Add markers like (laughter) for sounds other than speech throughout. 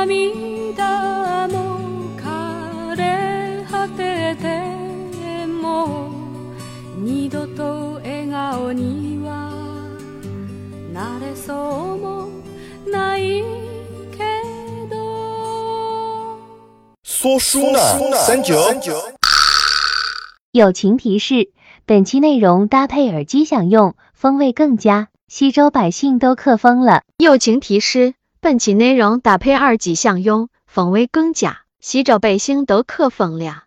涙も枯れ果てても二度と笑顔にはなれそうもないけど说书呢，三九。友情提示：本期内容搭配耳机享用，风味更佳。西周百姓都客疯了。友情提示： 本期内容搭配耳机享用，风味更佳。西周百姓都客疯了。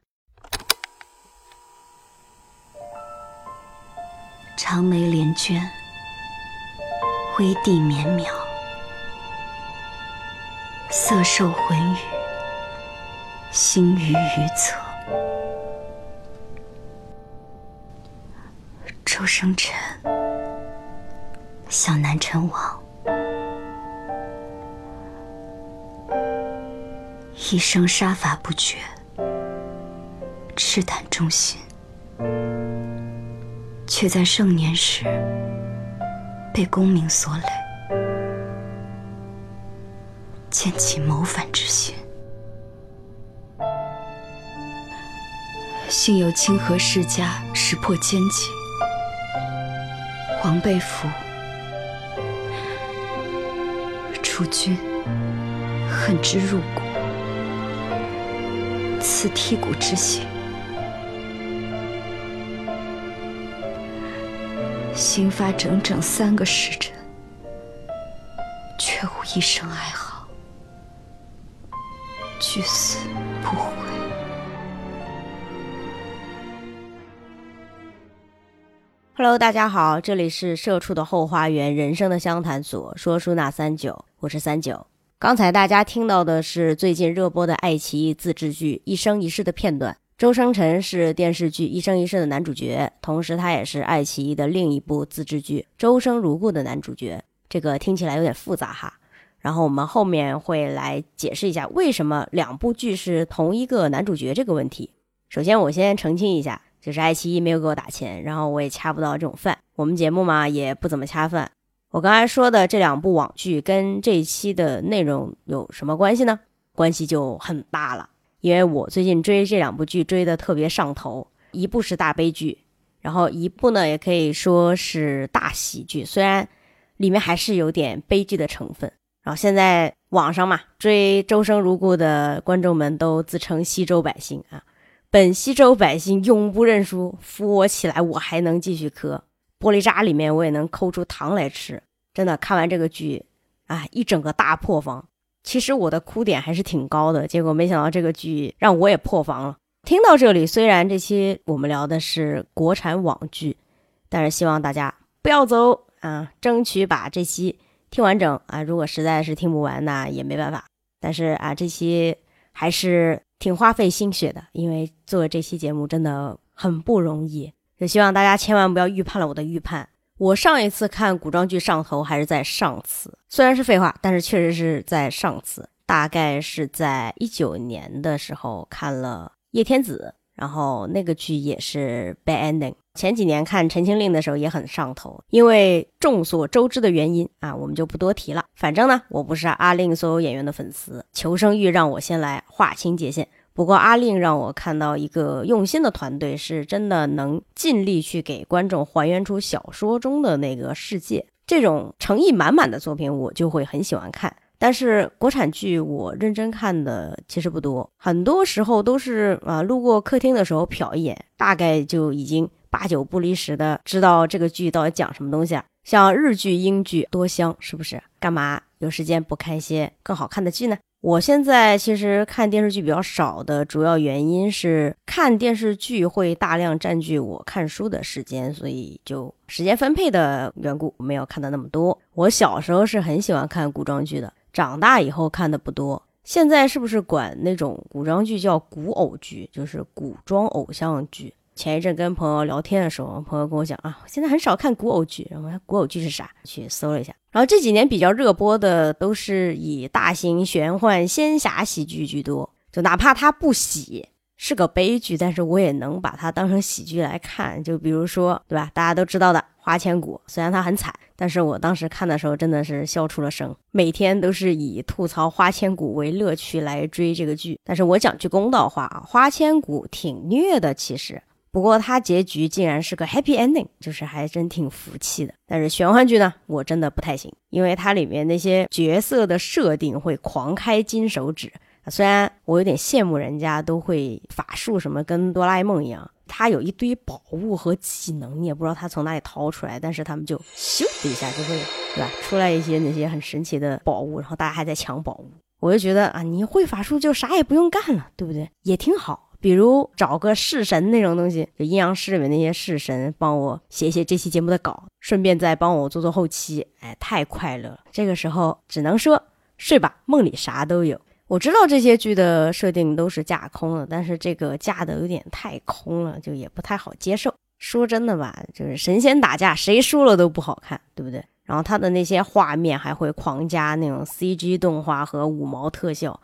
长眉连娟，微地绵渺，色受浑语，心于愚侧。周生辰，向南辰王，一生杀伐不绝，赤胆忠心，却在盛年时被功名所累，渐起谋反之心。幸有清河世家识破奸计。黄被俘，楚君恨之入骨，此剔骨之刑，刑罚整整三个时辰，却无一声哀嚎，俱死不悔。Hello，大家好，这里是社畜的后花园，人生的相谈所，说书那三九，我是三九。刚才大家听到的是最近热播的爱奇艺自制剧《一生一世》的片段，周生辰是电视剧《一生一世》的男主角，同时他也是爱奇艺的另一部自制剧《周生如故》的男主角。这个听起来有点复杂哈，然后我们后面会来解释一下为什么两部剧是同一个男主角这个问题。首先，我先澄清一下。就是爱奇艺没有给我打钱，然后我也掐不到这种饭。我们节目嘛也不怎么掐饭。我刚才说的这两部网剧跟这一期的内容有什么关系呢？关系就很大了，因为我最近追这两部剧追的特别上头。一部是大悲剧，然后一部呢也可以说是大喜剧，虽然里面还是有点悲剧的成分。然后现在网上嘛追《周生如故》的观众们都自称西周百姓啊。本西周百姓永不认输，扶我起来，我还能继续磕玻璃渣里面，我也能抠出糖来吃。真的，看完这个剧，啊，一整个大破防。其实我的哭点还是挺高的，结果没想到这个剧让我也破防了。听到这里，虽然这期我们聊的是国产网剧，但是希望大家不要走啊，争取把这期听完整啊。如果实在是听不完，那也没办法。但是啊，这期还是。挺花费心血的，因为做这期节目真的很不容易。也希望大家千万不要预判了我的预判。我上一次看古装剧上头还是在上次，虽然是废话，但是确实是在上次，大概是在一九年的时候看了《叶天子》，然后那个剧也是 bad ending。前几年看《陈情令》的时候也很上头，因为众所周知的原因啊，我们就不多提了。反正呢，我不是阿令所有演员的粉丝，求生欲让我先来划清界限。不过阿令让我看到一个用心的团队，是真的能尽力去给观众还原出小说中的那个世界。这种诚意满满的作品，我就会很喜欢看。但是国产剧我认真看的其实不多，很多时候都是啊路过客厅的时候瞟一眼，大概就已经。八九不离十的知道这个剧到底讲什么东西啊？像日剧、英剧多香，是不是？干嘛有时间不看一些更好看的剧呢？我现在其实看电视剧比较少的主要原因是看电视剧会大量占据我看书的时间，所以就时间分配的缘故没有看的那么多。我小时候是很喜欢看古装剧的，长大以后看的不多。现在是不是管那种古装剧叫古偶剧，就是古装偶像剧？前一阵跟朋友聊天的时候，朋友跟我讲啊，现在很少看古偶剧。然后古偶剧是啥？去搜了一下。然后这几年比较热播的都是以大型玄幻仙侠喜剧居多。就哪怕它不喜，是个悲剧，但是我也能把它当成喜剧来看。就比如说，对吧？大家都知道的《花千骨，虽然它很惨，但是我当时看的时候真的是笑出了声。每天都是以吐槽花千骨为乐趣来追这个剧，但是我讲句公道话啊，花千骨挺虐的，其实。不过他结局竟然是个 happy ending，就是还真挺服气的。但是玄幻剧呢，我真的不太行，因为它里面那些角色的设定会狂开金手指。虽然我有点羡慕人家都会法术什么，跟哆啦 A 梦一样，他有一堆宝物和技能，你也不知道他从哪里掏出来，但是他们就咻的一下就会，对吧？出来一些那些很神奇的宝物，然后大家还在抢宝物，我就觉得啊，你会法术就啥也不用干了，对不对？也挺好。比如找个式神那种东西，就阴阳师里面那些式神帮我写写这期节目的稿，顺便再帮我做做后期，哎，太快乐了。这个时候只能说睡吧，梦里啥都有。我知道这些剧的设定都是架空的，但是这个架的有点太空了，就也不太好接受。说真的吧，就是神仙打架，谁输了都不好看，对不对？然后他的那些画面还会狂加那种 CG 动画和五毛特效。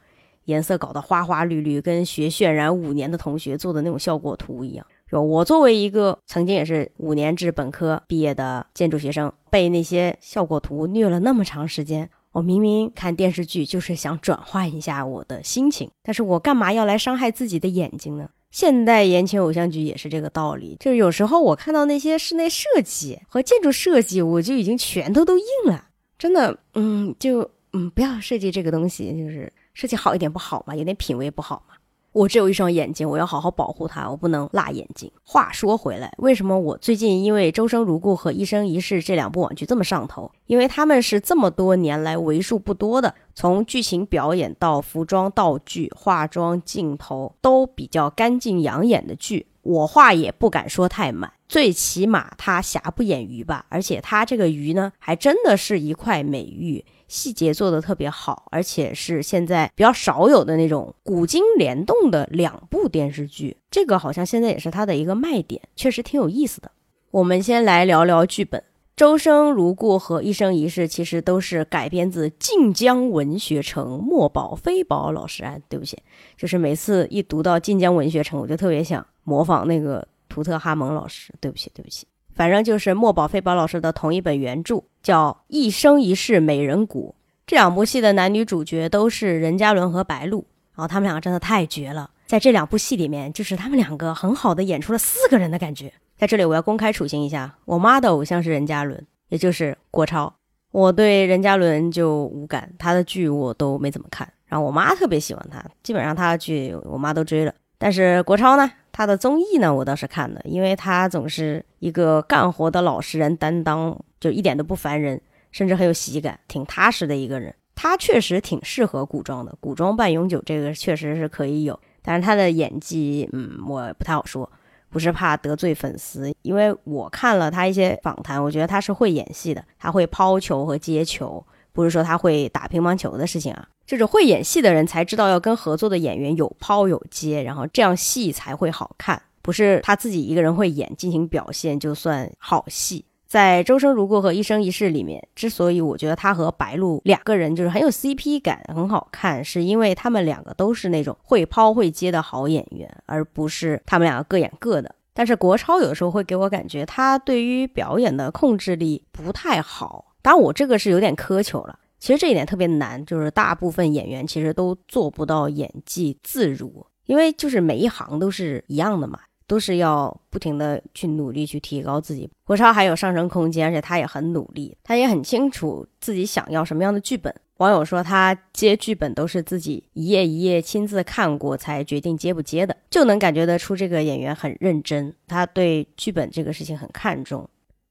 颜色搞得花花绿绿，跟学渲染五年的同学做的那种效果图一样。说我作为一个曾经也是五年制本科毕业的建筑学生，被那些效果图虐了那么长时间，我明明看电视剧就是想转换一下我的心情，但是我干嘛要来伤害自己的眼睛呢？现代言情偶像剧也是这个道理，就是有时候我看到那些室内设计和建筑设计，我就已经拳头都硬了。真的，嗯，就嗯，不要设计这个东西，就是。设计好一点不好吗？有点品味不好吗？我只有一双眼睛，我要好好保护它，我不能辣眼睛。话说回来，为什么我最近因为《周生如故》和《一生一世》这两部网剧这么上头？因为他们是这么多年来为数不多的，从剧情表演到服装道具、化妆、镜头都比较干净养眼的剧。我话也不敢说太满，最起码它瑕不掩瑜吧。而且它这个瑜呢，还真的是一块美玉。细节做的特别好，而且是现在比较少有的那种古今联动的两部电视剧，这个好像现在也是它的一个卖点，确实挺有意思的。我们先来聊聊剧本，《周生如故》和《一生一世》其实都是改编自晋江文学城墨宝非宝老师案。对不起，就是每次一读到晋江文学城，我就特别想模仿那个图特哈蒙老师。对不起，对不起。反正就是墨宝非宝老师的同一本原著，叫《一生一世美人谷》。这两部戏的男女主角都是任嘉伦和白鹿，然后他们两个真的太绝了。在这两部戏里面，就是他们两个很好的演出了四个人的感觉。在这里，我要公开处刑一下，我妈的偶像是任嘉伦，也就是郭超。我对任嘉伦就无感，他的剧我都没怎么看。然后我妈特别喜欢他，基本上他的剧我妈都追了。但是国超呢？他的综艺呢，我倒是看的，因为他总是一个干活的老实人担当，就一点都不烦人，甚至很有喜感，挺踏实的一个人。他确实挺适合古装的，古装扮永久这个确实是可以有。但是他的演技，嗯，我不太好说，不是怕得罪粉丝，因为我看了他一些访谈，我觉得他是会演戏的，他会抛球和接球，不是说他会打乒乓球的事情啊。就是会演戏的人才知道要跟合作的演员有抛有接，然后这样戏才会好看。不是他自己一个人会演进行表现就算好戏。在《周生如故》和《一生一世》里面，之所以我觉得他和白鹿两个人就是很有 CP 感、很好看，是因为他们两个都是那种会抛会接的好演员，而不是他们两个各演各的。但是国超有的时候会给我感觉他对于表演的控制力不太好，当然我这个是有点苛求了。其实这一点特别难，就是大部分演员其实都做不到演技自如，因为就是每一行都是一样的嘛，都是要不停的去努力去提高自己。国超还有上升空间，而且他也很努力，他也很清楚自己想要什么样的剧本。网友说他接剧本都是自己一页一页亲自看过才决定接不接的，就能感觉得出这个演员很认真，他对剧本这个事情很看重。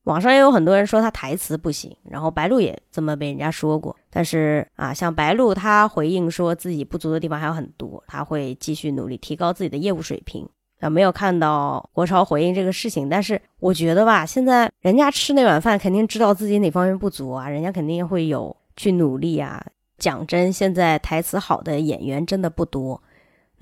网上也有很多人说他台词不行，然后白鹿也这么被人家说过。但是啊，像白鹿，他回应说自己不足的地方还有很多，他会继续努力提高自己的业务水平。啊，没有看到国超回应这个事情，但是我觉得吧，现在人家吃那碗饭，肯定知道自己哪方面不足啊，人家肯定会有去努力啊。讲真，现在台词好的演员真的不多。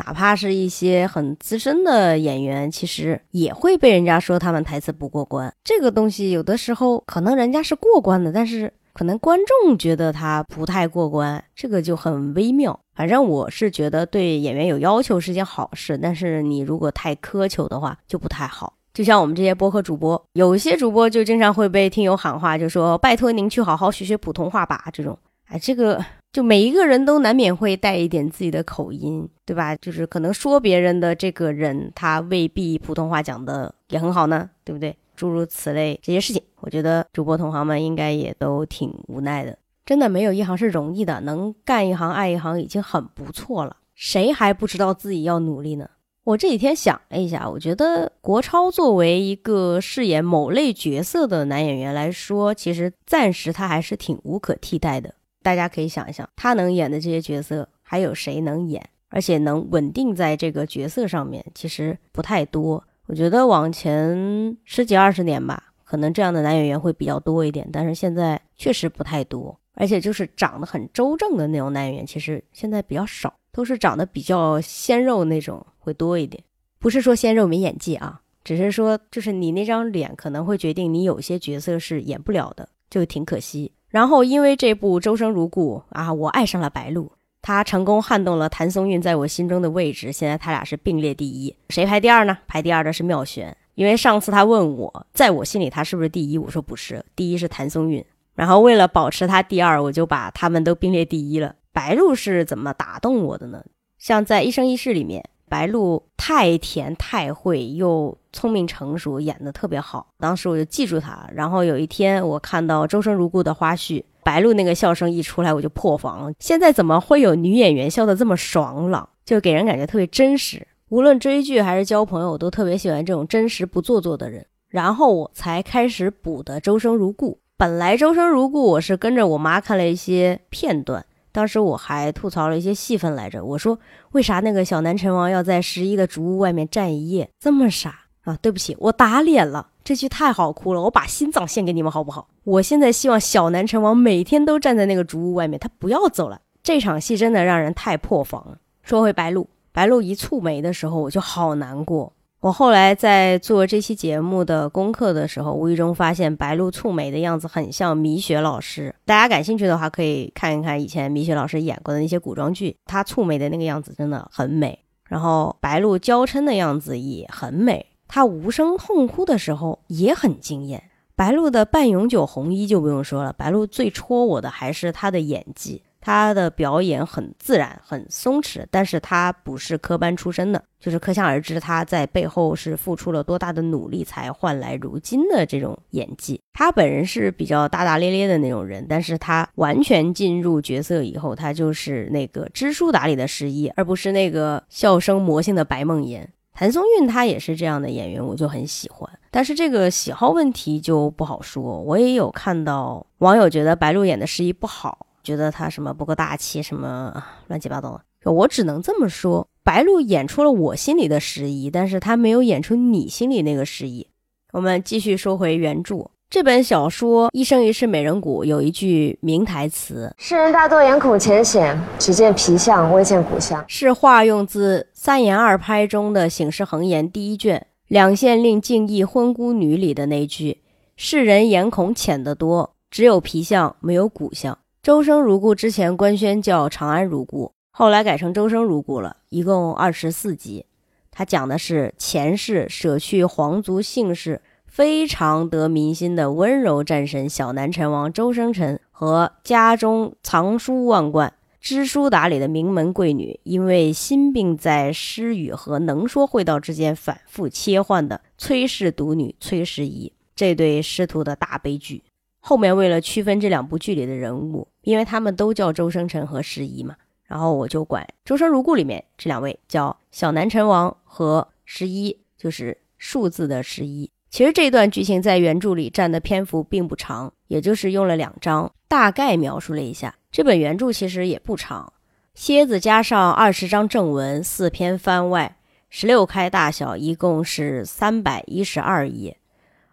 哪怕是一些很资深的演员，其实也会被人家说他们台词不过关。这个东西有的时候可能人家是过关的，但是可能观众觉得他不太过关，这个就很微妙。反正我是觉得对演员有要求是件好事，但是你如果太苛求的话就不太好。就像我们这些播客主播，有些主播就经常会被听友喊话，就说拜托您去好好学学普通话吧。这种，哎，这个就每一个人都难免会带一点自己的口音，对吧？就是可能说别人的这个人，他未必普通话讲的也很好呢，对不对？诸如此类这些事情，我觉得主播同行们应该也都挺无奈的。真的没有一行是容易的，能干一行爱一行已经很不错了。谁还不知道自己要努力呢？我这几天想了一下，我觉得国超作为一个饰演某类角色的男演员来说，其实暂时他还是挺无可替代的。大家可以想一想，他能演的这些角色，还有谁能演，而且能稳定在这个角色上面，其实不太多。我觉得往前十几二十年吧，可能这样的男演员会比较多一点，但是现在确实不太多。而且就是长得很周正的那种男演员，其实现在比较少。都是长得比较鲜肉那种会多一点，不是说鲜肉没演技啊，只是说就是你那张脸可能会决定你有些角色是演不了的，就挺可惜。然后因为这部《周生如故》啊，我爱上了白鹿，她成功撼动了谭松韵在我心中的位置，现在他俩是并列第一。谁排第二呢？排第二的是妙璇，因为上次他问我，在我心里他是不是第一，我说不是，第一是谭松韵。然后为了保持他第二，我就把他们都并列第一了。白鹿是怎么打动我的呢？像在《一生一世》里面，白鹿太甜太会，又聪明成熟，演的特别好。当时我就记住她。然后有一天我看到《周生如故》的花絮，白鹿那个笑声一出来，我就破防。现在怎么会有女演员笑的这么爽朗？就给人感觉特别真实。无论追剧还是交朋友，我都特别喜欢这种真实不做作的人。然后我才开始补的《周生如故》。本来《周生如故》我是跟着我妈看了一些片段。当时我还吐槽了一些戏份来着，我说为啥那个小南陈王要在十一的竹屋外面站一夜，这么傻啊？对不起，我打脸了，这句太好哭了，我把心脏献给你们好不好？我现在希望小南陈王每天都站在那个竹屋外面，他不要走了。这场戏真的让人太破防了。说回白鹿，白鹿一蹙眉的时候，我就好难过。我后来在做这期节目的功课的时候，无意中发现白鹿蹙眉的样子很像米雪老师。大家感兴趣的话，可以看一看以前米雪老师演过的那些古装剧，她蹙眉的那个样子真的很美。然后白鹿娇嗔的样子也很美，她无声痛哭的时候也很惊艳。白鹿的半永久红衣就不用说了，白鹿最戳我的还是她的演技。他的表演很自然，很松弛，但是他不是科班出身的，就是可想而知他在背后是付出了多大的努力才换来如今的这种演技。他本人是比较大大咧咧的那种人，但是他完全进入角色以后，他就是那个知书达理的十一，而不是那个笑声魔性的白梦魇。谭松韵她也是这样的演员，我就很喜欢。但是这个喜好问题就不好说，我也有看到网友觉得白鹿演的十一不好。觉得他什么不够大气，什么乱七八糟的，我只能这么说：白鹿演出了我心里的十一，但是他没有演出你心里那个十一。我们继续说回原著，这本小说《一生一世美人骨》有一句名台词：“世人大多眼孔浅显，只见皮相，未见骨相。”是化用自三言二拍中的《醒世恒言》第一卷“两县令敬意昏孤女”里的那句：“世人眼孔浅得多，只有皮相，没有骨相。”周生如故之前官宣叫长安如故，后来改成周生如故了，一共二十四集。他讲的是前世舍去皇族姓氏，非常得民心的温柔战神小南陈王周生辰和家中藏书万贯、知书达理的名门贵女，因为心病在诗语和能说会道之间反复切换的崔氏独女崔十一这对师徒的大悲剧。后面为了区分这两部剧里的人物，因为他们都叫周生辰和十一嘛，然后我就管《周生如故》里面这两位叫小南辰王和十一，就是数字的十一。其实这段剧情在原著里占的篇幅并不长，也就是用了两章，大概描述了一下。这本原著其实也不长，蝎子加上二十章正文，四篇番外，十六开大小，一共是三百一十二页。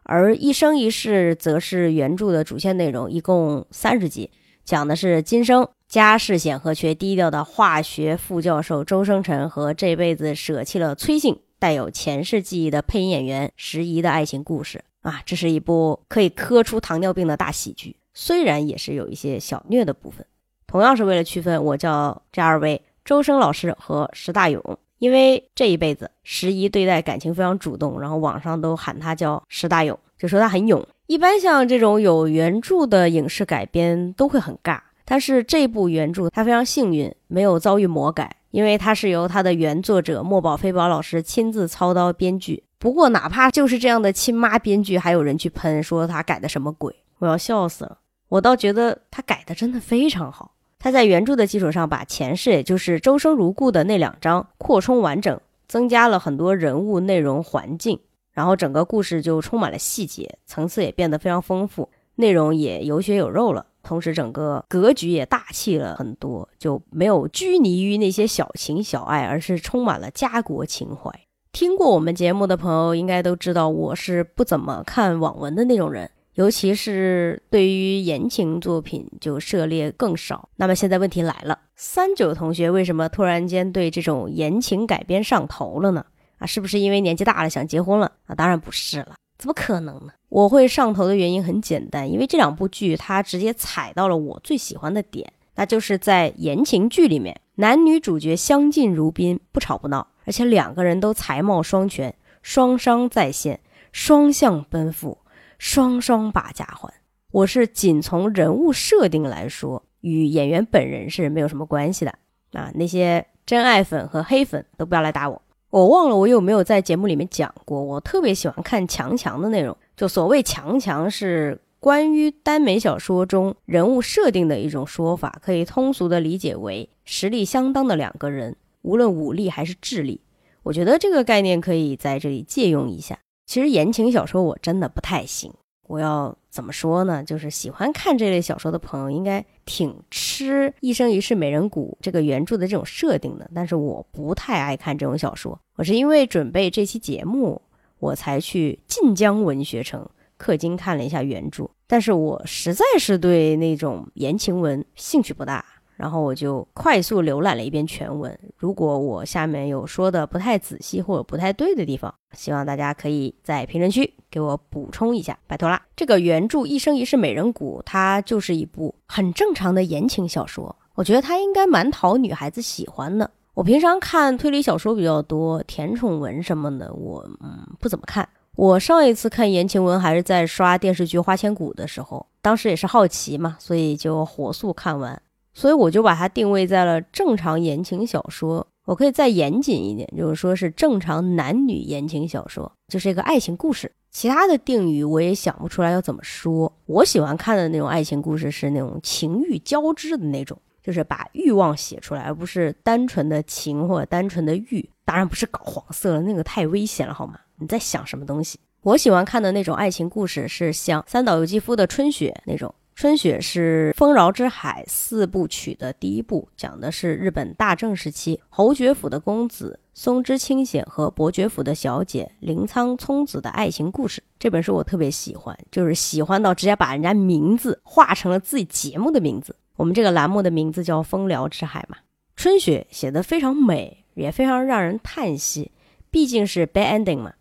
而一生一世则是原著的主线内容，一共三十集，讲的是今生家世显赫却低调的化学副教授周生辰和这辈子舍弃了崔姓、带有前世记忆的配音演员石怡的爱情故事啊！这是一部可以磕出糖尿病的大喜剧，虽然也是有一些小虐的部分。同样是为了区分，我叫这二位周生老师和石大勇。因为这一辈子石一对待感情非常主动，然后网上都喊他叫石大勇，就说他很勇。一般像这种有原著的影视改编都会很尬，但是这部原著他非常幸运，没有遭遇魔改，因为它是由他的原作者墨宝飞宝老师亲自操刀编剧。不过哪怕就是这样的亲妈编剧，还有人去喷说他改的什么鬼，我要笑死了。我倒觉得他改的真的非常好。他在原著的基础上，把前世也就是周生如故的那两章扩充完整，增加了很多人物、内容、环境，然后整个故事就充满了细节，层次也变得非常丰富，内容也有血有肉了。同时，整个格局也大气了很多，就没有拘泥于那些小情小爱，而是充满了家国情怀。听过我们节目的朋友应该都知道，我是不怎么看网文的那种人。尤其是对于言情作品就涉猎更少。那么现在问题来了，三九同学为什么突然间对这种言情改编上头了呢？啊，是不是因为年纪大了想结婚了？啊，当然不是了，怎么可能呢？我会上头的原因很简单，因为这两部剧它直接踩到了我最喜欢的点，那就是在言情剧里面，男女主角相敬如宾，不吵不闹，而且两个人都才貌双全，双商在线，双向奔赴。双双把家还，我是仅从人物设定来说，与演员本人是没有什么关系的啊。那些真爱粉和黑粉都不要来打我。我忘了我有没有在节目里面讲过，我特别喜欢看强强的内容。就所谓强强，是关于耽美小说中人物设定的一种说法，可以通俗的理解为实力相当的两个人，无论武力还是智力。我觉得这个概念可以在这里借用一下。其实言情小说我真的不太行，我要怎么说呢？就是喜欢看这类小说的朋友应该挺吃《一生一世美人谷》这个原著的这种设定的，但是我不太爱看这种小说。我是因为准备这期节目，我才去晋江文学城氪金看了一下原著，但是我实在是对那种言情文兴趣不大。然后我就快速浏览了一遍全文。如果我下面有说的不太仔细或者不太对的地方，希望大家可以在评论区给我补充一下，拜托啦。这个原著《一生一世美人谷》，它就是一部很正常的言情小说。我觉得它应该蛮讨女孩子喜欢的。我平常看推理小说比较多，甜宠文什么的，我嗯不怎么看。我上一次看言情文还是在刷电视剧《花千骨》的时候，当时也是好奇嘛，所以就火速看完。所以我就把它定位在了正常言情小说，我可以再严谨一点，就是说是正常男女言情小说，就是一个爱情故事。其他的定语我也想不出来要怎么说。我喜欢看的那种爱情故事是那种情欲交织的那种，就是把欲望写出来，而不是单纯的情或者单纯的欲。当然不是搞黄色了，那个太危险了，好吗？你在想什么东西？我喜欢看的那种爱情故事是像三岛由纪夫的《春雪》那种。春雪是《丰饶之海》四部曲的第一部，讲的是日本大正时期侯爵府的公子松之清显和伯爵府的小姐林仓聪子的爱情故事。这本书我特别喜欢，就是喜欢到直接把人家名字画成了自己节目的名字。我们这个栏目的名字叫《丰饶之海》嘛。春雪写的非常美，也非常让人叹息，毕竟是 bad ending 嘛。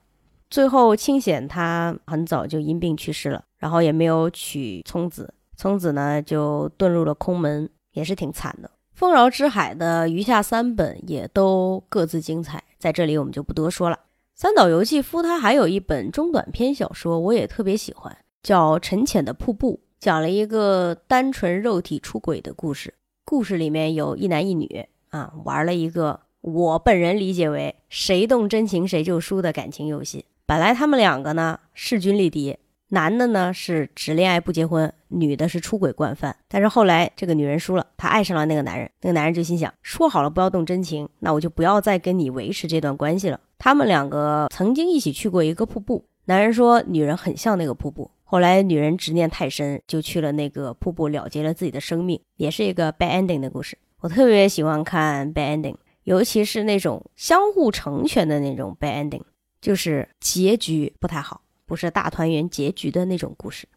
最后清显他很早就因病去世了，然后也没有娶聪子。聪子呢就遁入了空门，也是挺惨的。丰饶之海的余下三本也都各自精彩，在这里我们就不多说了。三岛由纪夫他还有一本中短篇小说，我也特别喜欢，叫《沉潜的瀑布》，讲了一个单纯肉体出轨的故事。故事里面有一男一女啊，玩了一个我本人理解为谁动真情谁就输的感情游戏。本来他们两个呢势均力敌。男的呢是只恋爱不结婚，女的是出轨惯犯。但是后来这个女人输了，她爱上了那个男人。那个男人就心想：说好了不要动真情，那我就不要再跟你维持这段关系了。他们两个曾经一起去过一个瀑布，男人说女人很像那个瀑布。后来女人执念太深，就去了那个瀑布，了结了自己的生命，也是一个 bad ending 的故事。我特别喜欢看 bad ending，尤其是那种相互成全的那种 bad ending，就是结局不太好。不是大团圆结局的那种故事，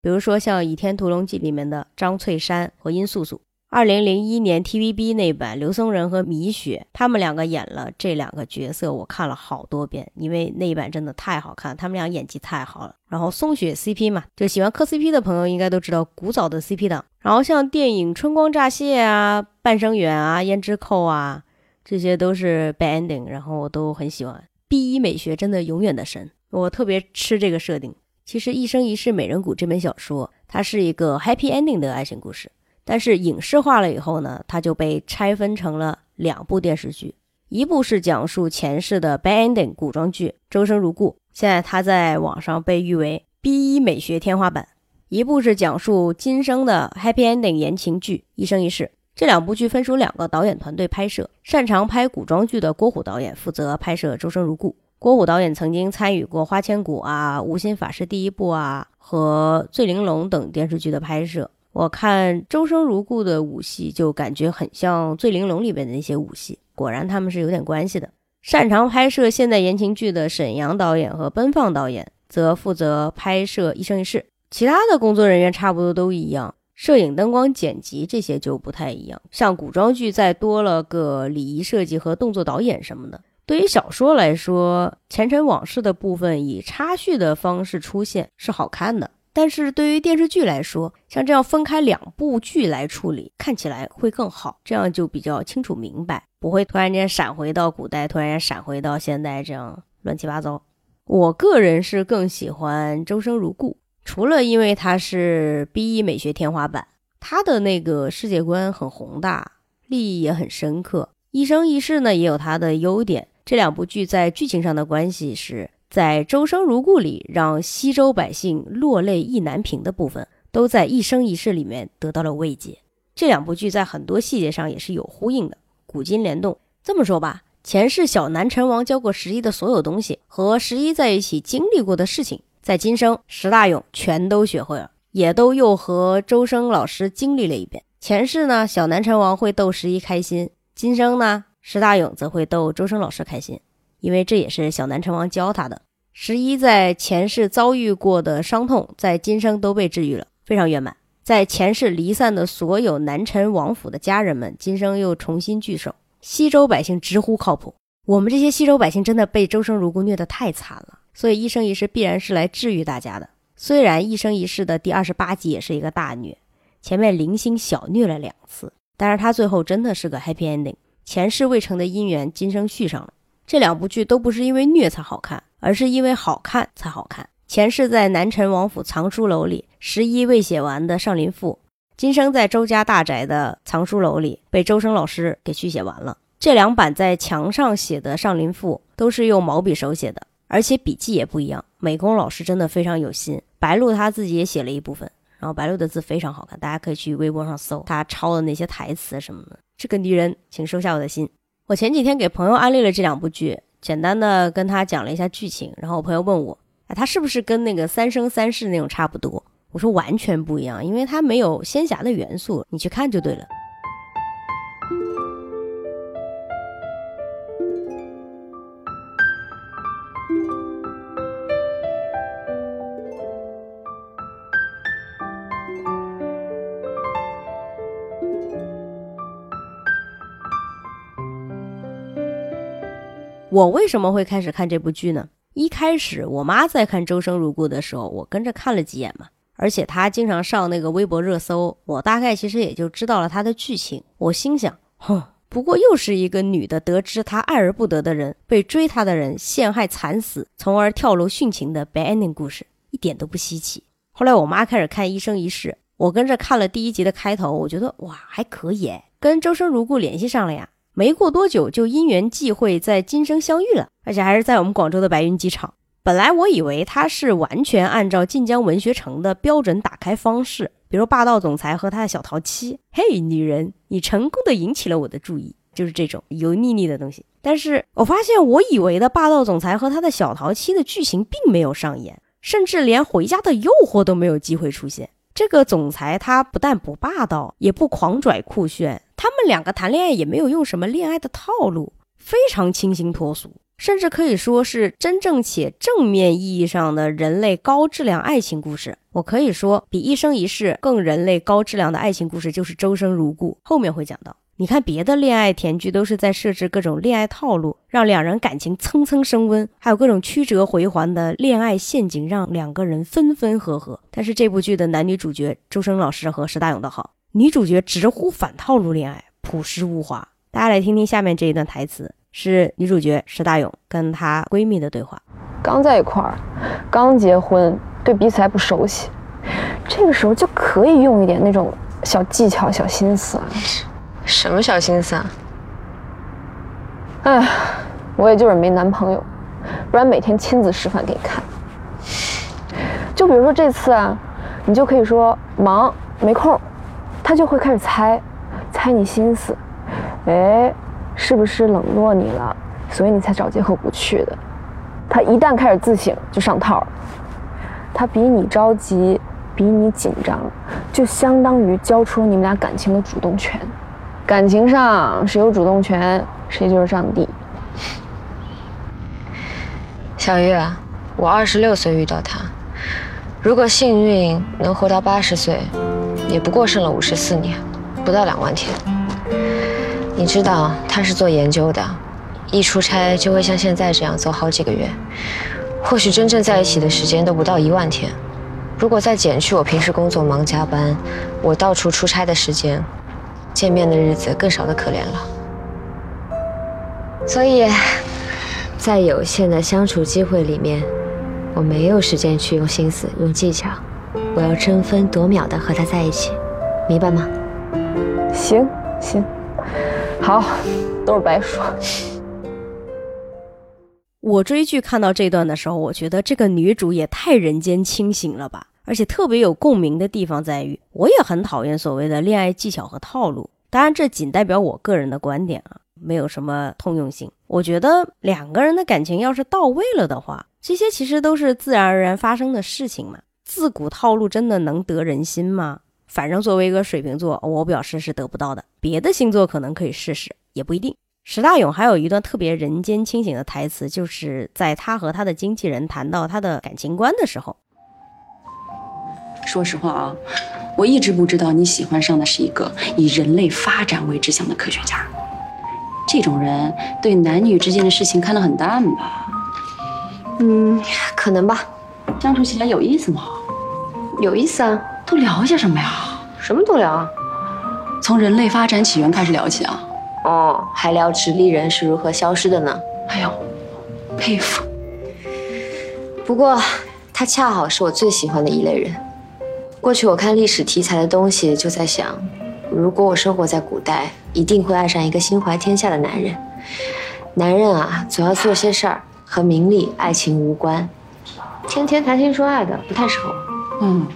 比如说像《倚天屠龙记》里面的张翠山和殷素素。二零零一年 TVB 那版，刘松仁和米雪他们两个演了这两个角色，我看了好多遍，因为那一版真的太好看，他们俩演技太好了。然后松雪 CP 嘛，就喜欢磕 CP 的朋友应该都知道古早的 CP 档。然后像电影《春光乍泄》啊、《半生缘》啊、《胭脂扣》啊。这些都是 bad ending，然后我都很喜欢。B 一美学真的永远的神，我特别吃这个设定。其实《一生一世美人谷》这本小说，它是一个 happy ending 的爱情故事，但是影视化了以后呢，它就被拆分成了两部电视剧，一部是讲述前世的 bad ending 古装剧《周生如故》，现在它在网上被誉为 B 一美学天花板；一部是讲述今生的 happy ending 言情剧《一生一世》。这两部剧分属两个导演团队拍摄，擅长拍古装剧的郭虎导演负责拍摄《周生如故》。郭虎导演曾经参与过《花千骨》啊，《无心法师第一部》啊和《醉玲珑》等电视剧的拍摄。我看《周生如故》的武戏，就感觉很像《醉玲珑》里边的那些武戏，果然他们是有点关系的。擅长拍摄现代言情剧的沈阳导演和奔放导演，则负责拍摄《一生一世》，其他的工作人员差不多都一样。摄影、灯光、剪辑这些就不太一样，像古装剧再多了个礼仪设计和动作导演什么的。对于小说来说，前尘往事的部分以插叙的方式出现是好看的，但是对于电视剧来说，像这样分开两部剧来处理，看起来会更好，这样就比较清楚明白，不会突然间闪回到古代，突然间闪回到现代，这样乱七八糟。我个人是更喜欢《周生如故》。除了因为它是 B 一美学天花板，它的那个世界观很宏大，立意也很深刻。一生一世呢也有它的优点。这两部剧在剧情上的关系是在《周生如故》里让西周百姓落泪意难平的部分，都在一生一世里面得到了慰藉。这两部剧在很多细节上也是有呼应的，古今联动。这么说吧，前世小南陈王教过十一的所有东西，和十一在一起经历过的事情。在今生，石大勇全都学会了，也都又和周生老师经历了一遍。前世呢，小南陈王会逗十一开心；今生呢，石大勇则会逗周生老师开心，因为这也是小南陈王教他的。十一在前世遭遇过的伤痛，在今生都被治愈了，非常圆满。在前世离散的所有南陈王府的家人们，今生又重新聚首。西周百姓直呼靠谱，我们这些西周百姓真的被周生如故虐得太惨了。所以一生一世必然是来治愈大家的。虽然一生一世的第二十八集也是一个大虐，前面零星小虐了两次，但是他最后真的是个 happy ending。前世未成的姻缘，今生续上了。这两部剧都不是因为虐才好看，而是因为好看才好看。前世在南陈王府藏书楼里，十一未写完的《上林赋》，今生在周家大宅的藏书楼里被周生老师给续写完了。这两版在墙上写的《上林赋》都是用毛笔手写的。而且笔记也不一样，美工老师真的非常有心。白鹿他自己也写了一部分，然后白鹿的字非常好看，大家可以去微博上搜他抄的那些台词什么的。这个女人，请收下我的心。我前几天给朋友安利了这两部剧，简单的跟他讲了一下剧情，然后我朋友问我，哎，他是不是跟那个《三生三世》那种差不多？我说完全不一样，因为它没有仙侠的元素，你去看就对了。我为什么会开始看这部剧呢？一开始我妈在看《周生如故》的时候，我跟着看了几眼嘛。而且她经常上那个微博热搜，我大概其实也就知道了她的剧情。我心想，哼，不过又是一个女的得知她爱而不得的人被追她的人陷害惨死，从而跳楼殉情的 bad ending 故事，一点都不稀奇。后来我妈开始看《一生一世》，我跟着看了第一集的开头，我觉得哇，还可以，跟《周生如故》联系上了呀。没过多久，就因缘际会在今生相遇了，而且还是在我们广州的白云机场。本来我以为他是完全按照晋江文学城的标准打开方式，比如霸道总裁和他的小淘妻。嘿，女人，你成功的引起了我的注意，就是这种油腻腻的东西。但是我发现，我以为的霸道总裁和他的小淘妻的剧情并没有上演，甚至连回家的诱惑都没有机会出现。这个总裁他不但不霸道，也不狂拽酷炫。他们两个谈恋爱也没有用什么恋爱的套路，非常清新脱俗，甚至可以说是真正且正面意义上的人类高质量爱情故事。我可以说，比一生一世更人类高质量的爱情故事就是《周生如故》。后面会讲到，你看别的恋爱甜剧都是在设置各种恋爱套路，让两人感情蹭蹭升温，还有各种曲折回环的恋爱陷阱，让两个人分分合合。但是这部剧的男女主角周生老师和石大勇的好。女主角直呼反套路恋爱，朴实无华，大家来听听下面这一段台词，是女主角石大勇跟她闺蜜的对话。刚在一块儿，刚结婚，对彼此还不熟悉，这个时候就可以用一点那种小技巧、小心思啊。什么小心思啊？哎，我也就是没男朋友，不然每天亲自示范给你看。就比如说这次啊，你就可以说忙没空，他就会开始猜，猜你心思，哎，是不是冷落你了，所以你才找借口不去的？他一旦开始自省，就上套。他比你着急，比你紧张，就相当于交出了你们俩感情的主动权。感情上谁有主动权，谁就是上帝。小月，我二十六岁遇到他，如果幸运能活到八十岁，也不过剩了五十四年，不到两万天。你知道他是做研究的，一出差就会像现在这样走好几个月，或许真正在一起的时间都不到一万天。如果再减去我平时工作忙加班，我到处出差的时间，见面的日子更少的可怜了。所以，在有限的相处机会里面，我没有时间去用心思、用技巧，我要争分夺秒的和他在一起，明白吗？行行，好，都是白说。我追剧看到这段的时候，我觉得这个女主也太人间清醒了吧！而且特别有共鸣的地方在于，我也很讨厌所谓的恋爱技巧和套路。当然，这仅代表我个人的观点啊，没有什么通用性。我觉得两个人的感情要是到位了的话，这些其实都是自然而然发生的事情嘛。自古套路真的能得人心吗？反正作为一个水瓶座，我表示是得不到的。别的星座可能可以试试，也不一定。石大勇还有一段特别人间清醒的台词，就是在他和他的经纪人谈到他的感情观的时候。说实话啊，我一直不知道你喜欢上的是一个以人类发展为志向的科学家。这种人对男女之间的事情看得很淡吧？嗯，可能吧。相处起来有意思吗？有意思啊。都聊些什么呀？什么都聊啊。从人类发展起源开始聊起啊。哦，还聊直立人是如何消失的呢？哎呦，佩服。不过，他恰好是我最喜欢的一类人。过去我看历史题材的东西，就在想，如果我生活在古代，一定会爱上一个心怀天下的男人。男人啊，总要做些事儿，和名利、爱情无关，天天谈情说爱的不太适合我。嗯，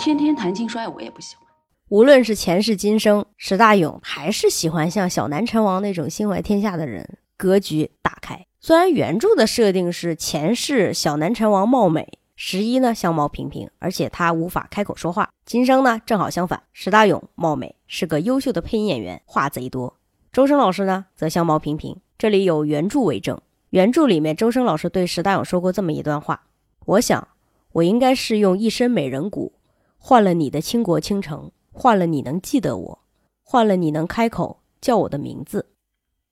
天天谈情说爱我也不喜欢。无论是前世今生，石大勇还是喜欢像小南陈王那种心怀天下的人，格局打开。虽然原著的设定是前世小南陈王貌美，十一呢相貌平平，而且他无法开口说话。今生呢正好相反，石大勇貌美，是个优秀的配音演员，话贼多。周深老师呢则相貌平平，这里有原著为证。原著里面，周深老师对石大勇说过这么一段话：我想，我应该是用一身美人骨，换了你的倾国倾城。换了你能记得我，换了你能开口叫我的名字。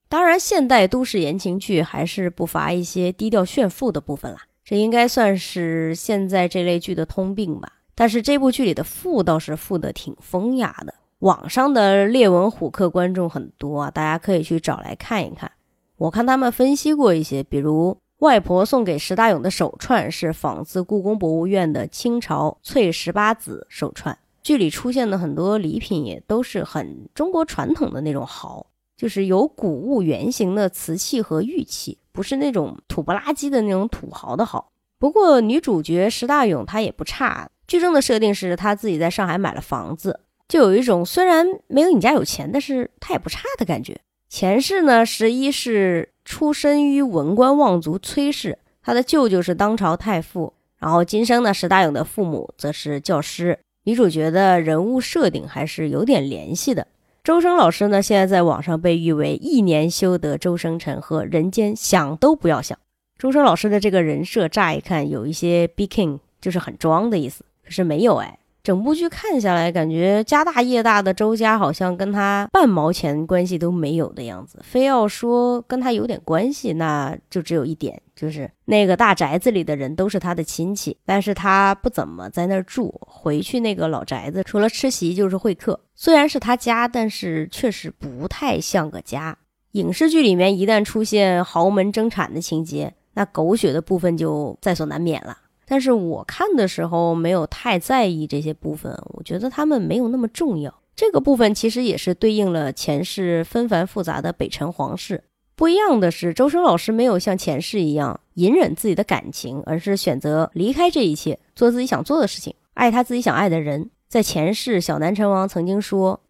当然，现代都市言情剧还是不乏一些低调炫富的部分啦，这应该算是现在这类剧的通病吧。但是这部剧里的富倒是富的挺风雅的，网上的列文虎克观众很多啊，大家可以去找来看一看。我看他们分析过一些，比如外婆送给石大勇的手串是仿自故宫博物院的清朝翠十八子手串。剧里出现的很多礼品也都是很中国传统的那种豪，就是有古物原型的瓷器和玉器，不是那种土不拉几的那种土豪的豪。不过女主角石大勇她也不差，剧中的设定是她自己在上海买了房子，就有一种虽然没有你家有钱，但是她也不差的感觉。前世呢，十一是出身于文官望族崔氏，他的舅舅是当朝太傅，然后今生呢，石大勇的父母则是教师。女主角的人物设定还是有点联系的。周生老师呢，现在在网上被誉为“一年修得周生辰”和“人间想都不要想”。周生老师的这个人设，乍一看有一些 Bking，就是很装的意思，可是没有哎。整部剧看下来，感觉家大业大的周家好像跟他半毛钱关系都没有的样子。非要说跟他有点关系，那就只有一点，就是那个大宅子里的人都是他的亲戚，但是他不怎么在那儿住。回去那个老宅子，除了吃席就是会客。虽然是他家，但是确实不太像个家。影视剧里面一旦出现豪门争产的情节，那狗血的部分就在所难免了。但是我看的时候没有太在意这些部分，我觉得他们没有那么重要。这个部分其实也是对应了前世纷繁复杂的北辰皇室。不一样的是，周深老师没有像前世一样隐忍自己的感情，而是选择离开这一切，做自己想做的事情，爱他自己想爱的人。在前世，小南陈王曾经说：“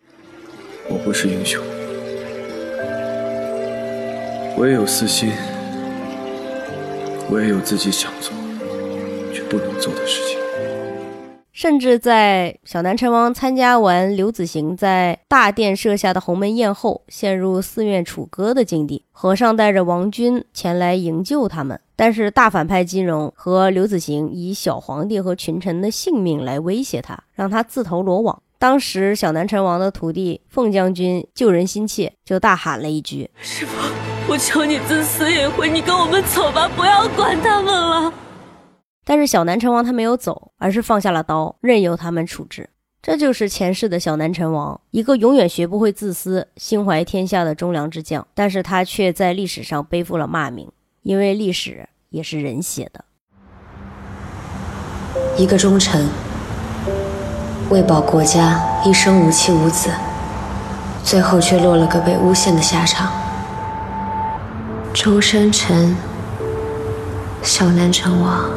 我不是英雄，我也有私心，我也有自己想做。”不能做的事情，甚至在小南陈王参加完刘子行在大殿设下的鸿门宴后，陷入寺院楚歌的境地。和尚带着王军前来营救他们，但是大反派金荣和刘子行以小皇帝和群臣的性命来威胁他，让他自投罗网。当时小南陈王的徒弟凤将军救人心切，就大喊了一句：“师傅，我求你自私一回，你跟我们走吧，不要管他们了。”但是小南陈王他没有走，而是放下了刀，任由他们处置。这就是前世的小南陈王，一个永远学不会自私、心怀天下的忠良之将。但是他却在历史上背负了骂名，因为历史也是人写的。一个忠臣，为保国家，一生无妻无子，最后却落了个被诬陷的下场。周生辰，小南城王。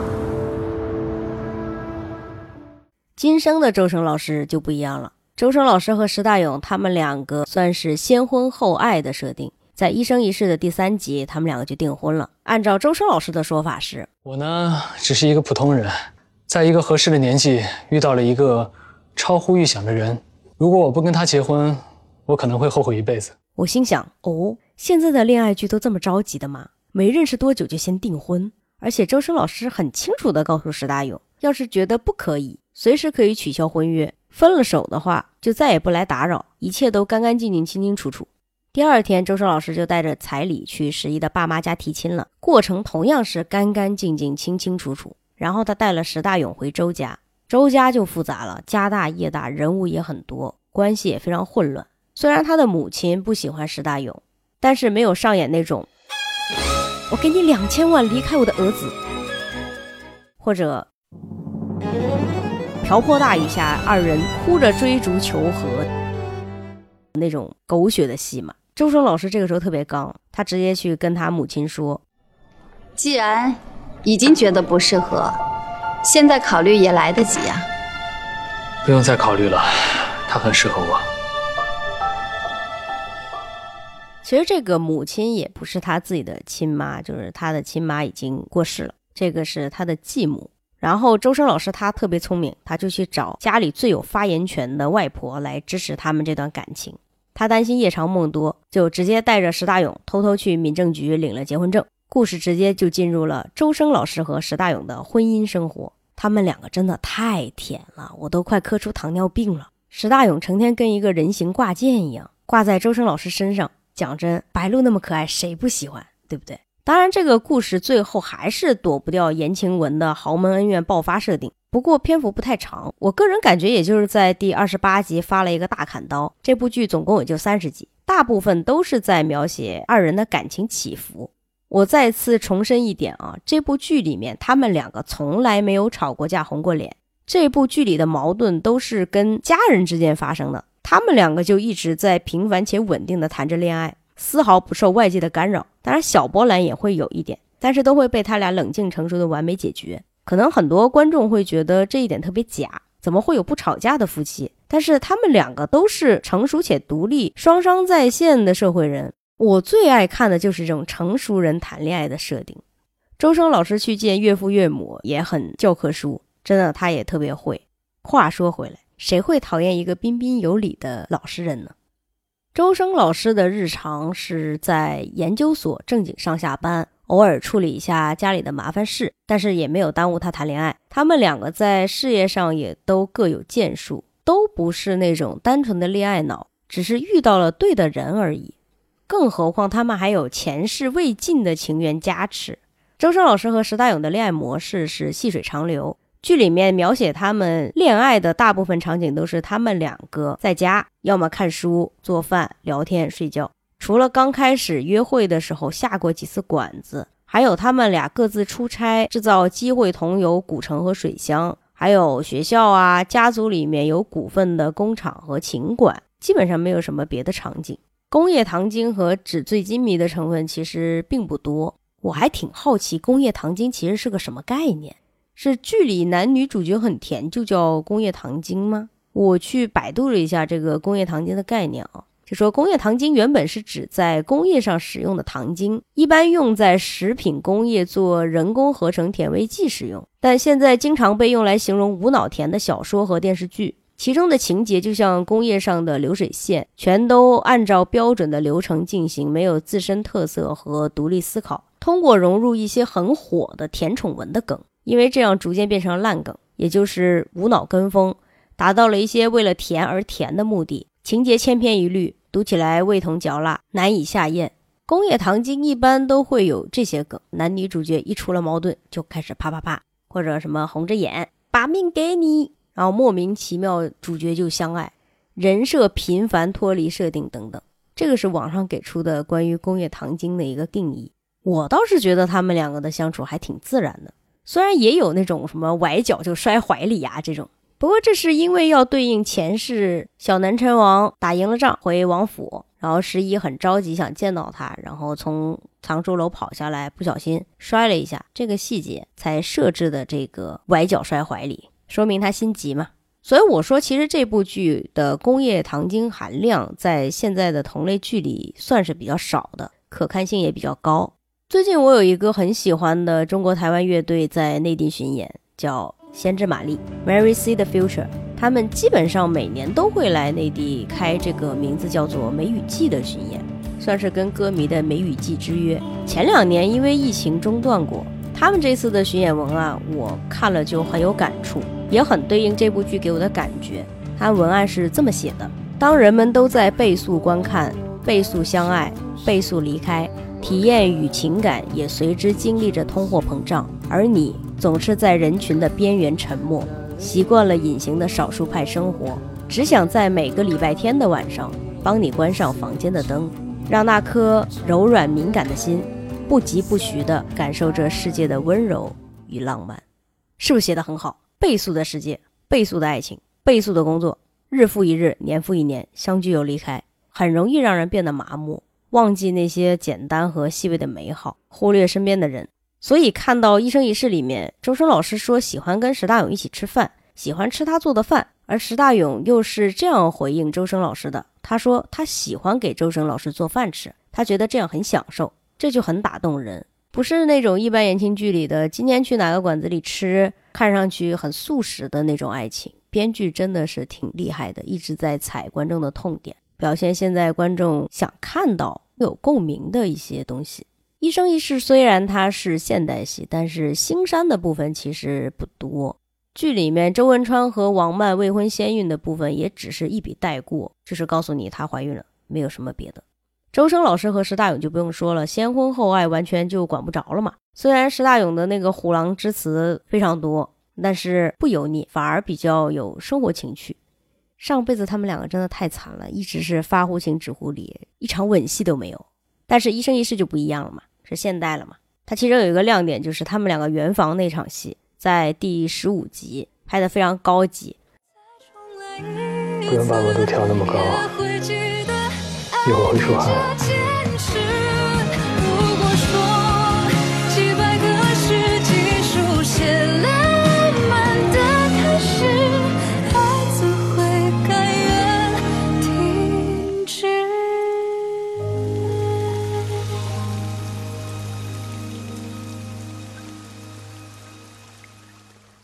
今生的周生老师就不一样了。周生老师和石大勇他们两个算是先婚后爱的设定，在一生一世的第三集，他们两个就订婚了。按照周生老师的说法是，我呢只是一个普通人，在一个合适的年纪遇到了一个超乎预想的人。如果我不跟他结婚，我可能会后悔一辈子。我心想，哦，现在的恋爱剧都这么着急的吗？没认识多久就先订婚？而且周生老师很清楚地告诉石大勇，要是觉得不可以。随时可以取消婚约，分了手的话就再也不来打扰，一切都干干净净、清清楚楚。第二天，周生老师就带着彩礼去十一的爸妈家提亲了，过程同样是干干净净、清清楚楚。然后他带了石大勇回周家，周家就复杂了，家大业大，人物也很多，关系也非常混乱。虽然他的母亲不喜欢石大勇，但是没有上演那种“我给你两千万，离开我的儿子”或者。瓢泼大雨下，二人哭着追逐求和，那种狗血的戏嘛。周生老师这个时候特别刚，他直接去跟他母亲说：“既然已经觉得不适合，现在考虑也来得及啊。”不用再考虑了，他很适合我。其实这个母亲也不是他自己的亲妈，就是他的亲妈已经过世了，这个是他的继母。然后周深老师他特别聪明，他就去找家里最有发言权的外婆来支持他们这段感情。他担心夜长梦多，就直接带着石大勇偷偷去民政局领了结婚证。故事直接就进入了周生老师和石大勇的婚姻生活。他们两个真的太甜了，我都快磕出糖尿病了。石大勇成天跟一个人形挂件一样挂在周生老师身上，讲真，白鹿那么可爱，谁不喜欢？对不对？当然，这个故事最后还是躲不掉言情文的豪门恩怨爆发设定。不过篇幅不太长，我个人感觉也就是在第二十八集发了一个大砍刀。这部剧总共也就三十集，大部分都是在描写二人的感情起伏。我再次重申一点啊，这部剧里面他们两个从来没有吵过架、红过脸。这部剧里的矛盾都是跟家人之间发生的，他们两个就一直在平凡且稳定的谈着恋爱。丝毫不受外界的干扰，当然小波澜也会有一点，但是都会被他俩冷静成熟的完美解决。可能很多观众会觉得这一点特别假，怎么会有不吵架的夫妻？但是他们两个都是成熟且独立、双商在线的社会人。我最爱看的就是这种成熟人谈恋爱的设定。周生老师去见岳父岳母也很教科书，真的他也特别会。话说回来，谁会讨厌一个彬彬有礼的老实人呢？周生老师的日常是在研究所正经上下班，偶尔处理一下家里的麻烦事，但是也没有耽误他谈恋爱。他们两个在事业上也都各有建树，都不是那种单纯的恋爱脑，只是遇到了对的人而已。更何况他们还有前世未尽的情缘加持。周生老师和石大勇的恋爱模式是细水长流。剧里面描写他们恋爱的大部分场景都是他们两个在家，要么看书、做饭、聊天、睡觉。除了刚开始约会的时候下过几次馆子，还有他们俩各自出差制造机会同游古城和水乡，还有学校啊、家族里面有股份的工厂和琴馆，基本上没有什么别的场景。工业糖精和纸醉金迷的成分其实并不多。我还挺好奇，工业糖精其实是个什么概念？是剧里男女主角很甜就叫工业糖精吗？我去百度了一下这个工业糖精的概念啊，就说工业糖精原本是指在工业上使用的糖精，一般用在食品工业做人工合成甜味剂使用，但现在经常被用来形容无脑甜的小说和电视剧，其中的情节就像工业上的流水线，全都按照标准的流程进行，没有自身特色和独立思考，通过融入一些很火的甜宠文的梗。因为这样逐渐变成了烂梗，也就是无脑跟风，达到了一些为了甜而甜的目的，情节千篇一律，读起来味同嚼蜡，难以下咽。工业糖精一般都会有这些梗，男女主角一出了矛盾就开始啪啪啪，或者什么红着眼把命给你，然后莫名其妙主角就相爱，人设频繁脱离设定等等。这个是网上给出的关于工业糖精的一个定义。我倒是觉得他们两个的相处还挺自然的。虽然也有那种什么崴脚就摔怀里呀这种，不过这是因为要对应前世小南陈王打赢了仗回王府，然后十一很着急想见到他，然后从藏书楼跑下来，不小心摔了一下，这个细节才设置的这个崴脚摔怀里，说明他心急嘛。所以我说，其实这部剧的工业糖精含量在现在的同类剧里算是比较少的，可看性也比较高。最近我有一个很喜欢的中国台湾乐队在内地巡演，叫先知玛丽 （Mary See the Future）。他们基本上每年都会来内地开这个名字叫做《梅雨季》的巡演，算是跟歌迷的梅雨季之约。前两年因为疫情中断过，他们这次的巡演文案我看了就很有感触，也很对应这部剧给我的感觉。他文案是这么写的：当人们都在倍速观看、倍速相爱、倍速离开。体验与情感也随之经历着通货膨胀，而你总是在人群的边缘沉默，习惯了隐形的少数派生活，只想在每个礼拜天的晚上帮你关上房间的灯，让那颗柔软敏感的心不疾不徐地感受这世界的温柔与浪漫。是不是写得很好？倍速的世界，倍速的爱情，倍速的工作，日复一日，年复一年，相聚又离开，很容易让人变得麻木。忘记那些简单和细微的美好，忽略身边的人。所以看到《一生一世》里面，周深老师说喜欢跟石大勇一起吃饭，喜欢吃他做的饭，而石大勇又是这样回应周深老师的：他说他喜欢给周深老师做饭吃，他觉得这样很享受，这就很打动人，不是那种一般言情剧里的今天去哪个馆子里吃，看上去很素食的那种爱情。编剧真的是挺厉害的，一直在踩观众的痛点，表现现在观众想看到。有共鸣的一些东西，《一生一世》虽然它是现代戏，但是腥膻的部分其实不多。剧里面周文川和王曼未婚先孕的部分也只是一笔带过，就是告诉你她怀孕了，没有什么别的。周生老师和石大勇就不用说了，先婚后爱完全就管不着了嘛。虽然石大勇的那个虎狼之词非常多，但是不油腻，反而比较有生活情趣。上辈子他们两个真的太惨了，一直是发乎情止乎礼，一场吻戏都没有。但是，一生一世就不一样了嘛，是现代了嘛。它其中有一个亮点，就是他们两个圆房那场戏，在第十五集拍的非常高级。不用把温度调那么高，一会儿会出汗。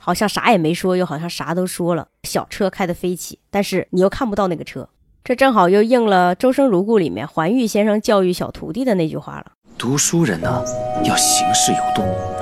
好像啥也没说，又好像啥都说了。小车开得飞起，但是你又看不到那个车，这正好又应了《周生如故》里面环玉先生教育小徒弟的那句话了：读书人呢，要行事有度，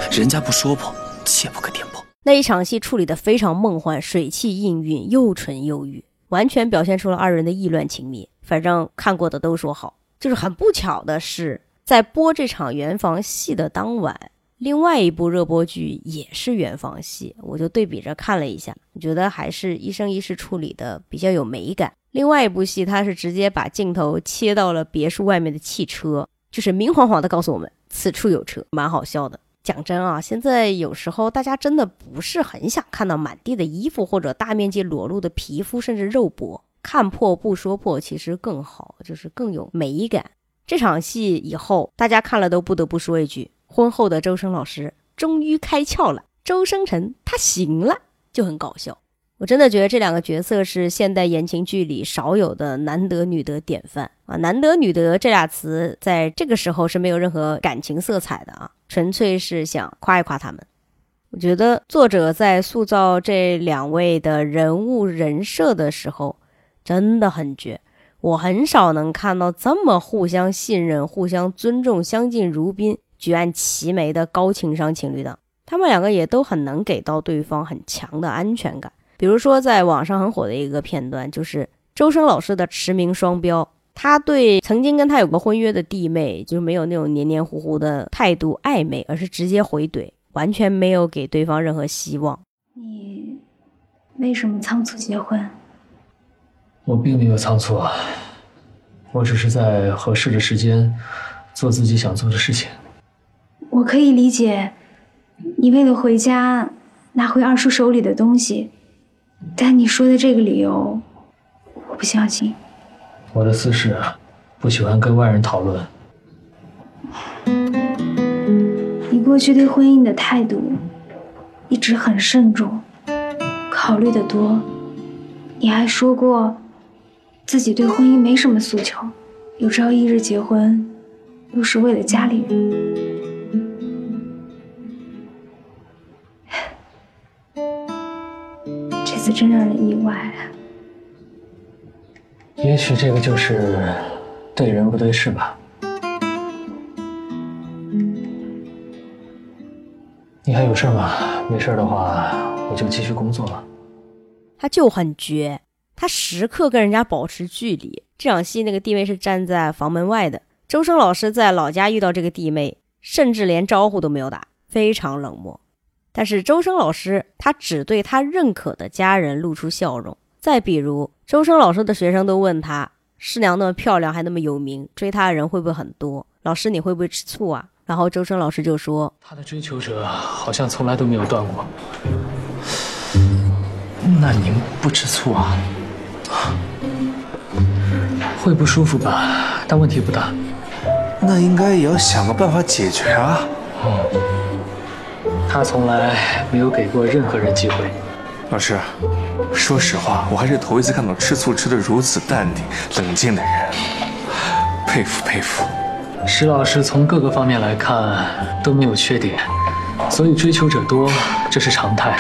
人家不说破，切不可点破。那一场戏处理的非常梦幻，水气氤氲，又纯又欲，完全表现出了二人的意乱情迷。反正看过的都说好。就是很不巧的是，在播这场圆房戏的当晚，另外一部热播剧也是圆房戏，我就对比着看了一下，我觉得还是一生一世处理的比较有美感。另外一部戏，它是直接把镜头切到了别墅外面的汽车，就是明晃晃的告诉我们此处有车，蛮好笑的。讲真啊，现在有时候大家真的不是很想看到满地的衣服或者大面积裸露的皮肤，甚至肉搏。看破不说破，其实更好，就是更有美感。这场戏以后，大家看了都不得不说一句：婚后的周生老师终于开窍了，周生辰他行了，就很搞笑。我真的觉得这两个角色是现代言情剧里少有的难得女德典范啊！难得女德这俩词在这个时候是没有任何感情色彩的啊，纯粹是想夸一夸他们。我觉得作者在塑造这两位的人物人设的时候。真的很绝，我很少能看到这么互相信任、互相尊重、相敬如宾、举案齐眉的高情商情侣档。他们两个也都很能给到对方很强的安全感。比如说，在网上很火的一个片段，就是周深老师的驰名双标，他对曾经跟他有过婚约的弟妹，就没有那种黏黏糊糊的态度暧昧，而是直接回怼，完全没有给对方任何希望。你为什么仓促结婚？我并没有仓促啊，我只是在合适的时间做自己想做的事情。我可以理解，你为了回家拿回二叔手里的东西，但你说的这个理由，我不相信。我的私事不喜欢跟外人讨论。你过去对婚姻的态度一直很慎重，考虑的多。你还说过。自己对婚姻没什么诉求，有朝一日结婚，都是为了家里人。真让人意外。啊也许这个就是对人不对事吧。你还有事吗？没事的话，我就继续工作了。他就很绝。他时刻跟人家保持距离。这场戏那个弟妹是站在房门外的。周生老师在老家遇到这个弟妹，甚至连招呼都没有打，非常冷漠。但是周生老师他只对他认可的家人露出笑容。再比如，周生老师的学生都问他，师娘那么漂亮还那么有名，追她的人会不会很多？老师你会不会吃醋啊？然后周生老师就说，他的追求者好像从来都没有断过。那您不吃醋啊？会不舒服吧，但问题不大。那应该也要想个办法解决啊。嗯，他从来没有给过任何人机会。老师，说实话，我还是头一次看到吃醋吃得如此淡定、冷静的人，佩服佩服。石老师从各个方面来看都没有缺点，所以追求者多，这是常态。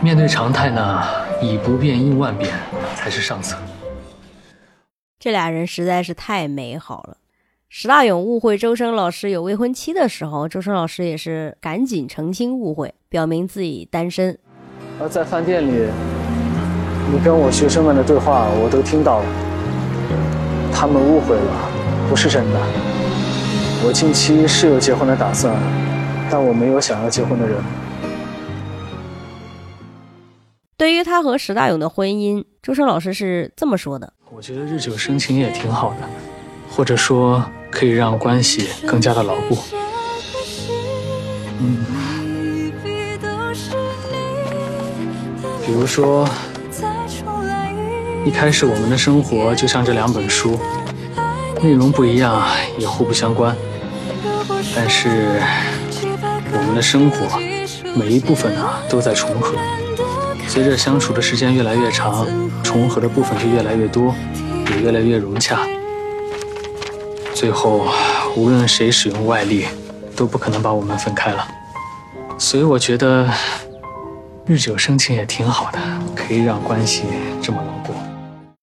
面对常态呢，以不变应万变。才是上策。这俩人实在是太美好了。石大勇误会周深老师有未婚妻的时候，周深老师也是赶紧澄清误会，表明自己单身。而在饭店里，你跟我学生们的对话我都听到了，他们误会了，不是真的。我近期是有结婚的打算，但我没有想要结婚的人。对于他和石大勇的婚姻，周深老师是这么说的：“我觉得日久生情也挺好的，或者说可以让关系更加的牢固。”嗯，比如说，一开始我们的生活就像这两本书，内容不一样也互不相关，但是我们的生活每一部分啊都在重合。随着相处的时间越来越长，重合的部分就越来越多，也越来越融洽。最后，无论谁使用外力，都不可能把我们分开了。所以，我觉得日久生情也挺好的，可以让关系这么牢固。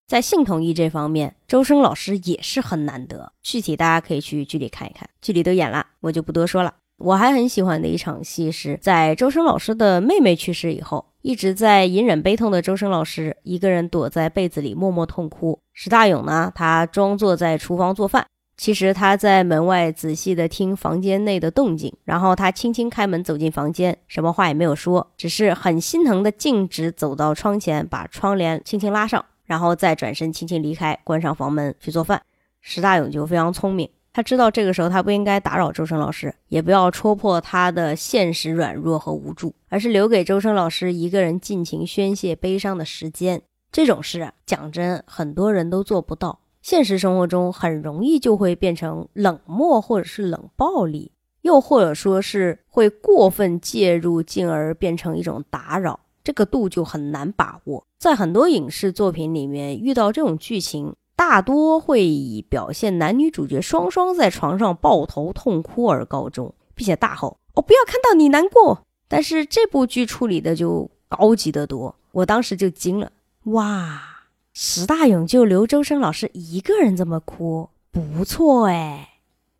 在性同意这方面，周深老师也是很难得。具体大家可以去剧里看一看，剧里都演了，我就不多说了。我还很喜欢的一场戏是在周深老师的妹妹去世以后，一直在隐忍悲痛的周深老师一个人躲在被子里默默痛哭。石大勇呢，他装作在厨房做饭，其实他在门外仔细的听房间内的动静。然后他轻轻开门走进房间，什么话也没有说，只是很心疼的径直走到窗前，把窗帘轻轻拉上，然后再转身轻轻离开，关上房门去做饭。石大勇就非常聪明。他知道这个时候他不应该打扰周深老师，也不要戳破他的现实软弱和无助，而是留给周深老师一个人尽情宣泄悲伤的时间。这种事讲真，很多人都做不到。现实生活中很容易就会变成冷漠，或者是冷暴力，又或者说是会过分介入，进而变成一种打扰。这个度就很难把握。在很多影视作品里面，遇到这种剧情。大多会以表现男女主角双双在床上抱头痛哭而告终，并且大吼：“我不要看到你难过。”但是这部剧处理的就高级得多，我当时就惊了，哇！石大勇就留周生老师一个人这么哭，不错哎。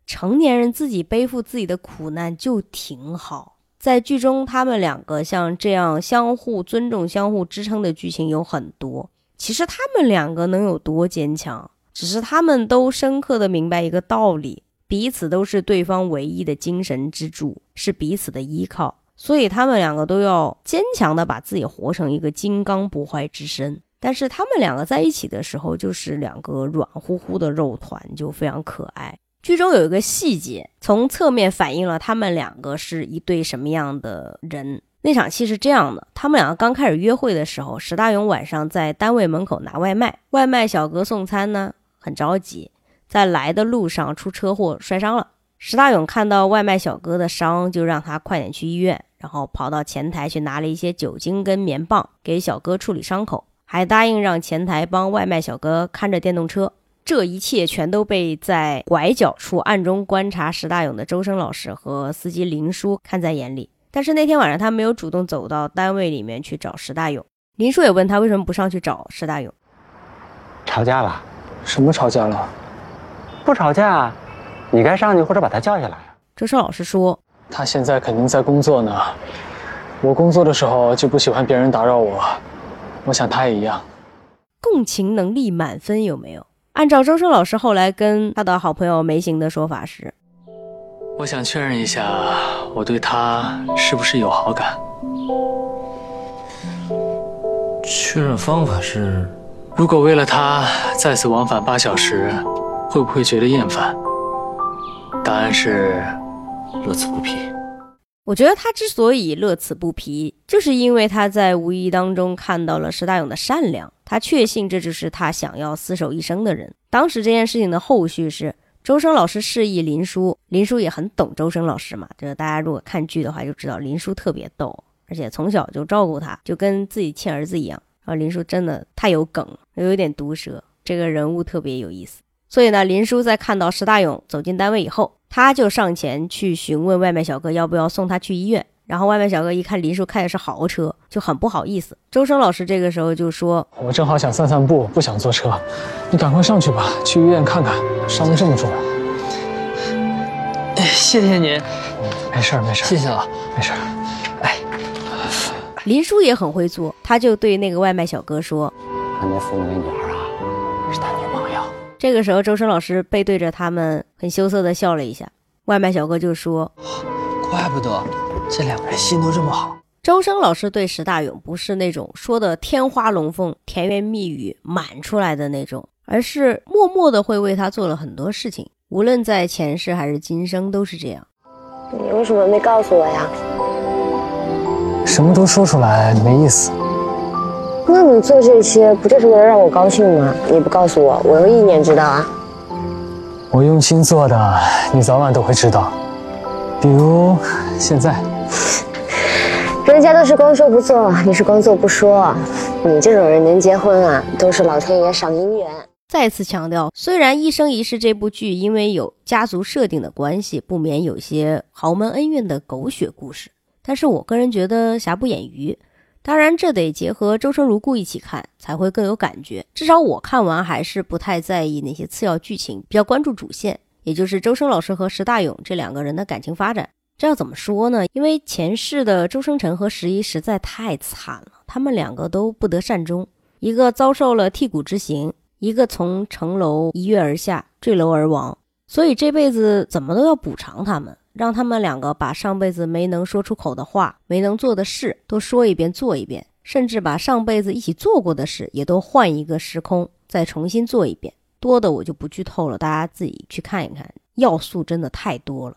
成年人自己背负自己的苦难就挺好。在剧中，他们两个像这样相互尊重、相互支撑的剧情有很多。其实他们两个能有多坚强，只是他们都深刻的明白一个道理：彼此都是对方唯一的精神支柱，是彼此的依靠。所以他们两个都要坚强的把自己活成一个金刚不坏之身。但是他们两个在一起的时候，就是两个软乎乎的肉团，就非常可爱。剧中有一个细节，从侧面反映了他们两个是一对什么样的人。那场戏是这样的：他们两个刚开始约会的时候，石大勇晚上在单位门口拿外卖，外卖小哥送餐呢很着急，在来的路上出车祸摔伤了。石大勇看到外卖小哥的伤，就让他快点去医院，然后跑到前台去拿了一些酒精跟棉棒给小哥处理伤口，还答应让前台帮外卖小哥看着电动车。这一切全都被在拐角处暗中观察石大勇的周生老师和司机林叔看在眼里。但是那天晚上，他没有主动走到单位里面去找石大勇。林叔也问他为什么不上去找石大勇。吵架了？什么吵架了？不吵架，你该上去或者把他叫下来。周生老师说：“他现在肯定在工作呢。我工作的时候就不喜欢别人打扰我，我想他也一样。共情能力满分有没有？按照周深老师后来跟他的好朋友梅行的说法是。”我想确认一下，我对他是不是有好感？确认方法是：如果为了他再次往返八小时，会不会觉得厌烦？答案是乐此不疲。我觉得他之所以乐此不疲，就是因为他在无意当中看到了石大勇的善良，他确信这就是他想要厮守一生的人。当时这件事情的后续是。周生老师示意林叔，林叔也很懂周生老师嘛。就是大家如果看剧的话，就知道林叔特别逗，而且从小就照顾他，就跟自己亲儿子一样。然后林叔真的太有梗，又有点毒舌，这个人物特别有意思。所以呢，林叔在看到石大勇走进单位以后，他就上前去询问外卖小哥要不要送他去医院。然后外卖小哥一看林叔开的是豪车，就很不好意思。周生老师这个时候就说：“我正好想散散步，不想坐车，你赶快上去吧，去医院看看，伤得这么重。”哎，谢谢您。没事没事谢谢了，没事哎，林叔也很会做，他就对那个外卖小哥说：“那送那女儿啊，是他女朋友。”这个时候，周生老师背对着他们，很羞涩的笑了一下。外卖小哥就说：“怪不得。”这两个人心都这么好。周生老师对石大勇不是那种说的天花龙凤、甜言蜜语满出来的那种，而是默默的会为他做了很多事情，无论在前世还是今生都是这样。你为什么没告诉我呀？什么都说出来没意思。那你做这些不就是为了让我高兴吗？你不告诉我，我用意念知道啊。我用心做的，你早晚都会知道。比如现在。人家都是光说不做，你是光做不说。你这种人能结婚啊，都是老天爷赏姻缘。再次强调，虽然《一生一世》这部剧因为有家族设定的关系，不免有些豪门恩怨的狗血故事，但是我个人觉得瑕不掩瑜。当然，这得结合周生如故一起看才会更有感觉。至少我看完还是不太在意那些次要剧情，比较关注主线，也就是周生老师和石大勇这两个人的感情发展。这要怎么说呢？因为前世的周生辰和十一实在太惨了，他们两个都不得善终，一个遭受了剔骨之刑，一个从城楼一跃而下，坠楼而亡。所以这辈子怎么都要补偿他们，让他们两个把上辈子没能说出口的话、没能做的事都说一遍、做一遍，甚至把上辈子一起做过的事也都换一个时空再重新做一遍。多的我就不剧透了，大家自己去看一看，要素真的太多了。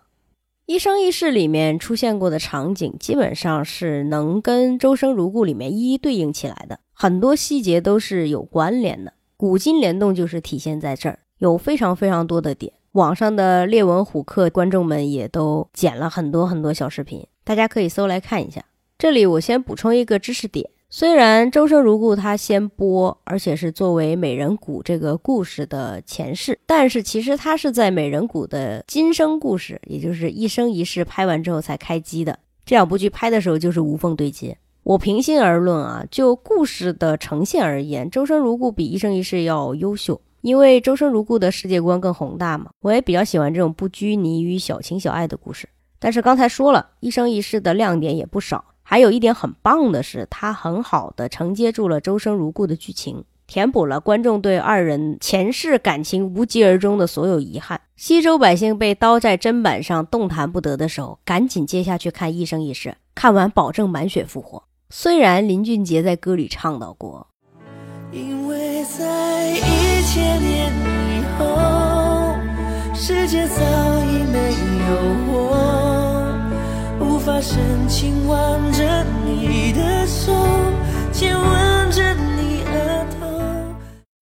一生一世里面出现过的场景，基本上是能跟《周生如故》里面一一对应起来的，很多细节都是有关联的。古今联动就是体现在这儿，有非常非常多的点。网上的列文虎克观众们也都剪了很多很多小视频，大家可以搜来看一下。这里我先补充一个知识点。虽然《周生如故》它先播，而且是作为《美人谷》这个故事的前世，但是其实它是在《美人谷》的今生故事，也就是一生一世拍完之后才开机的。这两部剧拍的时候就是无缝对接。我平心而论啊，就故事的呈现而言，《周生如故》比《一生一世》要优秀，因为《周生如故》的世界观更宏大嘛。我也比较喜欢这种不拘泥于小情小爱的故事。但是刚才说了，《一生一世》的亮点也不少。还有一点很棒的是，它很好的承接住了周生如故的剧情，填补了观众对二人前世感情无疾而终的所有遗憾。西周百姓被刀在砧板上动弹不得的时候，赶紧接下去看《一生一世》，看完保证满血复活。虽然林俊杰在歌里唱到过，因为在一千年以后，世界早已没有我。无法深情挽着你的手，亲吻着你额头。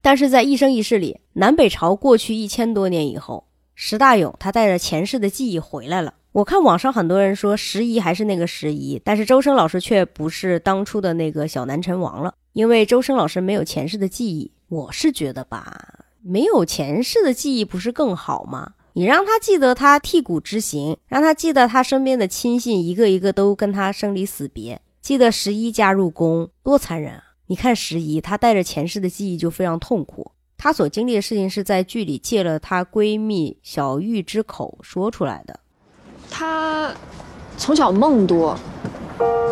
但是在一生一世里，南北朝过去一千多年以后，石大勇他带着前世的记忆回来了。我看网上很多人说十一还是那个十一，但是周深老师却不是当初的那个小南陈王了，因为周深老师没有前世的记忆。我是觉得吧，没有前世的记忆不是更好吗？你让他记得他剔骨之行，让他记得他身边的亲信一个一个都跟他生离死别，记得十一加入宫多残忍啊！你看十一，她带着前世的记忆就非常痛苦。她所经历的事情是在剧里借了她闺蜜小玉之口说出来的。她从小梦多，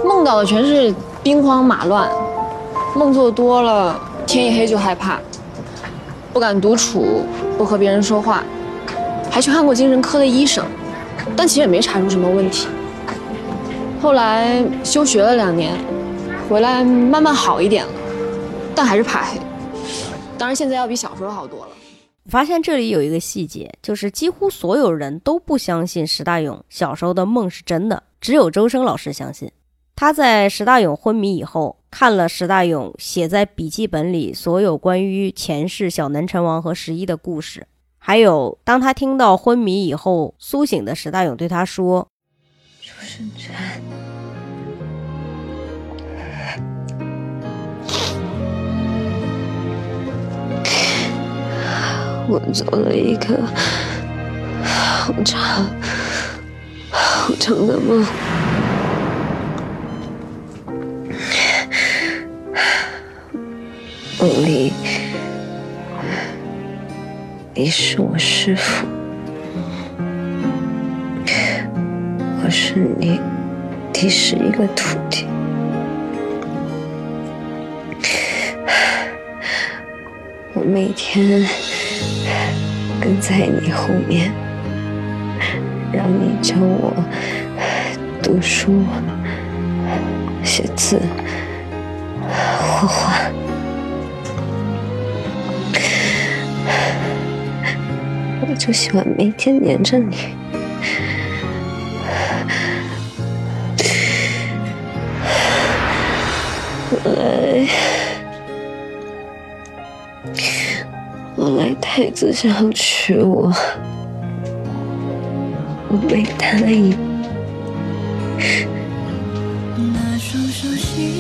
梦到的全是兵荒马乱，梦做多了，天一黑就害怕，不敢独处，不和别人说话。还去看过精神科的医生，但其实也没查出什么问题。后来休学了两年，回来慢慢好一点了，但还是怕黑。当然现在要比小时候好多了。我发现这里有一个细节，就是几乎所有人都不相信石大勇小时候的梦是真的，只有周生老师相信。他在石大勇昏迷以后，看了石大勇写在笔记本里所有关于前世小南陈王和十一的故事。还有，当他听到昏迷以后苏醒的石大勇对他说：“周生辰，我做了一个好长、好长的梦，梦里……”你是我师傅，我是你第十一个徒弟。我每天跟在你后面，让你教我读书、写字、画画。我就喜欢每天黏着你，我来，我来太子想要娶我，我没答应，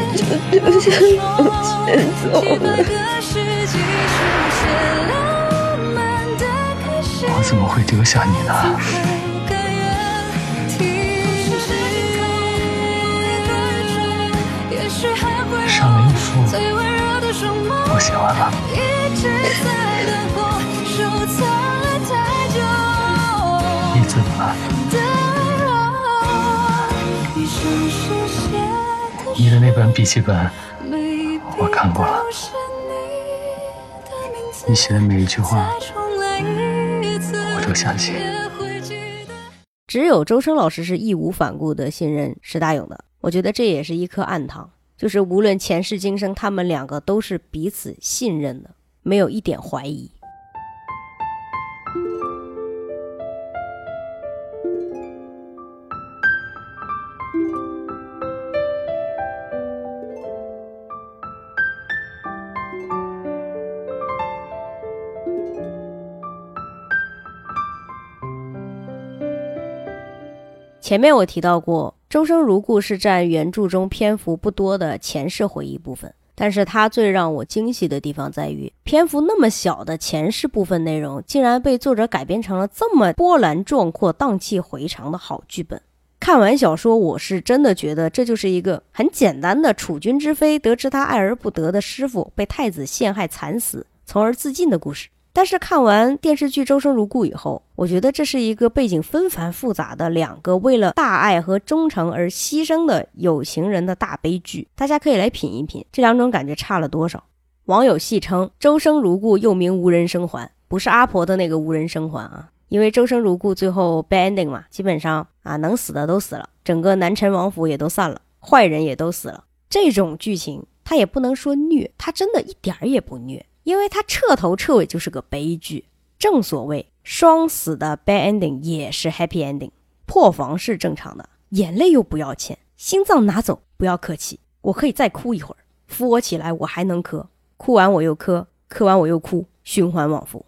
你就丢下我先走了。我怎么会丢下你呢？上了一副，我写完了。你的那本笔记本我看过了，你写的每一句话我都相信。只有周深老师是义无反顾的信任石大勇的，我觉得这也是一颗暗糖。就是无论前世今生，他们两个都是彼此信任的，没有一点怀疑。前面我提到过。《周生如故》是占原著中篇幅不多的前世回忆部分，但是它最让我惊喜的地方在于，篇幅那么小的前世部分内容，竟然被作者改编成了这么波澜壮阔、荡气回肠的好剧本。看完小说，我是真的觉得这就是一个很简单的储君之妃得知她爱而不得的师傅被太子陷害惨死，从而自尽的故事。但是看完电视剧《周生如故》以后，我觉得这是一个背景纷繁复杂的两个为了大爱和忠诚而牺牲的有情人的大悲剧。大家可以来品一品，这两种感觉差了多少？网友戏称《周生如故》又名《无人生还》，不是阿婆的那个无人生还啊，因为《周生如故》最后 b a n d i n g 嘛，基本上啊能死的都死了，整个南陈王府也都散了，坏人也都死了。这种剧情它也不能说虐，它真的一点儿也不虐。因为他彻头彻尾就是个悲剧，正所谓双死的 bad ending 也是 happy ending，破防是正常的，眼泪又不要钱，心脏拿走不要客气，我可以再哭一会儿，扶我起来我还能磕，哭完我又磕，磕完我又哭，循环往复。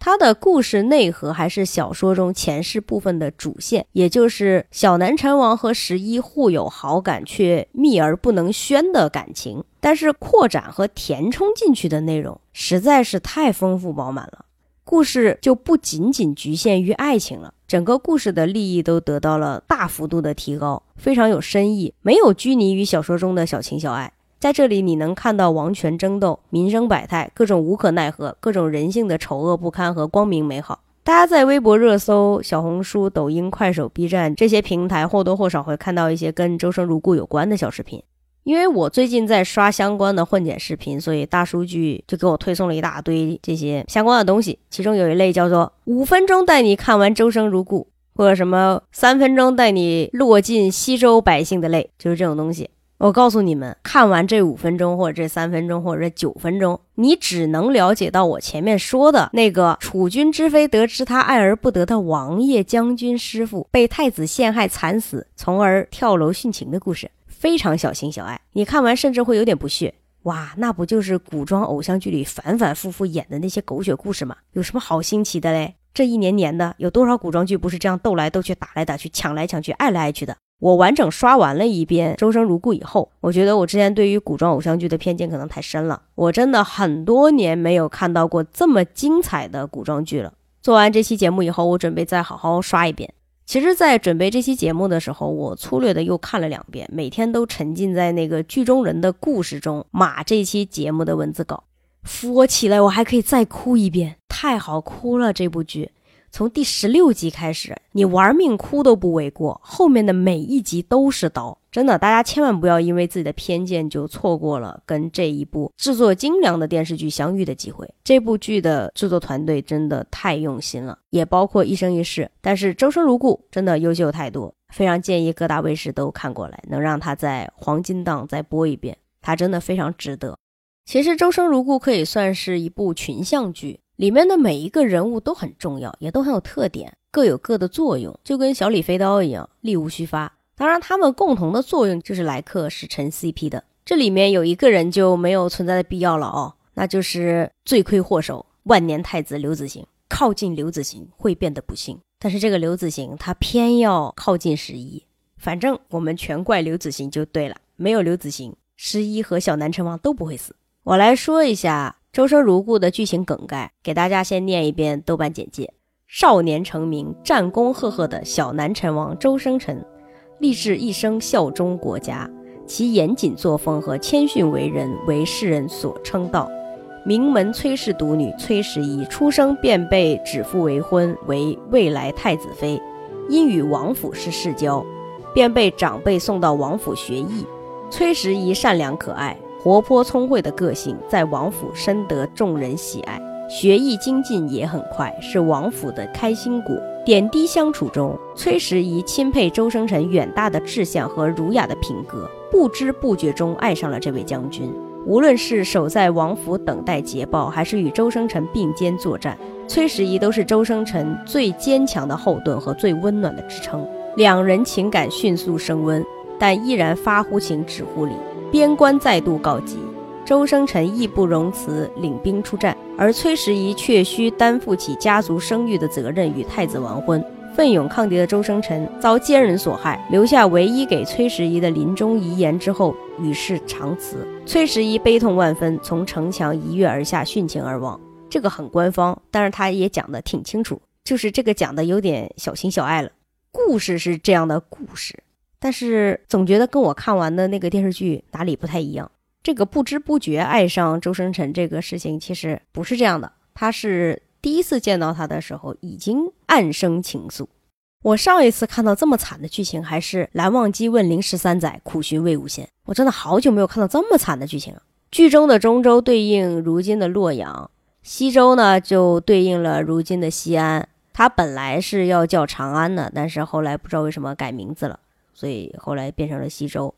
他的故事内核还是小说中前世部分的主线，也就是小南陈王和十一互有好感却秘而不能宣的感情。但是扩展和填充进去的内容实在是太丰富饱满了，故事就不仅仅局限于爱情了，整个故事的利益都得到了大幅度的提高，非常有深意，没有拘泥于小说中的小情小爱。在这里，你能看到王权争斗、民生百态、各种无可奈何、各种人性的丑恶不堪和光明美好。大家在微博热搜、小红书、抖音、快手、B 站这些平台或多或少会看到一些跟《周生如故》有关的小视频。因为我最近在刷相关的混剪视频，所以大数据就给我推送了一大堆这些相关的东西。其中有一类叫做“五分钟带你看完《周生如故》”，或者什么“三分钟带你落尽西周百姓的泪”，就是这种东西。我告诉你们，看完这五分钟，或者这三分钟，或者这九分钟，你只能了解到我前面说的那个楚君之妃得知他爱而不得的王爷将军师傅被太子陷害惨死，从而跳楼殉情的故事，非常小情小爱。你看完甚至会有点不屑，哇，那不就是古装偶像剧里反反复复演的那些狗血故事吗？有什么好新奇的嘞？这一年年的，有多少古装剧不是这样斗来斗去、打来打去、抢来抢去、爱来爱去的？我完整刷完了一遍《周生如故》以后，我觉得我之前对于古装偶像剧的偏见可能太深了。我真的很多年没有看到过这么精彩的古装剧了。做完这期节目以后，我准备再好好刷一遍。其实，在准备这期节目的时候，我粗略的又看了两遍，每天都沉浸在那个剧中人的故事中，码这期节目的文字稿。扶我起来，我还可以再哭一遍，太好哭了这部剧。从第十六集开始，你玩命哭都不为过。后面的每一集都是刀，真的，大家千万不要因为自己的偏见就错过了跟这一部制作精良的电视剧相遇的机会。这部剧的制作团队真的太用心了，也包括一生一世。但是周生如故真的优秀太多，非常建议各大卫视都看过来，能让他在黄金档再播一遍，他真的非常值得。其实周生如故可以算是一部群像剧。里面的每一个人物都很重要，也都很有特点，各有各的作用，就跟小李飞刀一样，力无虚发。当然，他们共同的作用就是来克使臣 CP 的。这里面有一个人就没有存在的必要了哦，那就是罪魁祸首万年太子刘子行。靠近刘子行会变得不幸。但是这个刘子行他偏要靠近十一，反正我们全怪刘子行就对了。没有刘子行，十一和小南陈王都不会死。我来说一下《周生如故》的剧情梗概，给大家先念一遍豆瓣简介：少年成名、战功赫赫的小南陈王周生辰，立志一生效忠国家，其严谨作风和谦逊为人为世人所称道。名门崔氏独女崔十一出生便被指腹为婚，为未来太子妃，因与王府是世交，便被长辈送到王府学艺。崔十一善良可爱、活泼聪慧的个性，在王府深得众人喜爱，学艺精进也很快，是王府的开心果。点滴相处中，崔时宜钦佩周生辰远大的志向和儒雅的品格，不知不觉中爱上了这位将军。无论是守在王府等待捷报，还是与周生辰并肩作战，崔时宜都是周生辰最坚强的后盾和最温暖的支撑。两人情感迅速升温，但依然发乎情，止乎礼。边关再度告急，周生辰义不容辞，领兵出战，而崔十一却需担负起家族生育的责任，与太子完婚。奋勇抗敌的周生辰遭奸人所害，留下唯一给崔十一的临终遗言之后，与世长辞。崔十一悲痛万分，从城墙一跃而下，殉情而亡。这个很官方，但是他也讲的挺清楚，就是这个讲的有点小情小爱了。故事是这样的故事，但是总觉得跟我看完的那个电视剧哪里不太一样。这个不知不觉爱上周生辰这个事情其实不是这样的，他是。第一次见到他的时候，已经暗生情愫。我上一次看到这么惨的剧情，还是蓝忘机问灵十三载，苦寻魏无羡。我真的好久没有看到这么惨的剧情了。剧中的中州对应如今的洛阳，西周呢就对应了如今的西安。它本来是要叫长安的，但是后来不知道为什么改名字了，所以后来变成了西周。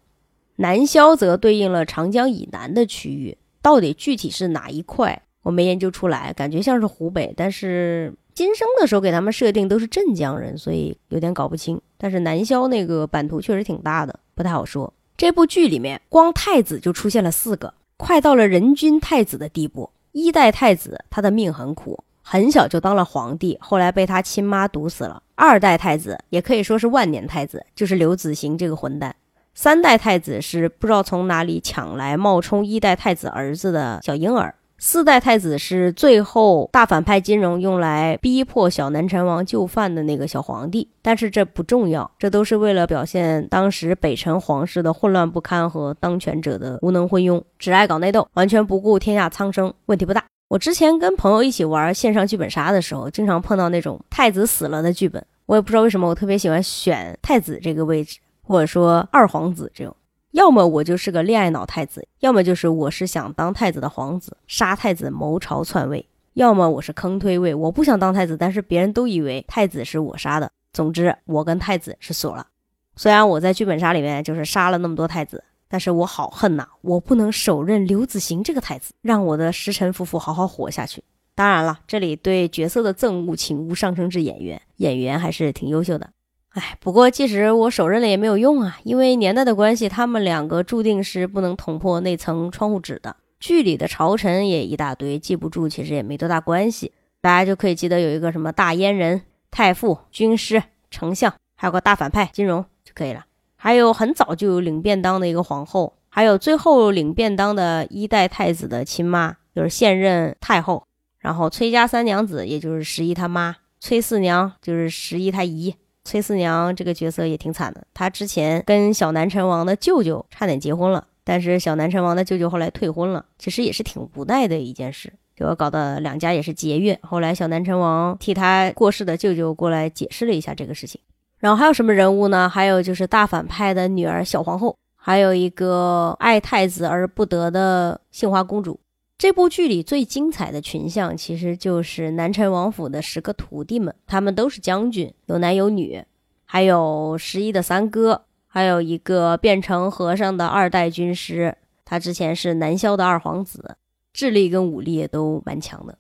南萧则对应了长江以南的区域，到底具体是哪一块？我没研究出来，感觉像是湖北，但是今生的时候给他们设定都是镇江人，所以有点搞不清。但是南萧那个版图确实挺大的，不太好说。这部剧里面光太子就出现了四个，快到了人均太子的地步。一代太子他的命很苦，很小就当了皇帝，后来被他亲妈毒死了。二代太子也可以说是万年太子，就是刘子行这个混蛋。三代太子是不知道从哪里抢来冒充一代太子儿子的小婴儿。四代太子是最后大反派金荣用来逼迫小南陈王就范的那个小皇帝，但是这不重要，这都是为了表现当时北辰皇室的混乱不堪和当权者的无能昏庸，只爱搞内斗，完全不顾天下苍生，问题不大。我之前跟朋友一起玩线上剧本杀的时候，经常碰到那种太子死了的剧本，我也不知道为什么，我特别喜欢选太子这个位置，或者说二皇子这种。要么我就是个恋爱脑太子，要么就是我是想当太子的皇子，杀太子谋朝篡位；要么我是坑推位，我不想当太子，但是别人都以为太子是我杀的。总之，我跟太子是锁了。虽然我在剧本杀里面就是杀了那么多太子，但是我好恨呐！我不能手刃刘子行这个太子，让我的时辰夫妇好好活下去。当然了，这里对角色的憎恶，请勿上升至演员，演员还是挺优秀的。哎，不过即使我手刃了也没有用啊，因为年代的关系，他们两个注定是不能捅破那层窗户纸的。剧里的朝臣也一大堆，记不住其实也没多大关系，大家就可以记得有一个什么大阉人、太傅、军师、丞相，还有个大反派金荣就可以了。还有很早就有领便当的一个皇后，还有最后领便当的一代太子的亲妈，就是现任太后。然后崔家三娘子，也就是十一他妈；崔四娘就是十一他姨。崔四娘这个角色也挺惨的，她之前跟小南陈王的舅舅差点结婚了，但是小南陈王的舅舅后来退婚了，其实也是挺无奈的一件事，就搞得两家也是结怨。后来小南陈王替他过世的舅舅过来解释了一下这个事情。然后还有什么人物呢？还有就是大反派的女儿小皇后，还有一个爱太子而不得的杏花公主。这部剧里最精彩的群像，其实就是南陈王府的十个徒弟们，他们都是将军，有男有女，还有十一的三哥，还有一个变成和尚的二代军师，他之前是南萧的二皇子，智力跟武力也都蛮强的。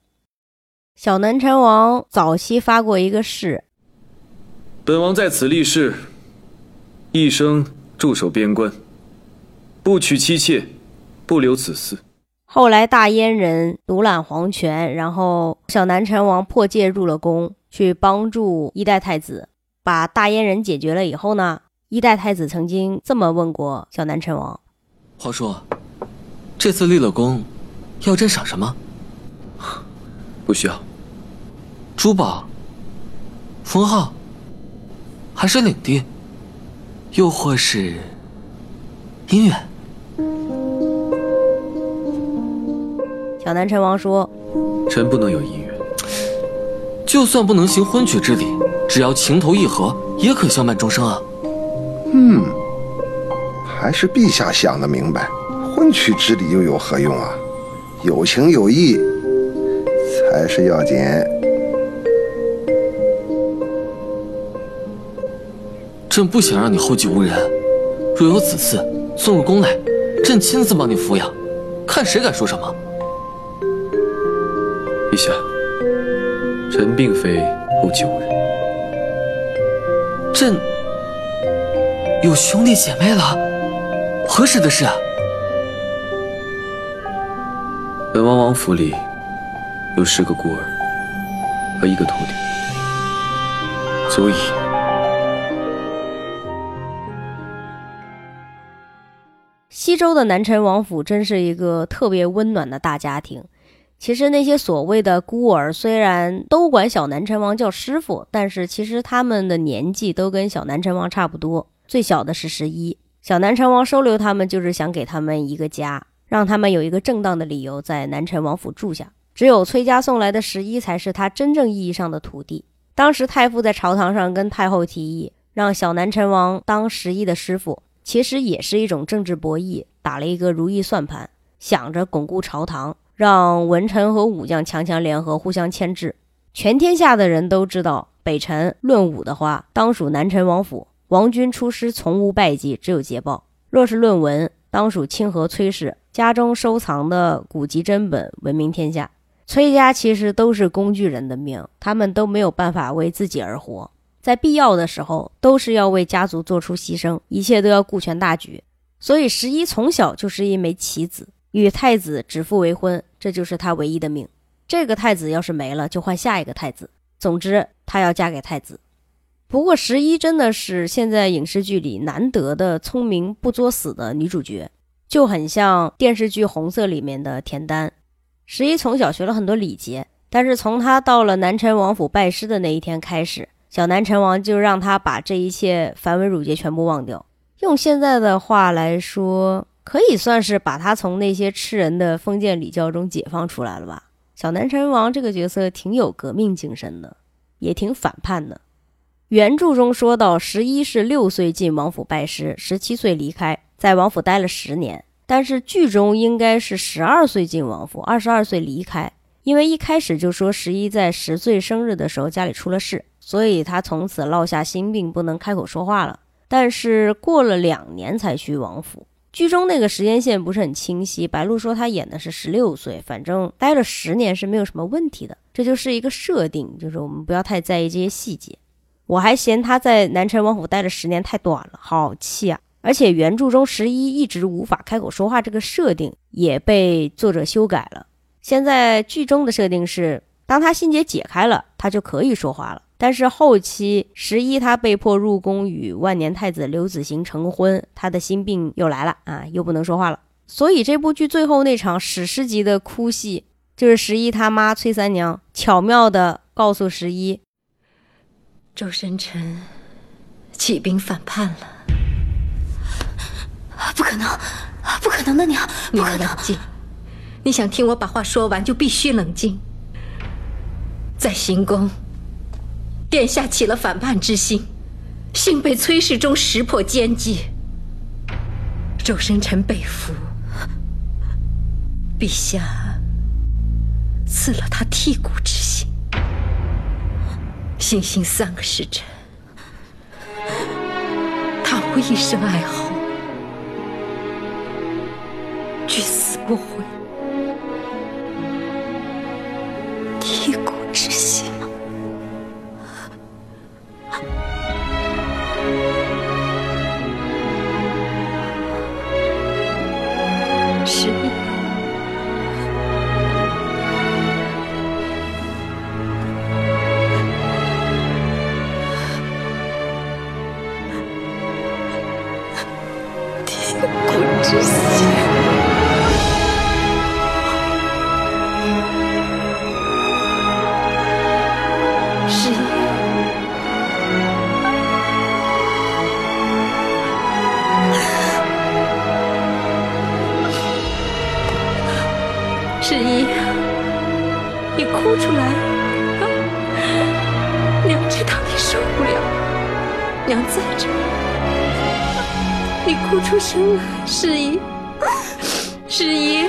小南陈王早期发过一个誓：“本王在此立誓，一生驻守边关，不娶妻妾，不留子嗣。”后来大燕人独揽皇权，然后小南陈王破戒入了宫，去帮助一代太子，把大燕人解决了以后呢，一代太子曾经这么问过小南陈王：“皇叔，这次立了功，要朕赏什么？(sighs) 不需要。珠宝、封号，还是领地，又或是姻缘？”小南陈王说：“臣不能有姻缘，就算不能行婚娶之礼，只要情投意合，也可相伴终生啊。”嗯，还是陛下想得明白，婚娶之礼又有何用啊？有情有义才是要紧。朕不想让你后继无人，若有子嗣，送入宫来，朕亲自帮你抚养，看谁敢说什么。陛下，臣并非后继无人。朕有兄弟姐妹了，何时的事啊？本王王府里有十个孤儿和一个徒弟，足以。西周的南陈王府真是一个特别温暖的大家庭。其实那些所谓的孤儿，虽然都管小南陈王叫师傅，但是其实他们的年纪都跟小南陈王差不多。最小的是十一，小南陈王收留他们，就是想给他们一个家，让他们有一个正当的理由在南陈王府住下。只有崔家送来的十一才是他真正意义上的徒弟。当时太傅在朝堂上跟太后提议，让小南陈王当十一的师傅，其实也是一种政治博弈，打了一个如意算盘，想着巩固朝堂。让文臣和武将强强联合，互相牵制。全天下的人都知道，北辰论武的话，当属南陈王府。王军出师从无败绩，只有捷报。若是论文，当属清河崔氏家中收藏的古籍珍本，闻名天下。崔家其实都是工具人的命，他们都没有办法为自己而活，在必要的时候，都是要为家族做出牺牲，一切都要顾全大局。所以十一从小就是一枚棋子。与太子指腹为婚，这就是他唯一的命。这个太子要是没了，就换下一个太子。总之，他要嫁给太子。不过，十一真的是现在影视剧里难得的聪明不作死的女主角，就很像电视剧《红色》里面的田丹。十一从小学了很多礼节，但是从他到了南陈王府拜师的那一天开始，小南陈王就让他把这一切繁文缛节全部忘掉。用现在的话来说。可以算是把他从那些吃人的封建礼教中解放出来了吧？小南陈王这个角色挺有革命精神的，也挺反叛的。原著中说到，十一是六岁进王府拜师，十七岁离开，在王府待了十年。但是剧中应该是十二岁进王府，二十二岁离开，因为一开始就说十一在十岁生日的时候家里出了事，所以他从此落下心病，不能开口说话了。但是过了两年才去王府。剧中那个时间线不是很清晰，白鹿说她演的是十六岁，反正待了十年是没有什么问题的，这就是一个设定，就是我们不要太在意这些细节。我还嫌她在南城王府待了十年太短了，好气啊！而且原著中十一一直无法开口说话这个设定也被作者修改了，现在剧中的设定是，当他心结解开了，他就可以说话了。但是后期十一他被迫入宫与万年太子刘子行成婚，他的心病又来了啊，又不能说话了。所以这部剧最后那场史诗级的哭戏，就是十一他妈崔三娘巧妙的告诉十一，周深臣起兵反叛了。不可能，不可能的娘，不可能！冷静，你想听我把话说完，就必须冷静。在行宫。殿下起了反叛之心，幸被崔世忠识破奸计。周生辰被俘，陛下赐了他剔骨之心。行刑三个时辰，他无一声哀嚎，俱死不悔。剔骨是声来，世一，十一。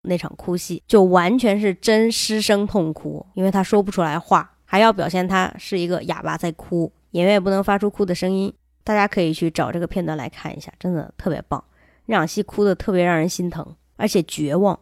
那场哭戏就完全是真失声痛哭，因为他说不出来话，还要表现他是一个哑巴在哭，演员也不能发出哭的声音。大家可以去找这个片段来看一下，真的特别棒。那场戏哭的特别让人心疼，而且绝望，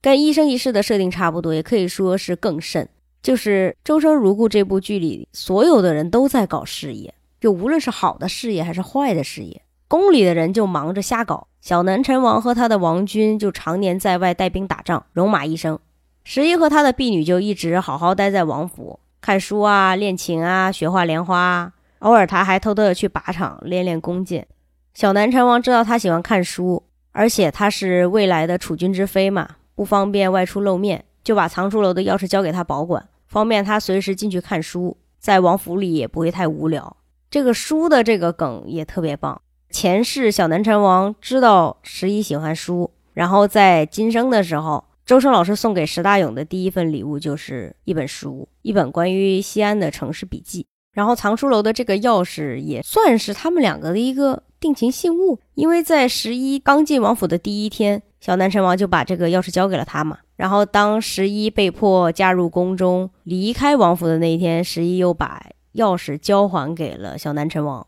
跟《一生一世》的设定差不多，也可以说是更甚。就是《周生如故》这部剧里，所有的人都在搞事业，就无论是好的事业还是坏的事业。宫里的人就忙着瞎搞，小南陈王和他的王军就常年在外带兵打仗，戎马一生。十一和他的婢女就一直好好待在王府，看书啊，练琴啊，学画莲花。偶尔他还偷偷的去靶场练练弓箭。小南陈王知道他喜欢看书，而且他是未来的储君之妃嘛，不方便外出露面，就把藏书楼的钥匙交给他保管，方便他随时进去看书，在王府里也不会太无聊。这个书的这个梗也特别棒。前世小南辰王知道十一喜欢书，然后在今生的时候，周生老师送给石大勇的第一份礼物就是一本书，一本关于西安的城市笔记。然后藏书楼的这个钥匙也算是他们两个的一个定情信物，因为在十一刚进王府的第一天，小南辰王就把这个钥匙交给了他嘛。然后当十一被迫嫁入宫中，离开王府的那一天，十一又把钥匙交还给了小南陈王。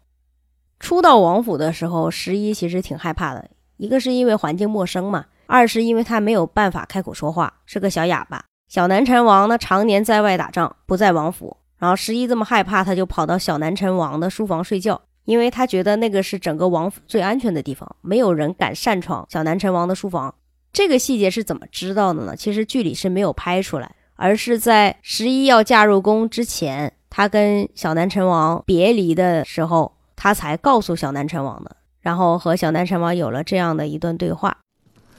初到王府的时候，十一其实挺害怕的。一个是因为环境陌生嘛，二是因为他没有办法开口说话，是个小哑巴。小南陈王呢，常年在外打仗，不在王府。然后十一这么害怕，他就跑到小南陈王的书房睡觉，因为他觉得那个是整个王府最安全的地方，没有人敢擅闯小南陈王的书房。这个细节是怎么知道的呢？其实剧里是没有拍出来，而是在十一要嫁入宫之前，她跟小南陈王别离的时候。她才告诉小南陈王的，然后和小南陈王有了这样的一段对话。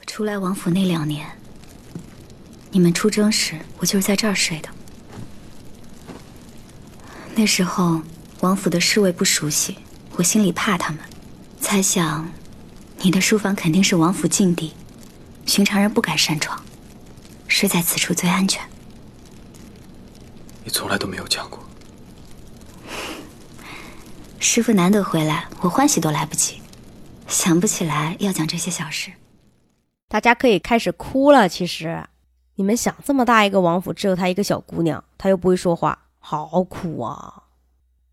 出来王府那两年，你们出征时，我就是在这儿睡的。那时候王府的侍卫不熟悉，我心里怕他们，猜想你的书房肯定是王府禁地，寻常人不敢擅闯，睡在此处最安全。你从来都没有讲过。师傅难得回来，我欢喜都来不及，想不起来要讲这些小事。大家可以开始哭了。其实，你们想，这么大一个王府，只有她一个小姑娘，她又不会说话，好苦啊。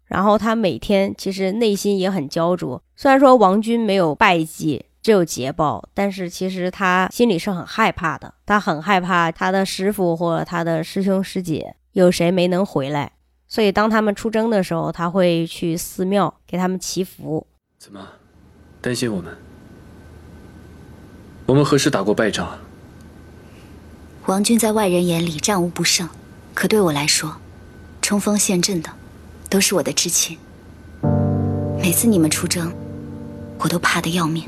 然后她每天其实内心也很焦灼。虽然说王军没有败绩，只有捷报，但是其实他心里是很害怕的。他很害怕他的师傅或他的师兄师姐有谁没能回来。所以，当他们出征的时候，他会去寺庙给他们祈福。怎么，担心我们？我们何时打过败仗？王军在外人眼里战无不胜，可对我来说，冲锋陷阵的都是我的至亲。每次你们出征，我都怕得要命，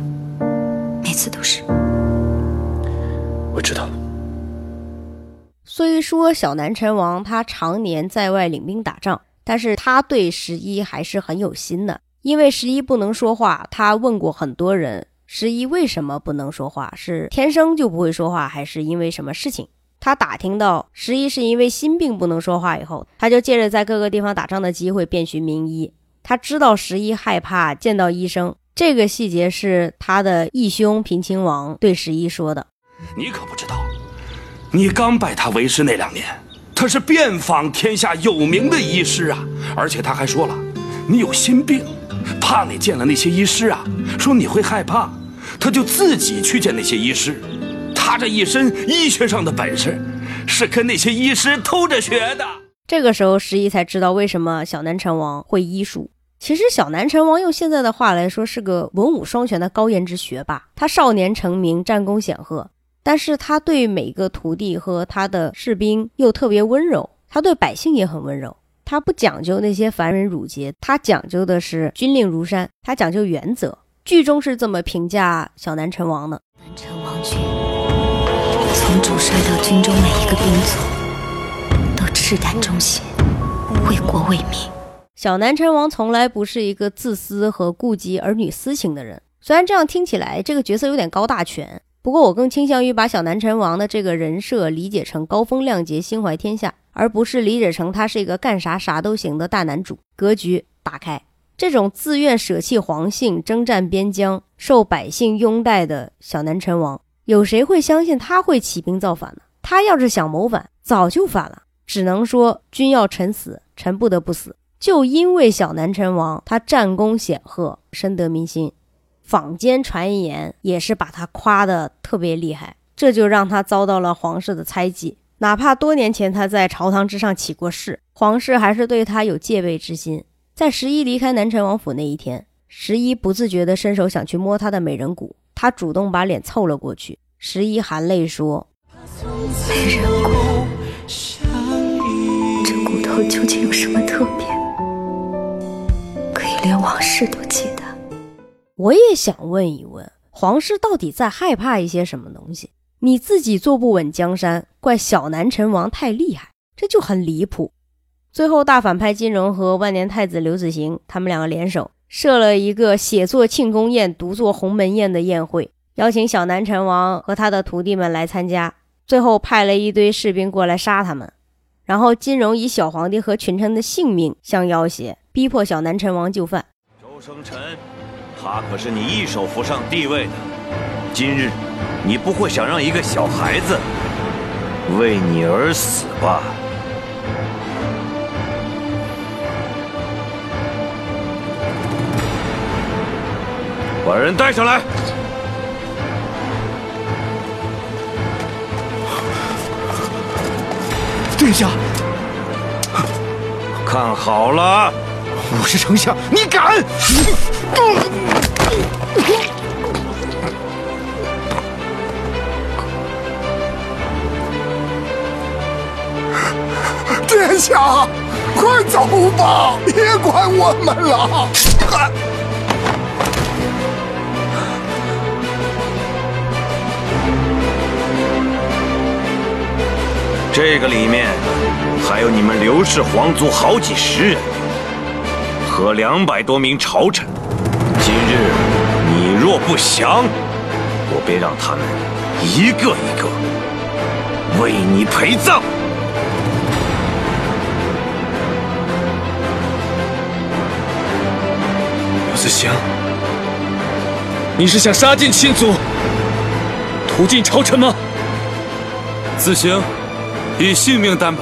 每次都是。我知道。虽说小南陈王他常年在外领兵打仗，但是他对十一还是很有心的。因为十一不能说话，他问过很多人，十一为什么不能说话？是天生就不会说话，还是因为什么事情？他打听到十一是因为心病不能说话以后，他就借着在各个地方打仗的机会遍寻名医。他知道十一害怕见到医生，这个细节是他的义兄平亲王对十一说的。你可不知道。你刚拜他为师那两年，他是遍访天下有名的医师啊，而且他还说了，你有心病，怕你见了那些医师啊，说你会害怕，他就自己去见那些医师。他这一身医学上的本事，是跟那些医师偷着学的。这个时候，十一才知道为什么小南陈王会医术。其实，小南陈王用现在的话来说，是个文武双全的高颜值学霸。他少年成名，战功显赫。但是他对每个徒弟和他的士兵又特别温柔，他对百姓也很温柔，他不讲究那些繁文缛节，他讲究的是军令如山，他讲究原则。剧中是这么评价小南陈王的：南陈王军从主帅到军中每一个兵卒都赤胆忠心，为国为民。小南陈王从来不是一个自私和顾及儿女私情的人。虽然这样听起来这个角色有点高大全，不过我更倾向于把小南陈王的这个人设理解成高风亮节、心怀天下，而不是理解成他是一个干啥啥都行的大男主。格局打开，这种自愿舍弃皇姓、征战边疆、受百姓拥戴的小南陈王，有谁会相信他会起兵造反呢？他要是想谋反，早就反了。只能说君要臣死，臣不得不死。就因为小南陈王他战功显赫，深得民心。坊间传言也是把他夸得特别厉害，这就让他遭到了皇室的猜忌。哪怕多年前他在朝堂之上起过事，皇室还是对他有戒备之心。在十一离开南陈王府那一天，十一不自觉地伸手想去摸他的美人骨，他主动把脸凑了过去。十一含泪说：“美人骨，这骨头究竟有什么特别，连往事都记得？”我也想问一问，皇室到底在害怕一些什么东西？你自己坐不稳江山，怪小南陈王太厉害，这就很离谱。最后，大反派金荣和万年太子刘子行，他们两个联手设了一个写作庆功宴、独坐鸿门宴的宴会，邀请小南陈王和他的徒弟们来参加。最后派了一堆士兵过来杀他们，然后金荣以小皇帝和群臣的性命相要挟，逼迫小南陈王就范。周生辰。他可是你一手扶上帝位的，今日你不会想让一个小孩子为你而死吧？把人带上来！殿下，看好了。我是丞相，你敢？殿下，快走吧，别管我们了。这个里面还有你们刘氏皇族好几十人。和两百多名朝臣，今日你若不降，我便让他们一个一个为你陪葬。刘子行，你是想杀尽亲族，屠尽朝臣吗？子行，以性命担保，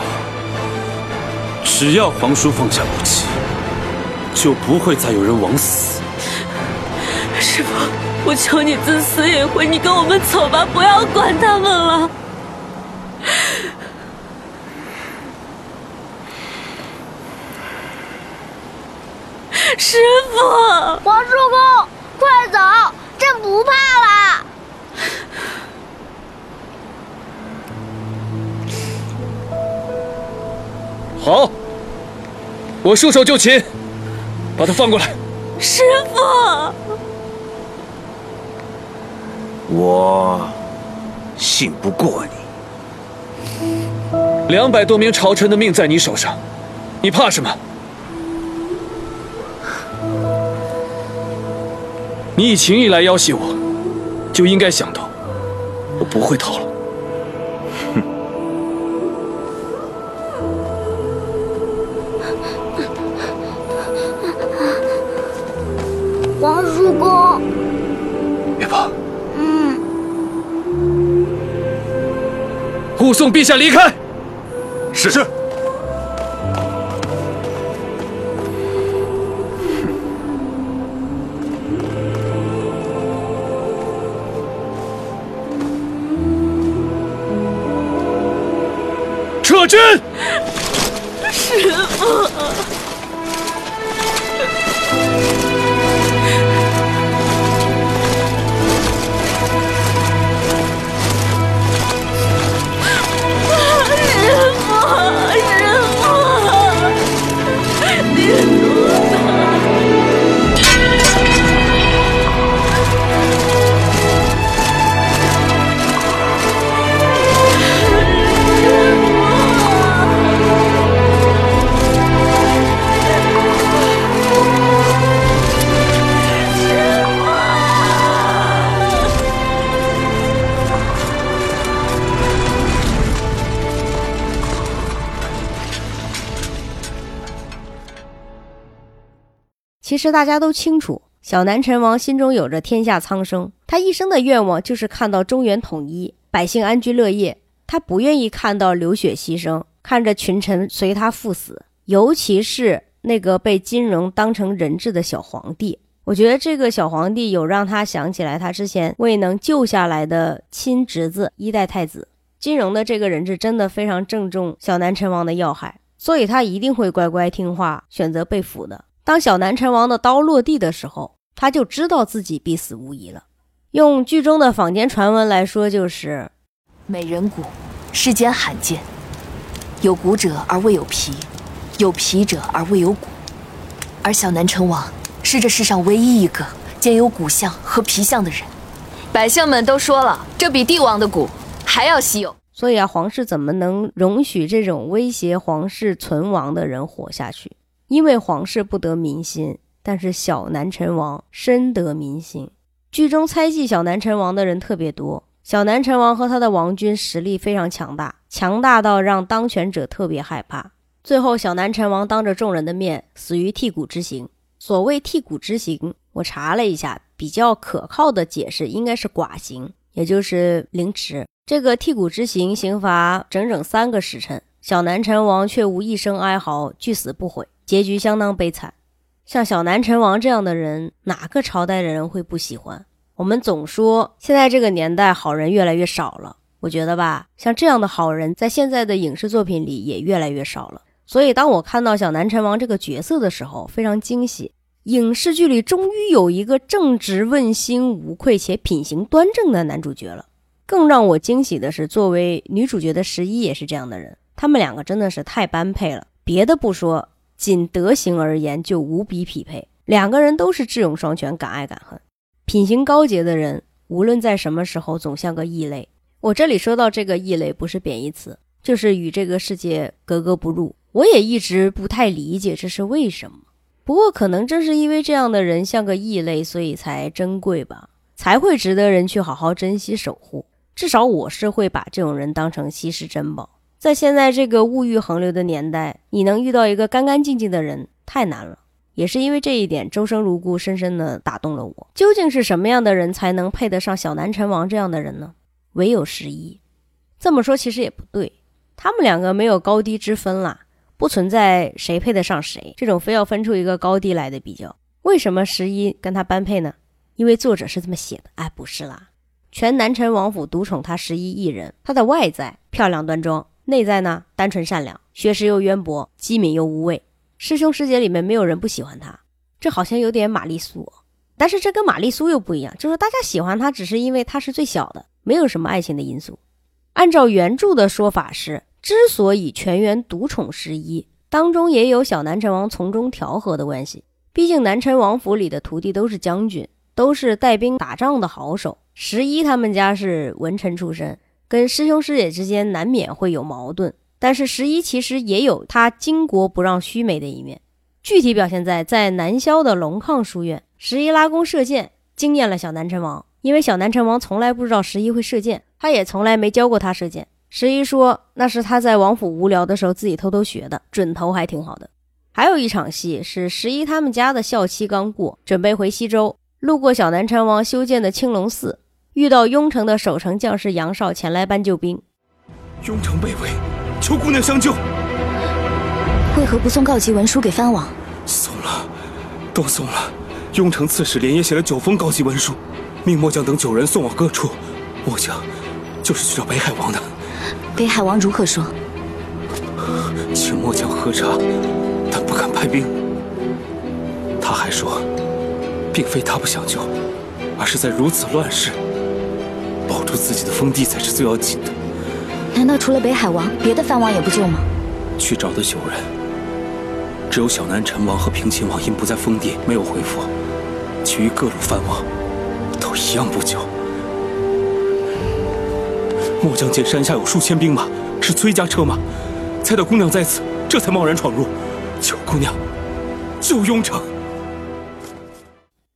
只要皇叔放下武器。就不会再有人枉死。师傅，我求你自私一回，你跟我们走吧，不要管他们了。师傅，王叔公，快走，朕不怕了。好，我束手就擒。把他放过来，师傅。我信不过你。两百多名朝臣的命在你手上，你怕什么？你以情义来要挟我，就应该想到我不会逃了。护送陛下离开。是是。撤军。其实大家都清楚，小南陈王心中有着天下苍生，他一生的愿望就是看到中原统一，百姓安居乐业。他不愿意看到流血牺牲，看着群臣随他赴死，尤其是那个被金荣当成人质的小皇帝。我觉得这个小皇帝有让他想起来他之前未能救下来的亲侄子一代太子金荣的这个人质，真的非常正中小南陈王的要害，所以他一定会乖乖听话，选择被俘的。当小南辰王的刀落地的时候，他就知道自己必死无疑了。用剧中的坊间传闻来说，就是美人骨，世间罕见，有骨者而未有皮，有皮者而未有骨，而小南辰王。是这世上唯一一个兼有骨相和皮相的人，百姓们都说了，这比帝王的骨还要稀有。所以啊，皇室怎么能容许这种威胁皇室存亡的人活下去？因为皇室不得民心，但是小南陈王深得民心。剧中猜忌小南陈王的人特别多，小南陈王和他的王军实力非常强大，强大到让当权者特别害怕。最后，小南陈王当着众人的面死于剔骨之刑。所谓剔骨之刑，我查了一下，比较可靠的解释应该是剐刑，也就是凌迟。这个剔骨之刑刑罚整整三个时辰，小南陈王却无一声哀嚎，拒死不悔，结局相当悲惨。像小南陈王这样的人，哪个朝代的人会不喜欢？我们总说现在这个年代好人越来越少了，我觉得吧，像这样的好人在现在的影视作品里也越来越少了。所以，当我看到小南陈王这个角色的时候，非常惊喜。影视剧里终于有一个正直、问心无愧且品行端正的男主角了。更让我惊喜的是，作为女主角的十一也是这样的人。他们两个真的是太般配了。别的不说，仅德行而言就无比匹配。两个人都是智勇双全、敢爱敢恨、品行高洁的人，无论在什么时候总像个异类。我这里说到这个异类，不是贬义词，就是与这个世界格格不入。我也一直不太理解这是为什么，不过可能正是因为这样的人像个异类，所以才珍贵吧，才会值得人去好好珍惜守护。至少我是会把这种人当成稀世珍宝。在现在这个物欲横流的年代，你能遇到一个干干净净的人太难了。也是因为这一点，周生如故深深地打动了我。究竟是什么样的人才能配得上小南陈王这样的人呢？唯有十一。这么说其实也不对，他们两个没有高低之分啦。不存在谁配得上谁这种非要分出一个高低来的比较。为什么十一跟他般配呢？因为作者是这么写的。哎，不是啦，全南陈王府独宠他十一一人。他的外在漂亮端庄，内在呢单纯善良，学识又渊博，机敏又无畏。师兄师姐里面没有人不喜欢他，这好像有点玛丽苏。但是这跟玛丽苏又不一样，就是大家喜欢他只是因为他是最小的，没有什么爱情的因素。按照原著的说法是。之所以全员独宠十一，当中也有小南陈王从中调和的关系。毕竟南陈王府里的徒弟都是将军，都是带兵打仗的好手。十一他们家是文臣出身，跟师兄师姐之间难免会有矛盾。但是十一其实也有他巾帼不让须眉的一面，具体表现在在南萧的龙亢书院，十一拉弓射箭，惊艳了小南陈王。因为小南陈王从来不知道十一会射箭，他也从来没教过他射箭。十一说：“那是他在王府无聊的时候自己偷偷学的，准头还挺好的。”还有一场戏是十一他们家的校期刚过，准备回西周，路过小南陈王修建的青龙寺，遇到雍城的守城将士杨绍前来搬救兵。雍城被围，求姑娘相救。为何不送告急文书给藩王？送了，都送了。雍城刺史连夜写了九封告急文书，命末将等九人送往各处。末将就是去找北海王的。北海王如何说？请末将喝茶，但不敢派兵。他还说，并非他不想救，而是在如此乱世，保住自己的封地才是最要紧的。难道除了北海王，别的藩王也不救吗？去找的九人，只有小南陈王和平秦王因不在封地没有回复，其余各路藩王都一样不救。末将见山下有数千兵马，是崔家车马，猜到姑娘在此，这才贸然闯入。求姑娘救雍城。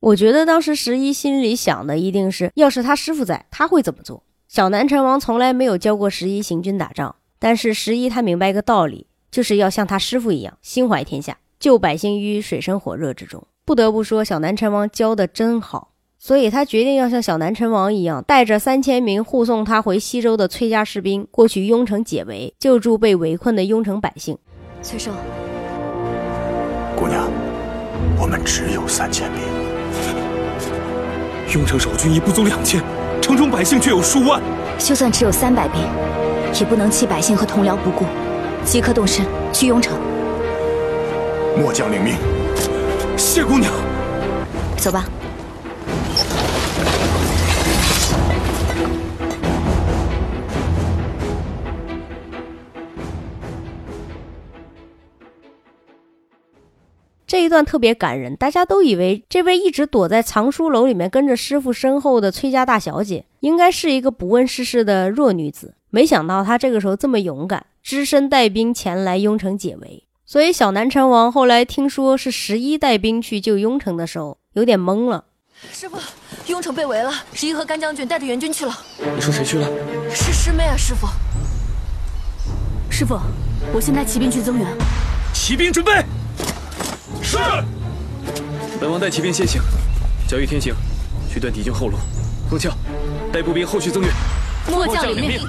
我觉得当时十一心里想的一定是，要是他师傅在，他会怎么做？小南陈王从来没有教过十一行军打仗，但是十一他明白一个道理，就是要像他师傅一样，心怀天下，救百姓于水深火热之中。不得不说，小南陈王教的真好，所以他决定要像小南陈王一样，带着三千名护送他回西周的崔家士兵过去雍城解围，救助被围困的雍城百姓。崔寿，姑娘，我们只有三千兵，雍城守军已不足两千，城中百姓却有数万。就算只有三百兵，也不能弃百姓和同僚不顾，即刻动身去雍城。末将领命。谢姑娘，走吧。这一段特别感人，大家都以为这位一直躲在藏书楼里面跟着师傅身后的崔家大小姐，应该是一个不问世事的弱女子。没想到她这个时候这么勇敢，只身带兵前来雍城解围。所以小南辰王后来听说是十一带兵去救雍城的时候，有点懵了。师傅，雍城被围了，十一和甘将军带着援军去了。你说谁去了？是师妹啊，师傅。师傅，我先带骑兵去增援。骑兵准备。是，本王带骑兵先行，交于天行，去断敌军后路。凤翘，带步兵后续增援。末将领命。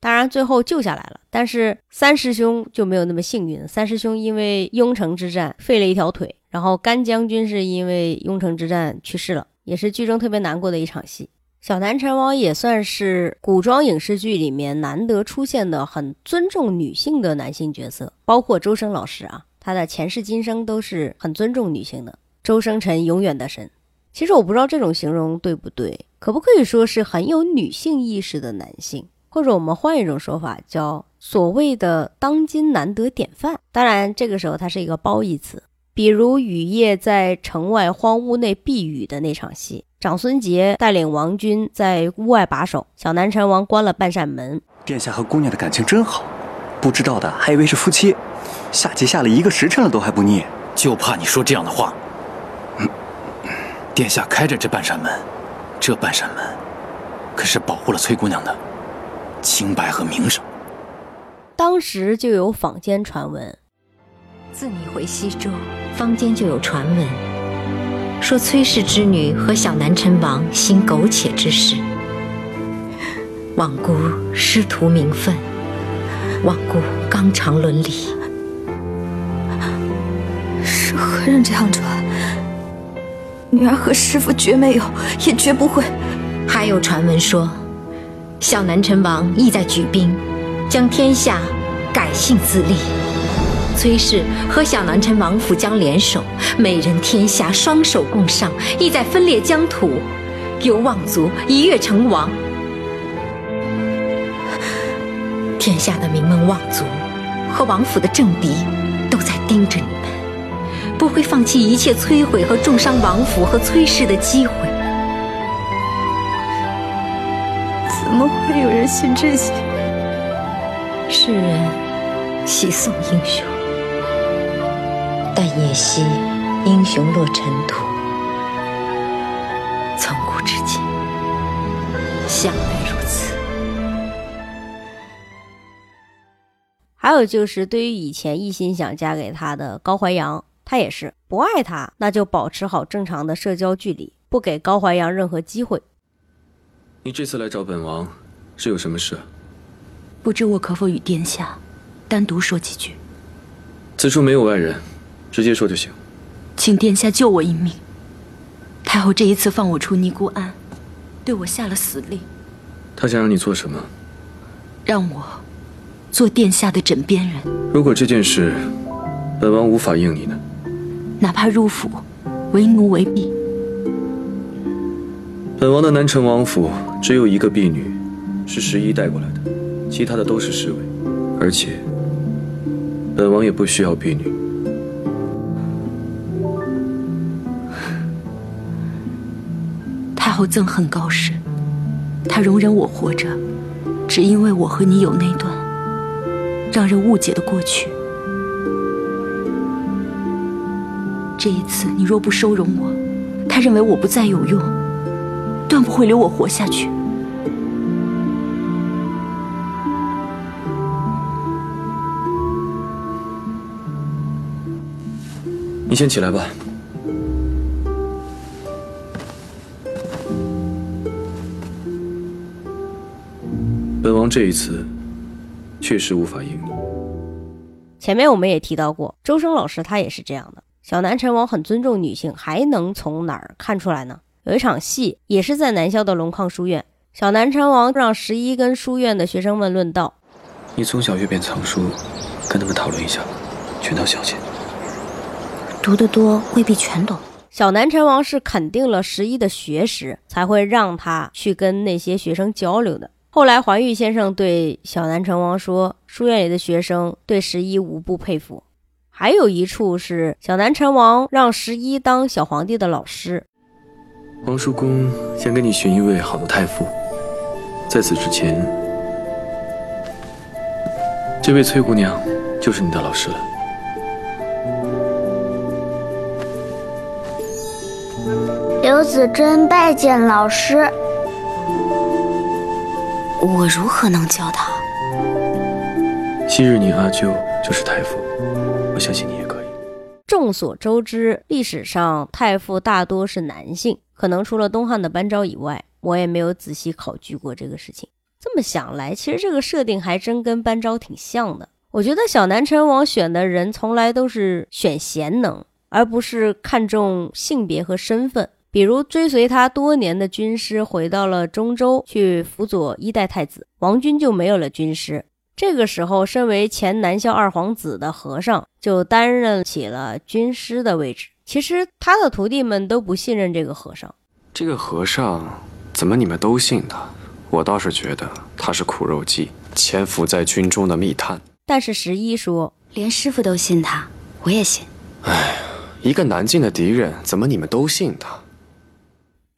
当然，最后救下来了，但是三师兄就没有那么幸运。三师兄因为雍城之战废了一条腿，然后甘将军是因为雍城之战去世了，也是剧中特别难过的一场戏。小南陈王也算是古装影视剧里面难得出现的很尊重女性的男性角色，包括周深老师啊，他的前世今生都是很尊重女性的。周生辰永远的神，其实我不知道这种形容对不对，可不可以说是很有女性意识的男性，或者我们换一种说法，叫所谓的当今难得典范。当然，这个时候它是一个褒义词，比如雨夜在城外荒屋内避雨的那场戏。长孙杰带领王军在屋外把守，小南陈王关了半扇门。殿下和姑娘的感情真好，不知道的还以为是夫妻。下棋下了一个时辰了都还不腻，就怕你说这样的话。嗯，殿下开着这半扇门，这半扇门可是保护了崔姑娘的清白和名声。当时就有坊间传闻，自你回西周，坊间就有传闻。说崔氏之女和小南陈王行苟且之事，罔顾师徒名分，罔顾纲常伦理。是何人这样传？女儿和师傅绝没有，也绝不会。还有传闻说，小南陈王意在举兵，将天下改姓自立。崔氏和小南陈王府将联手，美人天下，双手共上，意在分裂疆土，由望族一跃成王。天下的名门望族和王府的政敌都在盯着你们，不会放弃一切摧毁和重伤王府和崔氏的机会。怎么会有人信这些？世人喜颂英雄。但也惜英雄落尘土，从古至今，向来如此。还有就是对于以前一心想嫁给他的高怀阳，他也是不爱他，那就保持好正常的社交距离，不给高怀阳任何机会。你这次来找本王，是有什么事？不知我可否与殿下单独说几句？此处没有外人。直接说就行，请殿下救我一命。太后这一次放我出尼姑庵，对我下了死令。她想让你做什么？让我做殿下的枕边人。如果这件事，本王无法应你呢？哪怕入府，为奴为婢。本王的南城王府只有一个婢女，是十一带过来的，其他的都是侍卫，而且本王也不需要婢女。后憎恨高氏，他容忍我活着，只因为我和你有那段让人误解的过去。这一次你若不收容我，他认为我不再有用，断不会留我活下去。你先起来吧。本王这一次确实无法应你。前面我们也提到过，周生老师他也是这样的。小南陈王很尊重女性，还能从哪儿看出来呢？有一场戏也是在南校的龙亢书院，小南陈王让十一跟书院的学生们论道。你从小阅遍藏书，跟他们讨论一下，全当小节。读得多未必全懂。小南陈王是肯定了十一的学识，才会让他去跟那些学生交流的。后来，环玉先生对小南成王说：“书院里的学生对十一无不佩服。”还有一处是小南成王让十一当小皇帝的老师。王叔公想给你寻一位好的太傅，在此之前，这位崔姑娘就是你的老师了。刘子珍拜见老师。我如何能教他？昔日你阿舅就是太傅，我相信你也可以。众所周知，历史上太傅大多是男性，可能除了东汉的班昭以外，我也没有仔细考据过这个事情。这么想来，其实这个设定还真跟班昭挺像的。我觉得小南陈王选的人从来都是选贤能，而不是看重性别和身份。比如追随他多年的军师回到了中州去辅佐一代太子，王军就没有了军师。这个时候，身为前南校二皇子的和尚就担任起了军师的位置。其实他的徒弟们都不信任这个和尚。这个和尚怎么你们都信他？我倒是觉得他是苦肉计，潜伏在军中的密探。但是十一说，连师傅都信他，我也信。哎，一个南境的敌人，怎么你们都信他？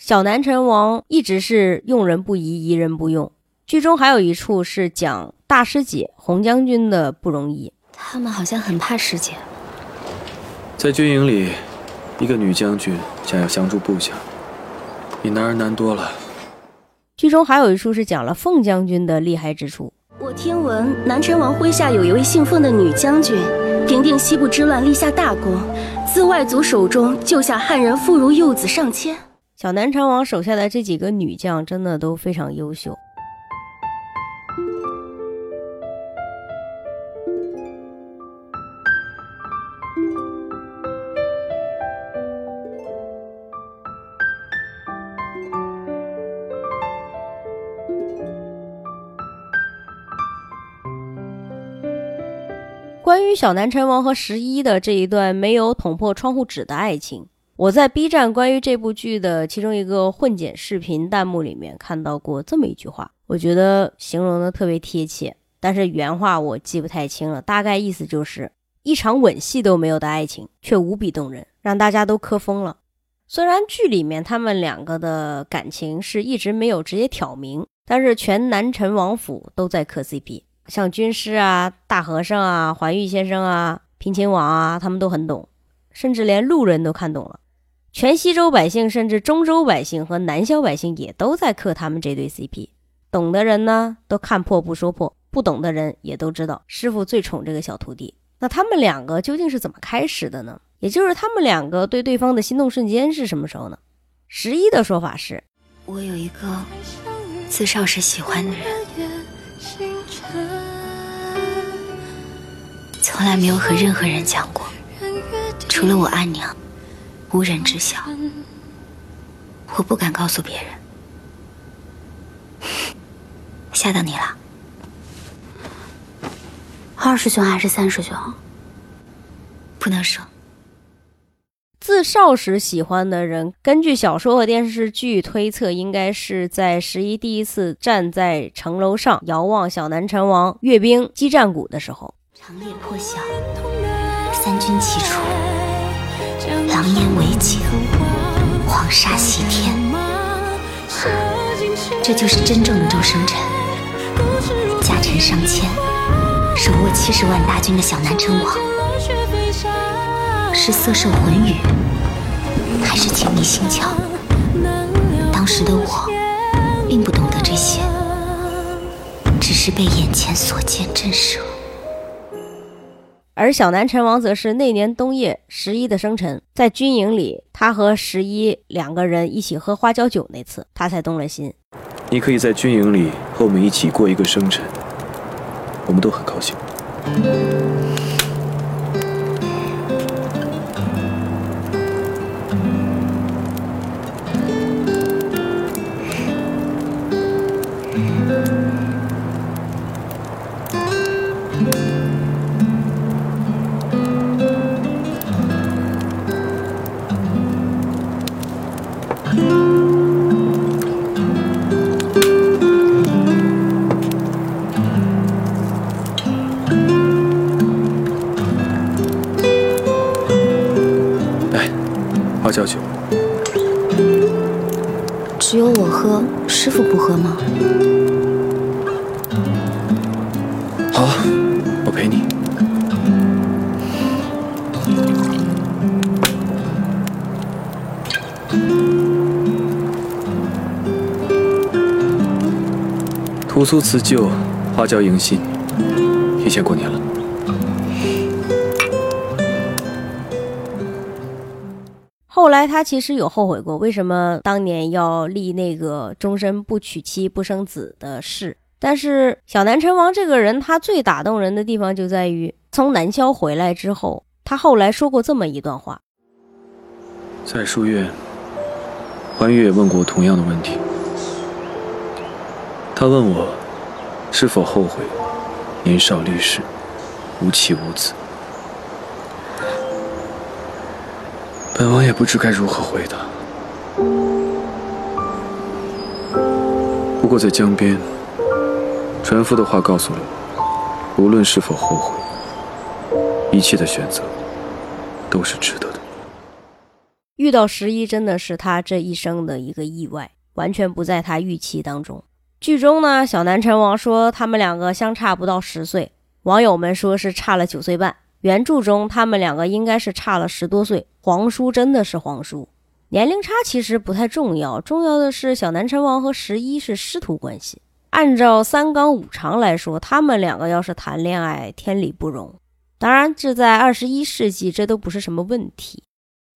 小南陈王一直是用人不疑，疑人不用。剧中还有一处是讲大师姐洪将军的不容易。他们好像很怕师姐。在军营里，一个女将军想要降住部下，比男人难多了。剧中还有一处是讲了凤将军的厉害之处。我听闻南陈王麾下有一位姓凤的女将军，平定西部之乱，立下大功，自外族手中救下汉人妇孺幼子上千。小南昌王手下的这几个女将真的都非常优秀。关于小南陈王和十一的这一段没有捅破窗户纸的爱情。我在 B 站关于这部剧的其中一个混剪视频弹幕里面看到过这么一句话，我觉得形容的特别贴切，但是原话我记不太清了，大概意思就是一场吻戏都没有的爱情，却无比动人，让大家都磕疯了。虽然剧里面他们两个的感情是一直没有直接挑明，但是全南陈王府都在磕 CP，像军师啊、大和尚啊、环玉先生啊、平亲王啊，他们都很懂，甚至连路人都看懂了。全西周百姓，甚至中州百姓和南萧百姓也都在磕他们这对 CP。懂的人呢，都看破不说破；不懂的人也都知道，师傅最宠这个小徒弟。那他们两个究竟是怎么开始的呢？也就是他们两个对对方的心动瞬间是什么时候呢？十一的说法是：我有一个自少时喜欢的人，从来没有和任何人讲过，除了我阿娘。无人知晓，我不敢告诉别人。吓到你了？二师兄还是三师兄？不能说。自少时喜欢的人，根据小说和电视剧推测，应该是在十一第一次站在城楼上遥望小南陈王阅兵击战鼓的时候。长烈破晓，三军齐出。狼烟为景，黄沙洗天，这就是真正的周生辰。家臣上千，手握七十万大军的小南陈王，是色受魂语，还是情迷心窍？当时的我并不懂得这些，只是被眼前所见震慑。而小南辰王则是那年冬夜十一的生辰，在军营里，他和十一两个人一起喝花椒酒那次，他才动了心。你可以在军营里和我们一起过一个生辰，我们都很高兴。苏辞旧，花椒迎新，提前过年了。后来他其实有后悔过，为什么当年要立那个终身不娶妻不生子的誓？但是小南陈王这个人，他最打动人的地方就在于，从南萧回来之后，他后来说过这么一段话：在书院，欢月问过我同样的问题。他问我，是否后悔年少立誓，无妻无子。本王也不知该如何回答。不过在江边，船夫的话告诉了我，无论是否后悔，一切的选择都是值得的。遇到十一真的是他这一生的一个意外，完全不在他预期当中。剧中呢，小南陈王说他们两个相差不到十岁，网友们说是差了九岁半。原著中，他们两个应该是差了十多岁。皇叔真的是皇叔，年龄差其实不太重要，重要的是小南陈王和十一是师徒关系。按照三纲五常来说，他们两个要是谈恋爱，天理不容。当然，这在二十一世纪，这都不是什么问题。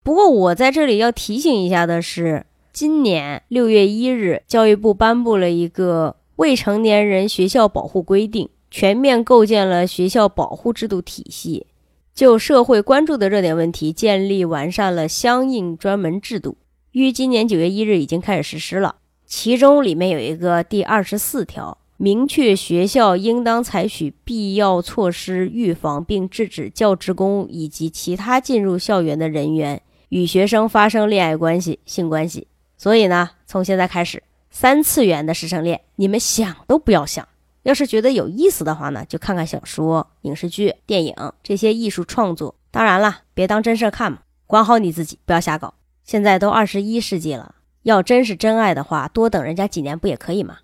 不过，我在这里要提醒一下的是，今年六月一日，教育部颁布了一个未成年人学校保护规定，全面构建了学校保护制度体系。就社会关注的热点问题，建立完善了相应专门制度，于今年九月一日已经开始实施了。其中里面有一个第二十四条，明确学校应当采取必要措施，预防并制止教职工以及其他进入校园的人员与学生发生恋爱关系、性关系。所以呢，从现在开始，三次元的师生恋，你们想都不要想。要是觉得有意思的话呢，就看看小说、影视剧、电影这些艺术创作。当然了，别当真事儿看嘛，管好你自己，不要瞎搞。现在都二十一世纪了，要真是真爱的话，多等人家几年不也可以吗？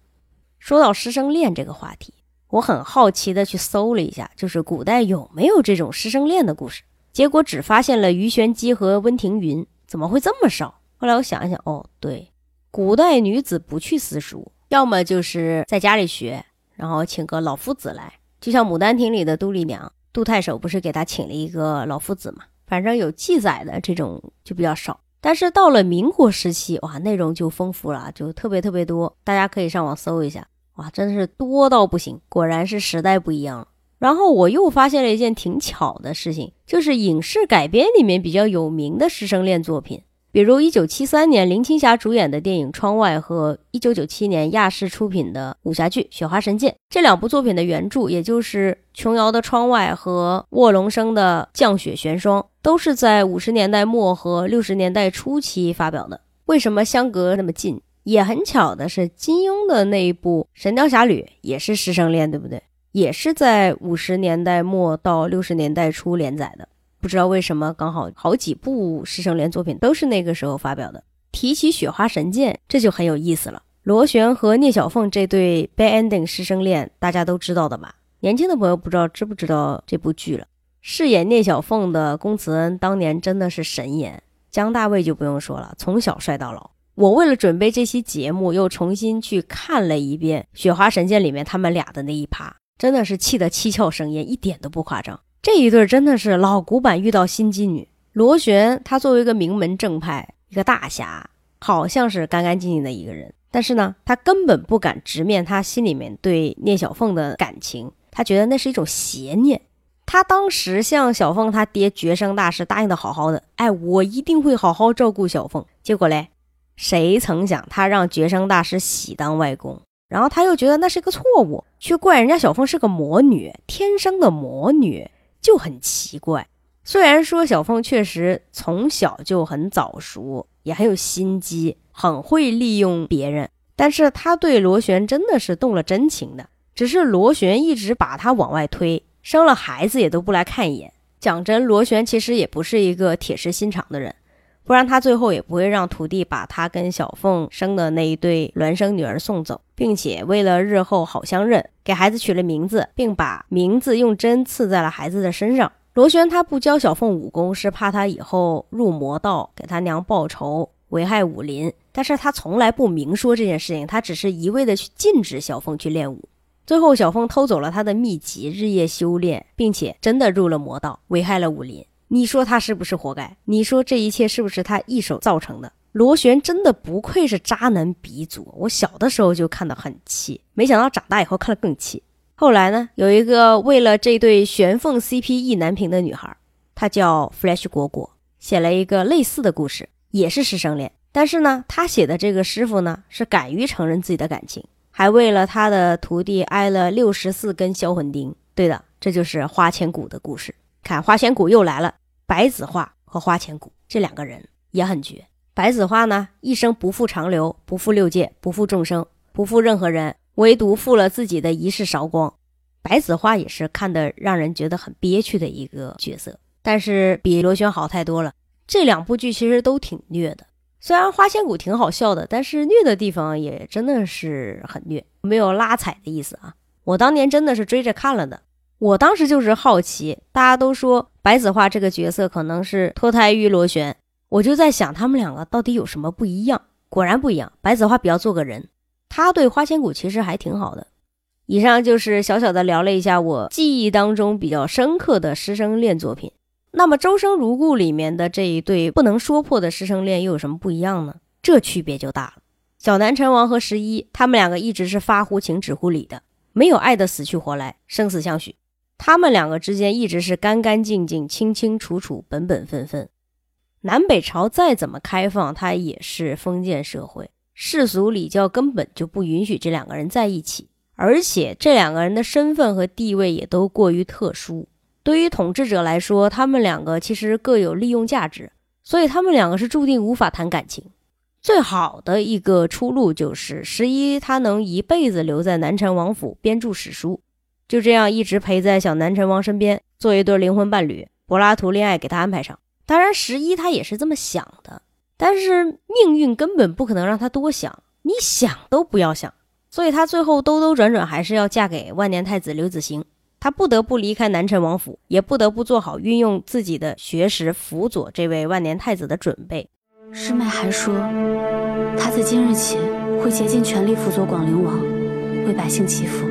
说到师生恋这个话题，我很好奇的去搜了一下，就是古代有没有这种师生恋的故事？结果只发现了鱼玄机和温庭筠，怎么会这么少？后来我想一想，哦，对，古代女子不去私塾，要么就是在家里学。然后请个老夫子来，就像《牡丹亭》里的杜丽娘，杜太守不是给她请了一个老夫子嘛？反正有记载的这种就比较少。但是到了民国时期，哇，内容就丰富了，就特别特别多。大家可以上网搜一下，哇，真的是多到不行。果然是时代不一样了。然后我又发现了一件挺巧的事情，就是影视改编里面比较有名的师生恋作品。比如一九七三年林青霞主演的电影《窗外》和一九九七年亚视出品的武侠剧《雪花神剑》这两部作品的原著，也就是琼瑶的《窗外》和卧龙生的《降雪玄霜》，都是在五十年代末和六十年代初期发表的。为什么相隔那么近？也很巧的是，金庸的那一部《神雕侠侣》也是师生恋，对不对？也是在五十年代末到六十年代初连载的。不知道为什么，刚好好几部师生恋作品都是那个时候发表的。提起《雪花神剑》，这就很有意思了。螺旋和聂小凤这对 bad ending 师生恋，大家都知道的吧？年轻的朋友不知道知不知道这部剧了？饰演聂小凤的龚慈恩当年真的是神颜，姜大卫就不用说了，从小帅到老。我为了准备这期节目，又重新去看了一遍《雪花神剑》里面他们俩的那一趴，真的是气得七窍生烟，一点都不夸张。这一对真的是老古板遇到心机女。螺旋他作为一个名门正派，一个大侠，好像是干干净净的一个人，但是呢，他根本不敢直面他心里面对聂小凤的感情，他觉得那是一种邪念。他当时向小凤他爹绝生大师答应的好好的，哎，我一定会好好照顾小凤。结果嘞，谁曾想他让绝生大师喜当外公，然后他又觉得那是一个错误，却怪人家小凤是个魔女，天生的魔女就很奇怪。虽然说小凤确实从小就很早熟，也很有心机，很会利用别人，但是她对螺旋真的是动了真情的，只是螺旋一直把她往外推。生了孩子也都不来看一眼。讲真，螺旋其实也不是一个铁石心肠的人，不然他最后也不会让徒弟把他跟小凤生的那一对孪生女儿送走，并且为了日后好相认，给孩子取了名字，并把名字用针刺在了孩子的身上。螺旋他不教小凤武功，是怕他以后入魔道给他娘报仇，危害武林。但是他从来不明说这件事情，他只是一味的去禁止小凤去练武。最后，小凤偷走了他的秘籍，日夜修炼，并且真的入了魔道，危害了武林。你说他是不是活该？你说这一切是不是他一手造成的？螺旋真的不愧是渣男鼻祖，我小的时候就看得很气，没想到长大以后看得更气。后来呢，有一个为了这对玄凤 CP 意难平的女孩，她叫 Flash 果果，写了一个类似的故事，也是师生恋。但是呢，她写的这个师傅呢，是敢于承认自己的感情。还为了他的徒弟挨了六十四根销魂钉。对的，这就是花千骨的故事。看，花千骨又来了。白子画和花千骨这两个人也很绝。白子画呢，一生不负长流，不负六界，不负众生，不负任何人，唯独负了自己的一世韶光。白子画也是看得让人觉得很憋屈的一个角色，但是比螺旋好太多了。这两部剧其实都挺虐的。虽然花千骨挺好笑的，但是虐的地方也真的是很虐，没有拉踩的意思啊。我当年真的是追着看了的，我当时就是好奇，大家都说白子画这个角色可能是脱胎于螺旋，我就在想他们两个到底有什么不一样。果然不一样，白子画比较做个人，他对花千骨其实还挺好的。以上就是小小的聊了一下我记忆当中比较深刻的师生恋作品。那么《周生如故》里面的这一对不能说破的师生恋又有什么不一样呢？这区别就大了。小南陈王和十一，他们两个一直是发乎情止乎礼的，没有爱的死去活来、生死相许。他们两个之间一直是干干净净、清清楚楚、本本分分。南北朝再怎么开放，它也是封建社会，世俗礼教根本就不允许这两个人在一起，而且这两个人的身份和地位也都过于特殊。对于统治者来说，他们两个其实各有利用价值，所以他们两个是注定无法谈感情。最好的一个出路就是十一，他能一辈子留在南陈王府编著史书，就这样一直陪在小南陈王身边，做一对灵魂伴侣。柏拉图恋爱给他安排上，当然十一他也是这么想的，但是命运根本不可能让他多想，你想都不要想，所以他最后兜兜转转还是要嫁给万年太子刘子行。他不得不离开南陈王府，也不得不做好运用自己的学识辅佐这位万年太子的准备。师妹还说，他自今日起会竭尽全力辅佐广陵王，为百姓祈福。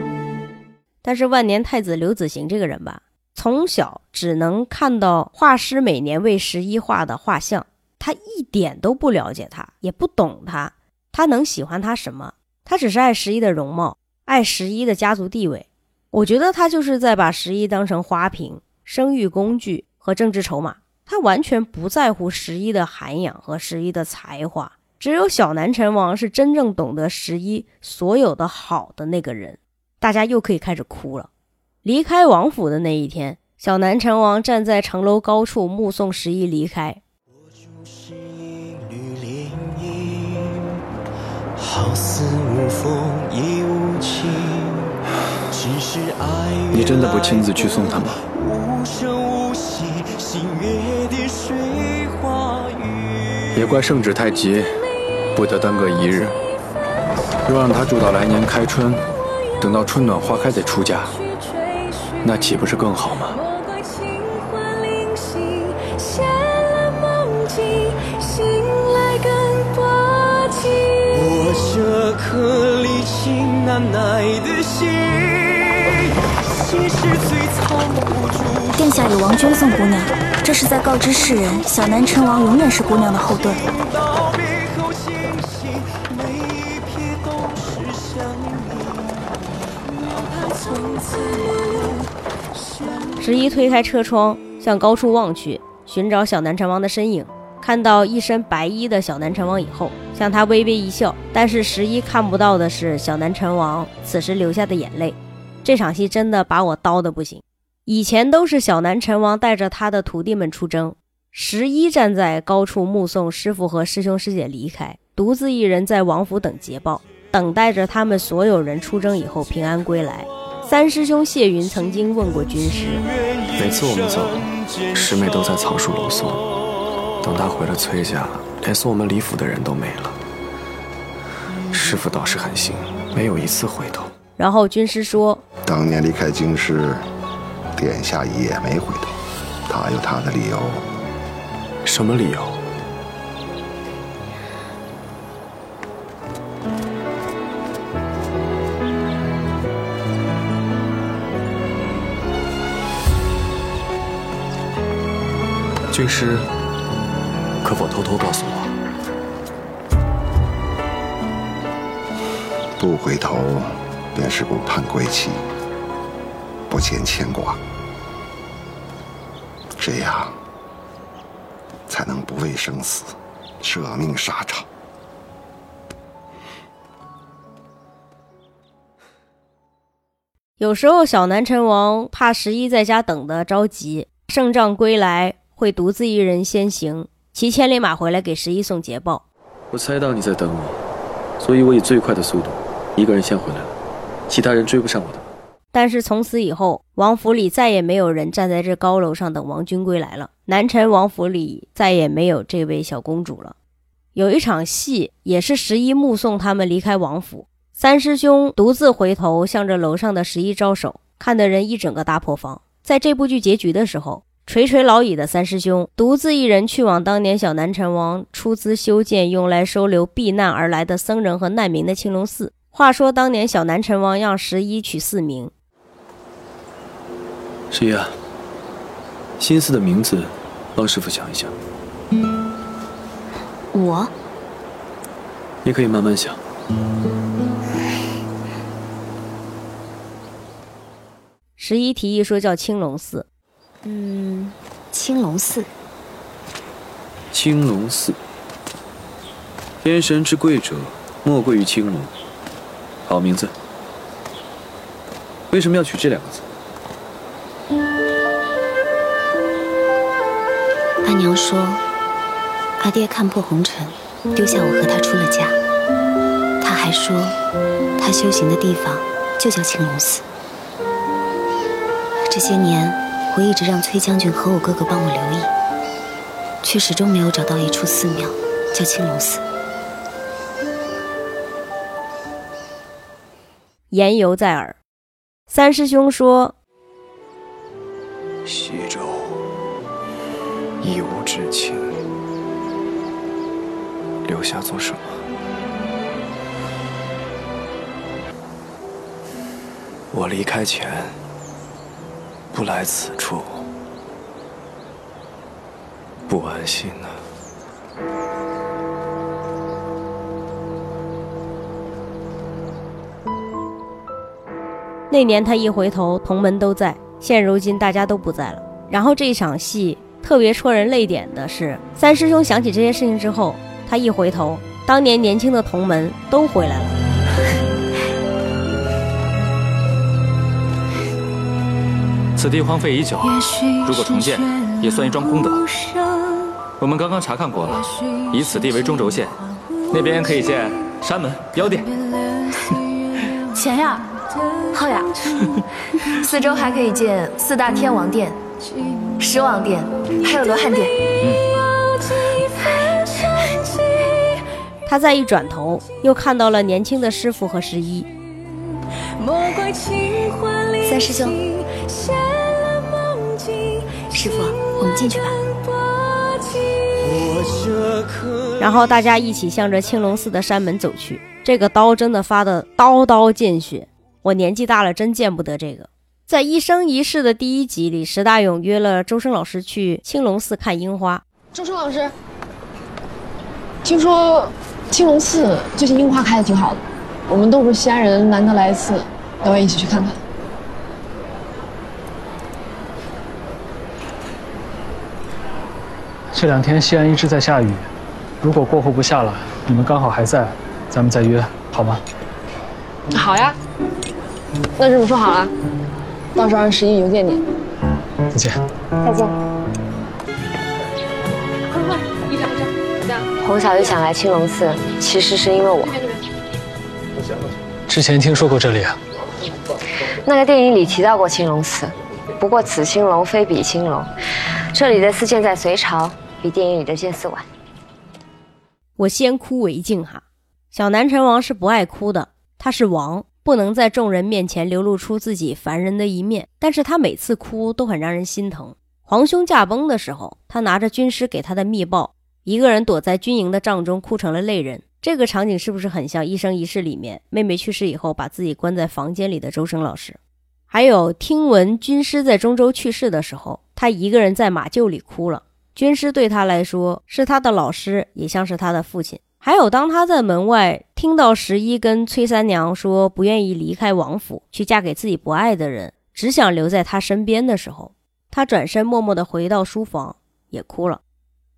但是万年太子刘子行这个人吧，从小只能看到画师每年为十一画的画像，他一点都不了解他，也不懂他，他能喜欢他什么？他只是爱十一的容貌，爱十一的家族地位。我觉得他就是在把十一当成花瓶、生育工具和政治筹码，他完全不在乎十一的涵养和十一的才华。只有小南陈王是真正懂得十一所有的好的那个人。大家又可以开始哭了。离开王府的那一天，小南陈王站在城楼高处目送十一离开。好似无风亦无晴。你真的不亲自去送他吗？无声无息，星月点水花雨也怪圣旨太急，不得耽搁一日。若让他住到来年开春，等到春暖花开再出嫁，那岂不是更好吗？我这颗离情难耐的心。最藏不住。殿下有王君送姑娘，这是在告知世人，小南陈王永远是姑娘的后盾。十一推开车窗，向高处望去，寻找小南辰王的身影。看到一身白衣的小南辰王以后，向他微微一笑。但是十一看不到的是小南辰王此时流下的眼泪。这场戏真的把我叨的不行。以前都是小南辰王带着他的徒弟们出征，十一站在高处目送师傅和师兄师姐离开，独自一人在王府等捷报，等待着他们所有人出征以后平安归来。三师兄谢云曾经问过军师，每次我们走，师妹都在草树楼送。等她回了崔家，连送我们礼府的人都没了。师傅倒是狠心，没有一次回头。然后军师说，当年离开京师，殿下也没回头，他有他的理由。什么理由？军师，可否偷偷告诉我？不回头，便是不盼归期，不见牵挂，这样才能不畏生死，舍命沙场。有时候小南陈王怕十一在家等的着急，胜仗归来。会独自一人先行，骑千里马回来给十一送捷报。我猜到你在等我，所以我以最快的速度，一个人先回来了，其他人追不上我的。但是从此以后，王府里再也没有人站在这高楼上等王军归来了。南陈王府里再也没有这位小公主了。有一场戏，也是十一目送他们离开王府，三师兄独自回头向着楼上的十一招手，看得人一整个大破防。在这部剧结局的时候。垂垂老矣的三师兄独自一人去往当年小南陈王出资修建、用来收留避难而来的僧人和难民的青龙寺。话说当年小南陈王让十一取寺名，十一啊，新寺的名字，帮师傅想一想。我，你可以慢慢想。十一提议说叫青龙寺。嗯，青龙寺。青龙寺，天神之贵者，莫贵于青龙。好名字。为什么要取这两个字？阿娘说，阿爹看破红尘，丢下我和他出了家。他还说，他修行的地方就叫青龙寺。这些年。我一直让崔将军和我哥哥帮我留意，却始终没有找到一处寺庙，叫青龙寺。言犹在耳，三师兄说：“西周一无至亲，留下做什么？我离开前。”不来此处，不安心呢。那年他一回头，同门都在；现如今大家都不在了。然后这一场戏特别戳人泪点的是，三师兄想起这些事情之后，他一回头，当年年轻的同门都回来了。此地荒废已久，如果重建，也算一桩功德。我们刚刚查看过了，以此地为中轴线，那边可以建山门、妖殿。(laughs) 钱呀，后呀，四周还可以建四大天王殿、十王殿，还有罗汉殿。他再一转头，又看到了年轻的师傅和十一。三师兄。师傅，我们进去吧。然后大家一起向着青龙寺的山门走去。这个刀真的发的刀刀见血，我年纪大了真见不得这个。在《一生一世》的第一集里，石大勇约了周生老师去青龙寺看樱花。周生老师，听说青龙寺最近樱花开的挺好的，我们都是西安人，难得来一次，要不要一起去看看？这两天西安一直在下雨，如果过后不下了，你们刚好还在，咱们再约好吗？好呀，那这么说好了，到时候让十一邮件你。再见。再见。快快，一张一张。从小就想来青龙寺，其实是因为我。之前听说过这里啊。那个电影里提到过青龙寺，不过此青龙非彼青龙，这里的寺建在隋朝。比电影里的见四晚。我先哭为敬哈。小南陈王是不爱哭的，他是王，不能在众人面前流露出自己凡人的一面。但是他每次哭都很让人心疼。皇兄驾崩的时候，他拿着军师给他的密报，一个人躲在军营的帐中哭成了泪人。这个场景是不是很像《一生一世》里面妹妹去世以后把自己关在房间里的周生老师？还有听闻军师在中州去世的时候，他一个人在马厩里哭了。军师对他来说是他的老师，也像是他的父亲。还有，当他在门外听到十一跟崔三娘说不愿意离开王府去嫁给自己不爱的人，只想留在他身边的时候，他转身默默地回到书房，也哭了。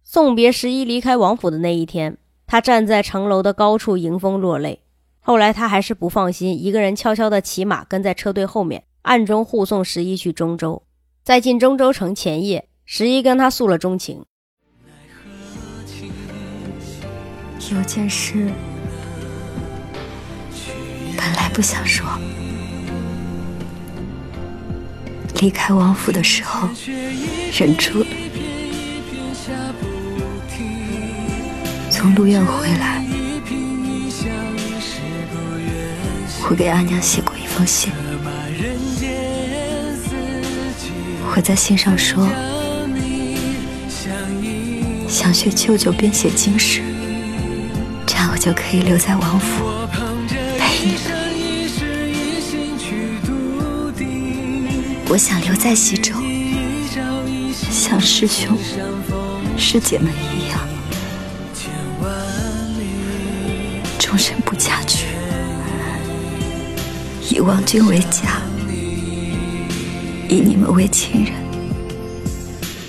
送别十一离开王府的那一天，他站在城楼的高处迎风落泪。后来他还是不放心，一个人悄悄地骑马跟在车队后面，暗中护送十一去中州。在进中州城前夜。十一跟他诉了衷情，有件事本来不想说，离开王府的时候忍住了。从鹿苑回来，我给阿娘写过一封信，我在信上说。想学舅舅编写经史，这样我就可以留在王府陪你们。我想留在西周，像师兄师姐们一样，终身不嫁娶，以王君为家，以你们为亲人。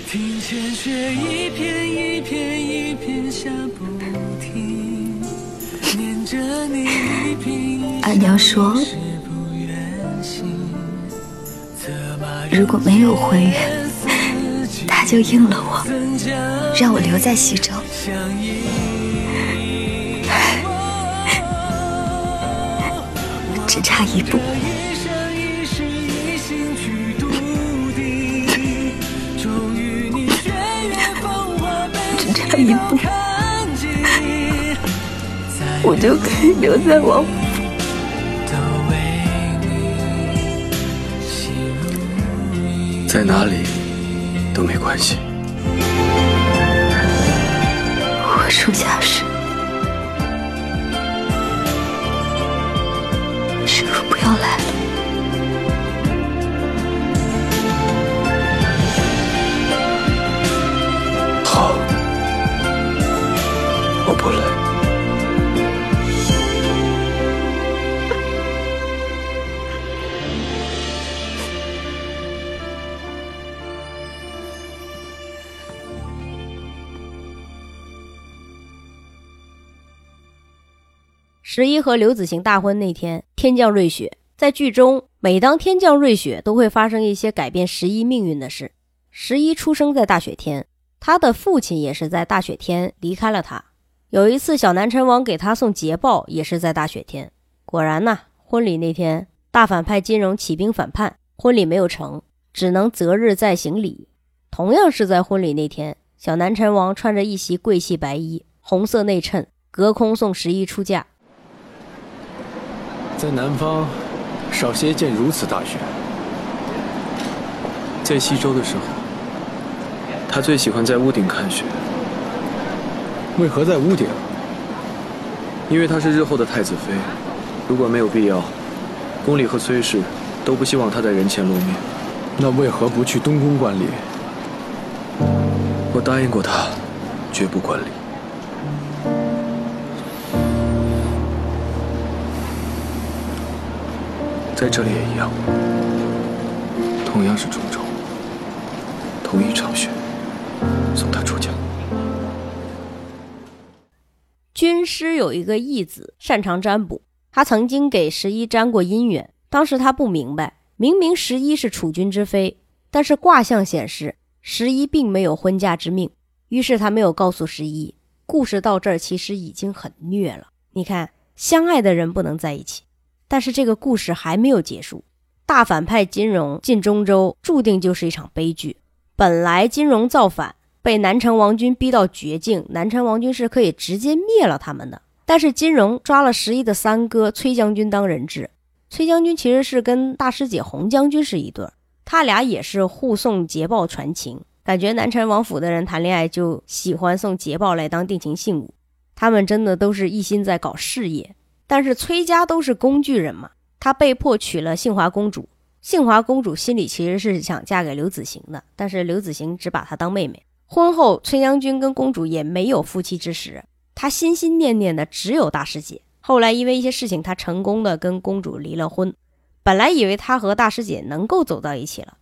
听见雪一片阿娘说，如果没有婚约，他就应了我，让我留在西周。只差一步。差一步，(laughs) 我就可以留在王府。在哪里都没关系。我出家时，十一和刘子行大婚那天，天降瑞雪。在剧中，每当天降瑞雪，都会发生一些改变十一命运的事。十一出生在大雪天，他的父亲也是在大雪天离开了他。有一次，小南陈王给他送捷报，也是在大雪天。果然呢，婚礼那天，大反派金荣起兵反叛，婚礼没有成，只能择日再行礼。同样是在婚礼那天，小南陈王穿着一袭贵气白衣，红色内衬，隔空送十一出嫁。在南方，少些见如此大雪。在西周的时候，他最喜欢在屋顶看雪。为何在屋顶？因为她是日后的太子妃，如果没有必要，宫里和崔氏都不希望他在人前露面。那为何不去东宫观礼？我答应过他，绝不观礼。在这里也一样，同样是中州，同一场雪，送他出家。军师有一个义子，擅长占卜。他曾经给十一占过姻缘，当时他不明白，明明十一是储君之妃，但是卦象显示十一并没有婚嫁之命，于是他没有告诉十一。故事到这儿其实已经很虐了。你看，相爱的人不能在一起。但是这个故事还没有结束，大反派金融进中州，注定就是一场悲剧。本来金融造反，被南城王军逼到绝境，南城王军是可以直接灭了他们的。但是金融抓了十一的三哥崔将军当人质，崔将军其实是跟大师姐洪将军是一对儿，他俩也是互送捷报传情。感觉南城王府的人谈恋爱就喜欢送捷报来当定情信物，他们真的都是一心在搞事业。但是崔家都是工具人嘛，他被迫娶了杏华公主。杏华公主心里其实是想嫁给刘子行的，但是刘子行只把她当妹妹。婚后，崔将军跟公主也没有夫妻之实，他心心念念的只有大师姐。后来因为一些事情，他成功的跟公主离了婚。本来以为他和大师姐能够走到一起了，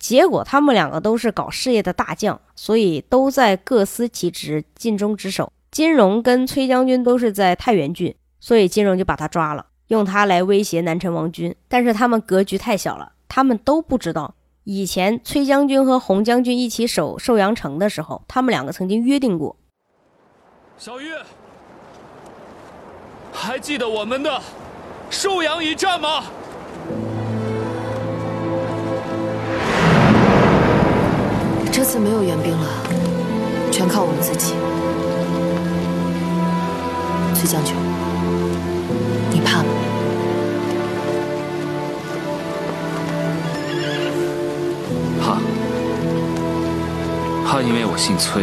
结果他们两个都是搞事业的大将，所以都在各司其职，尽忠职守。金荣跟崔将军都是在太原郡。所以金荣就把他抓了，用他来威胁南陈王军。但是他们格局太小了，他们都不知道，以前崔将军和洪将军一起守寿阳城的时候，他们两个曾经约定过。小玉，还记得我们的寿阳一战吗？这次没有援兵了，全靠我们自己。崔将军。你怕吗？怕，怕，因为我姓崔。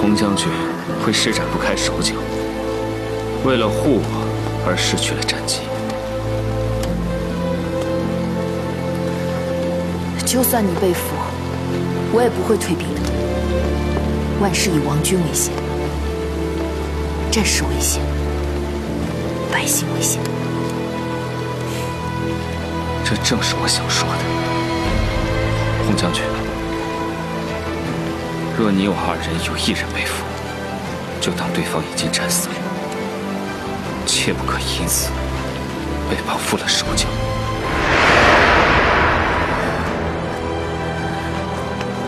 洪将军会施展不开手脚，为了护我而失去了战机。就算你被俘，我也不会退兵的。万事以王军为先，战事为先。百姓危险，这正是我想说的。洪将军，若你我二人有一人被俘，就当对方已经战死了，切不可因此被绑缚了手脚。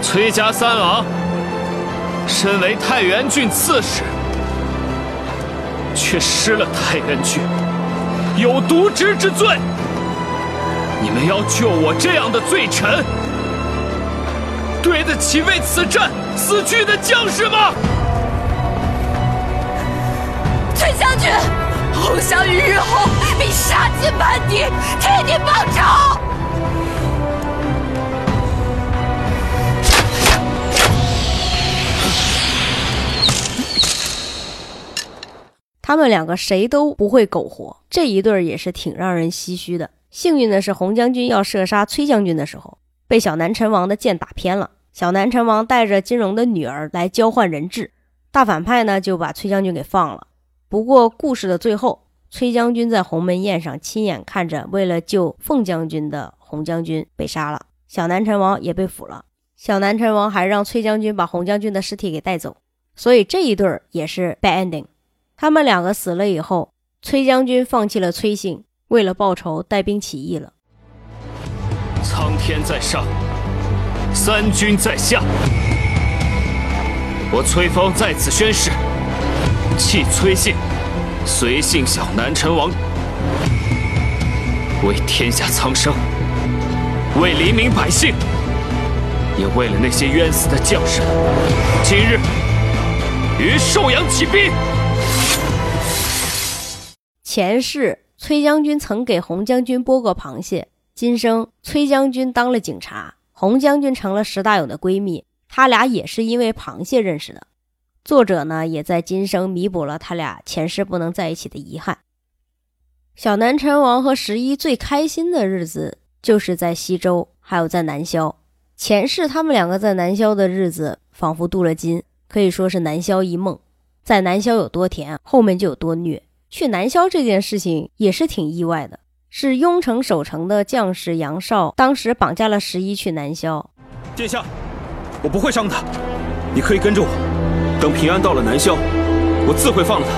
崔家三郎，身为太原郡刺史。却失了太原郡，有渎职之罪。你们要救我这样的罪臣，对得起为此战死去的将士吗？崔将军，洪小雨日后必杀尽叛敌，替你报仇。他们两个谁都不会苟活，这一对儿也是挺让人唏嘘的。幸运的是，洪将军要射杀崔将军的时候，被小南陈王的箭打偏了。小南陈王带着金荣的女儿来交换人质，大反派呢就把崔将军给放了。不过故事的最后，崔将军在鸿门宴上亲眼看着为了救凤将军的洪将军被杀了，小南陈王也被俘了。小南陈王还让崔将军把洪将军的尸体给带走，所以这一对儿也是 bad ending。他们两个死了以后，崔将军放弃了崔姓，为了报仇带兵起义了。苍天在上，三军在下，我崔峰在此宣誓，弃崔姓，随姓小南陈王，为天下苍生，为黎民百姓，也为了那些冤死的将士，今日于寿阳起兵。前世崔将军曾给洪将军剥过螃蟹，今生崔将军当了警察，洪将军成了石大勇的闺蜜，他俩也是因为螃蟹认识的。作者呢，也在今生弥补了他俩前世不能在一起的遗憾。小南陈王和十一最开心的日子，就是在西周，还有在南萧。前世他们两个在南萧的日子，仿佛镀了金，可以说是南萧一梦。在南萧有多甜，后面就有多虐。去南萧这件事情也是挺意外的，是雍城守城的将士杨绍当时绑架了十一去南萧。殿下，我不会伤他，你可以跟着我。等平安到了南萧，我自会放了他。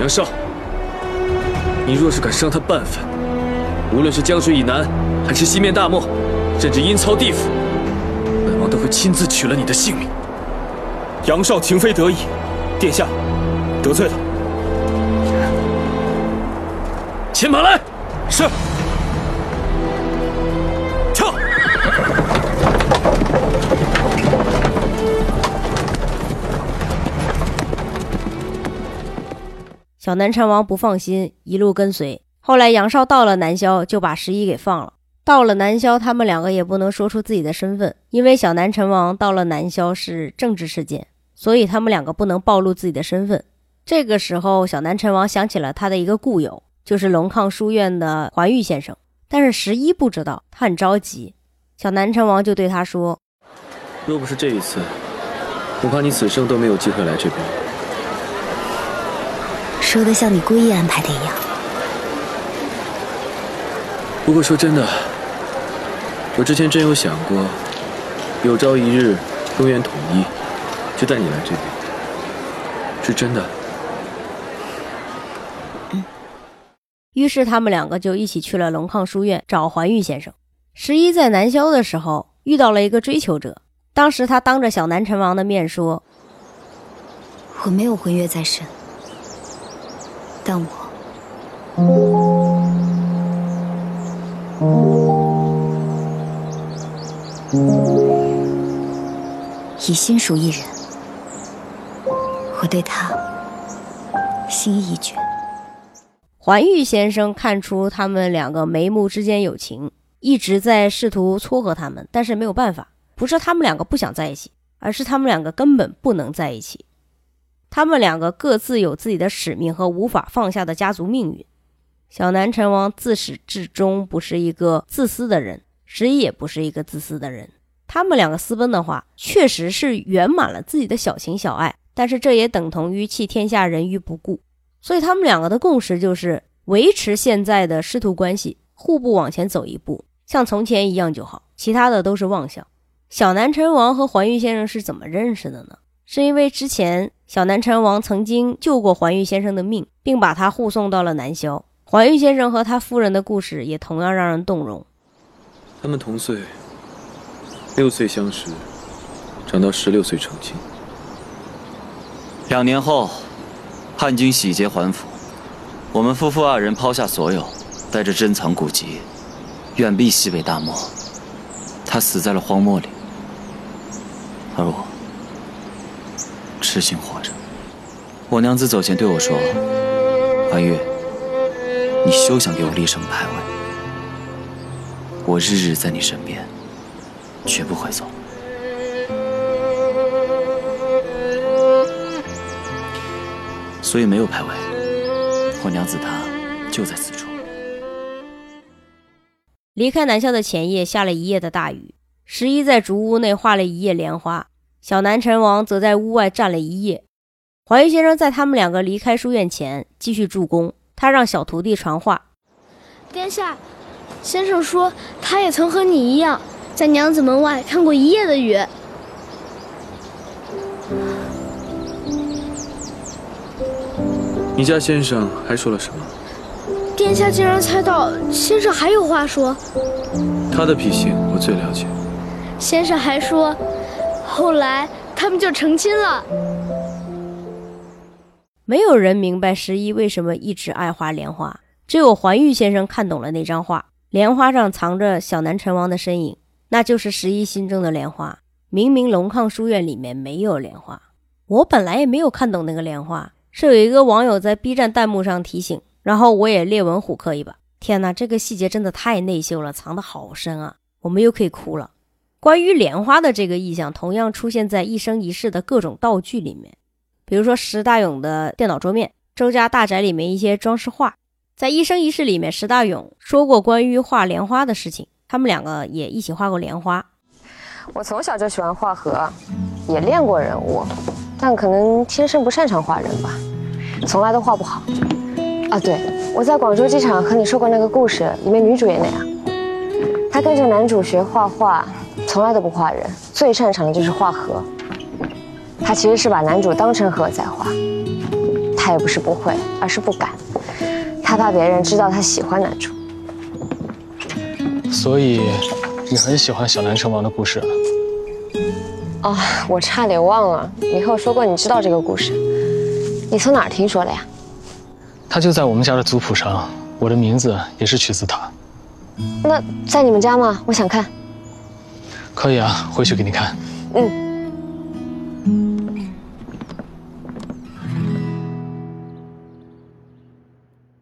杨绍，你若是敢伤他半分，无论是江水以南，还是西面大漠，甚至阴曹地府，本王都会亲自取了你的性命。杨绍情非得已，殿下得罪了。牵马来。是。跳。小南辰王不放心，一路跟随。后来杨绍到了南萧，就把十一给放了。到了南萧，他们两个也不能说出自己的身份，因为小南陈王到了南萧是政治事件，所以他们两个不能暴露自己的身份。这个时候，小南陈王想起了他的一个故友，就是龙亢书院的环玉先生。但是十一不知道，他很着急。小南城王就对他说：“若不是这一次，恐怕你此生都没有机会来这边。”说的像你故意安排的一样。不过说真的，我之前真有想过，有朝一日中原统一，就带你来这边，是真的。于是他们两个就一起去了龙亢书院找环玉先生。十一在南萧的时候遇到了一个追求者，当时他当着小南陈王的面说：“我没有婚约在身。”但我已心属一人，我对他心意已决。环玉先生看出他们两个眉目之间有情，一直在试图撮合他们，但是没有办法，不是他们两个不想在一起，而是他们两个根本不能在一起。他们两个各自有自己的使命和无法放下的家族命运。小南陈王自始至终不是一个自私的人，十一也不是一个自私的人。他们两个私奔的话，确实是圆满了自己的小情小爱，但是这也等同于弃天下人于不顾。所以他们两个的共识就是维持现在的师徒关系，互不往前走一步，像从前一样就好，其他的都是妄想。小南辰王和环玉先生是怎么认识的呢？是因为之前小南辰王曾经救过环玉先生的命，并把他护送到了南萧。环玉先生和他夫人的故事也同样让人动容。他们同岁，六岁相识，长到十六岁成亲。两年后，汉军洗劫还府，我们夫妇二人抛下所有，带着珍藏古籍，远避西北大漠。他死在了荒漠里，而我。痴心活着。我娘子走前对我说：“怀玉，你休想给我立什么牌位。我日日在你身边，绝不会走。”所以没有排位。我娘子她就在此处。离开南校的前夜，下了一夜的大雨。十一在竹屋内画了一夜莲花。小南陈王则在屋外站了一夜。怀玉先生在他们两个离开书院前继续助攻，他让小徒弟传话：“殿下，先生说他也曾和你一样，在娘子门外看过一夜的雨。”你家先生还说了什么？殿下竟然猜到先生还有话说。他的脾性我最了解。先生还说。后来他们就成亲了。没有人明白十一为什么一直爱画莲花，只有环玉先生看懂了那张画。莲花上藏着小南陈王的身影，那就是十一心中的莲花。明明龙亢书院里面没有莲花，我本来也没有看懂那个莲花，是有一个网友在 B 站弹幕上提醒，然后我也列文虎克一把。天哪，这个细节真的太内秀了，藏得好深啊！我们又可以哭了。关于莲花的这个意象，同样出现在一生一世的各种道具里面，比如说石大勇的电脑桌面、周家大宅里面一些装饰画，在一生一世里面，石大勇说过关于画莲花的事情，他们两个也一起画过莲花。我从小就喜欢画河，也练过人物，但可能天生不擅长画人吧，从来都画不好。啊，对，我在广州机场和你说过那个故事，里面女主也那样。她跟着男主学画画，从来都不画人，最擅长的就是画河。她其实是把男主当成河在画，她也不是不会，而是不敢。她怕别人知道她喜欢男主。所以。你很喜欢小南城王的故事啊？哦，我差点忘了，你和我说过你知道这个故事，你从哪儿听说的呀？他就在我们家的族谱上，我的名字也是取自他。那在你们家吗？我想看。可以啊，回去给你看。嗯。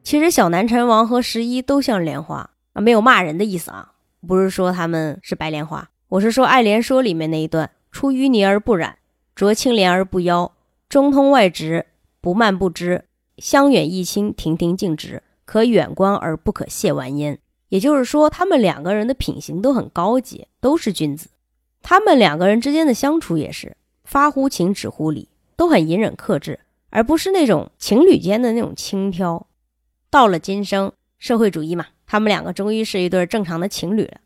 其实小南辰王和十一都像莲花啊，没有骂人的意思啊。不是说他们是白莲花，我是说《爱莲说》里面那一段：出淤泥而不染，濯清涟而不妖，中通外直，不蔓不枝，香远益清，亭亭净植，可远观而不可亵玩焉。也就是说，他们两个人的品行都很高洁，都是君子。他们两个人之间的相处也是发乎情，止乎礼，都很隐忍克制，而不是那种情侣间的那种轻佻。到了今生，社会主义嘛。他们两个终于是一对正常的情侣了，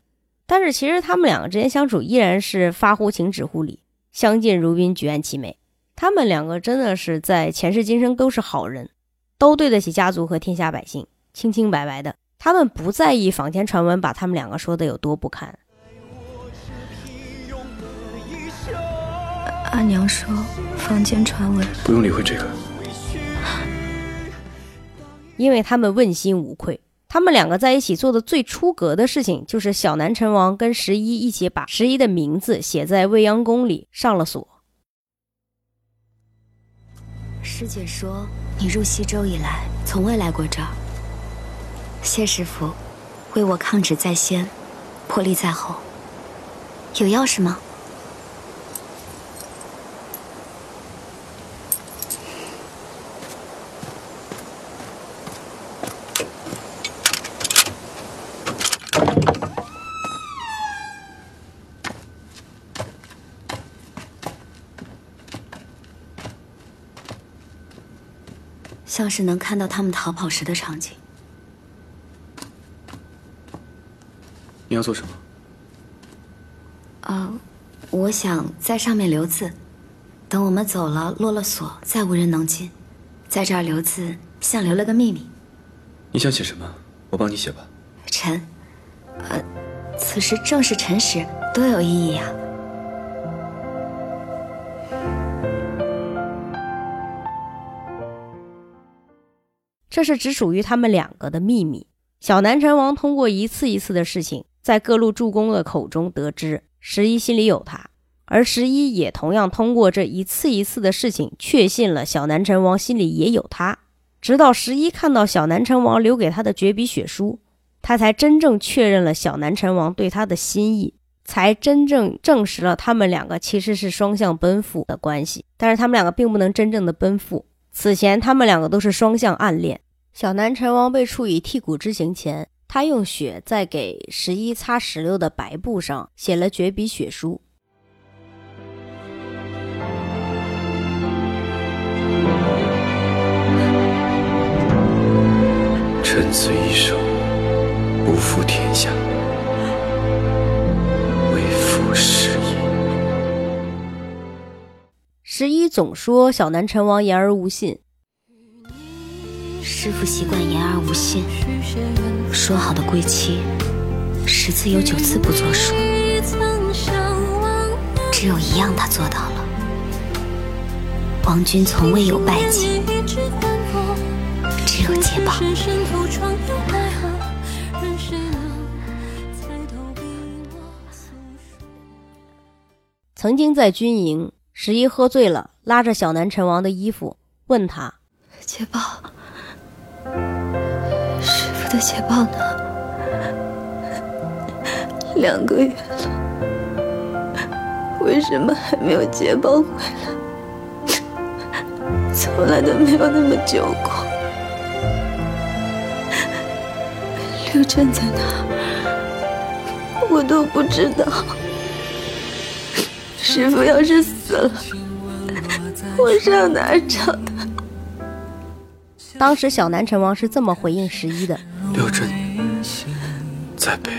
但是其实他们两个之间相处依然是发乎情止乎礼，相敬如宾，举案齐眉。他们两个真的是在前世今生都是好人，都对得起家族和天下百姓，清清白白的。他们不在意坊间传闻把他们两个说的有多不堪。阿娘说，坊间传闻不用理会这个，因为他们问心无愧。他们两个在一起做的最出格的事情，就是小南辰王跟十一一起把十一的名字写在未央宫里上了锁。师姐说，你入西周以来从未来过这儿。谢师傅，为我抗旨在先，破例在后。有钥匙吗？像是能看到他们逃跑时的场景。你要做什么？啊，我想在上面留字，等我们走了，落了锁，再无人能进。在这儿留字，像留了个秘密。你想写什么？我帮你写吧。臣，呃，此时正是辰时，多有意义呀。这是只属于他们两个的秘密。小南辰王通过一次一次的事情，在各路助攻的口中得知十一心里有他，而十一也同样通过这一次一次的事情，确信了小南辰王心里也有他。直到十一看到小南辰王留给他的绝笔血书，他才真正确认了小南辰王对他的心意，才真正证实了他们两个其实是双向奔赴的关系。但是他们两个并不能真正的奔赴。此前，他们两个都是双向暗恋。小南辰王被处以剔骨之刑前，他用血在给十一擦石榴的白布上写了绝笔血书。臣此一生不负天下，为父失意。十一总说小南辰王言而无信。师傅习惯言而无信，说好的归期，十次有九次不作数，只有一样他做到了。王军从未有败绩，只有捷报。曾经在军营，十一喝醉了，拉着小南辰王的衣服，问他：“捷报。”师傅的捷报呢？两个月了，为什么还没有捷报回来？从来都没有那么久过。刘真在哪，我都不知道。师傅要是死了，我上哪找他？当时小南辰王是这么回应十一的：刘真在北，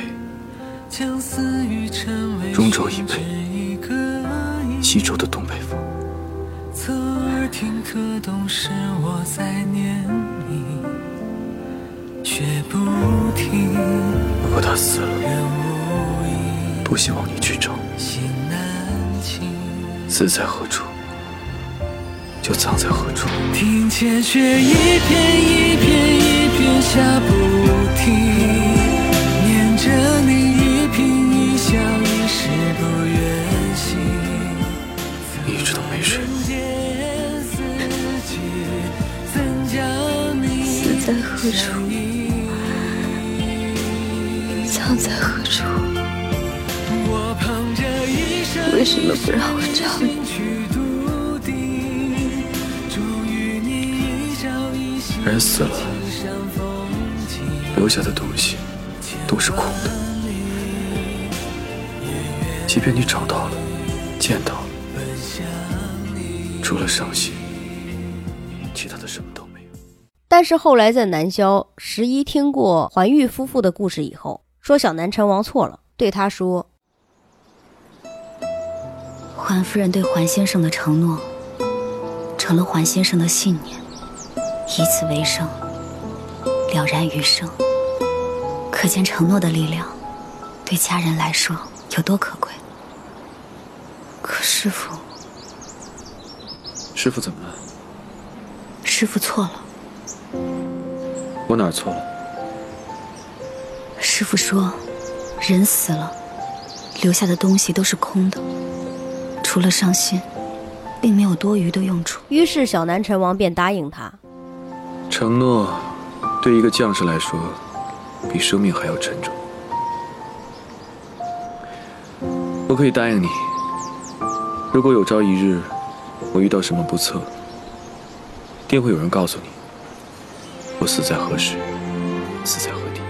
中州以北，西州的东北方。侧耳听可懂是我在念你，却不听。如果他死了，不希望你去找。死在何处，就藏在何处。听见雪一片一片一片下不停，念着你一颦一笑一时不愿醒。你一直都没睡。死在何处，葬在何处？为什么不让我找你？人死了，留下的东西都是空的。即便你找到了，见到了，除了伤心，其他的什么都没有。但是后来在南萧，十一听过环玉夫妇的故事以后，说小南成王错了，对他说。环夫人对环先生的承诺，成了环先生的信念，以此为生，了然于生。可见承诺的力量，对家人来说有多可贵。可师傅，师傅怎么了？师傅错了。我哪儿错了？师傅说，人死了，留下的东西都是空的。除了伤心，并没有多余的用处。于是小南陈王便答应他。承诺，对一个将士来说，比生命还要沉重。我可以答应你，如果有朝一日我遇到什么不测，定会有人告诉你，我死在何时，死在何地。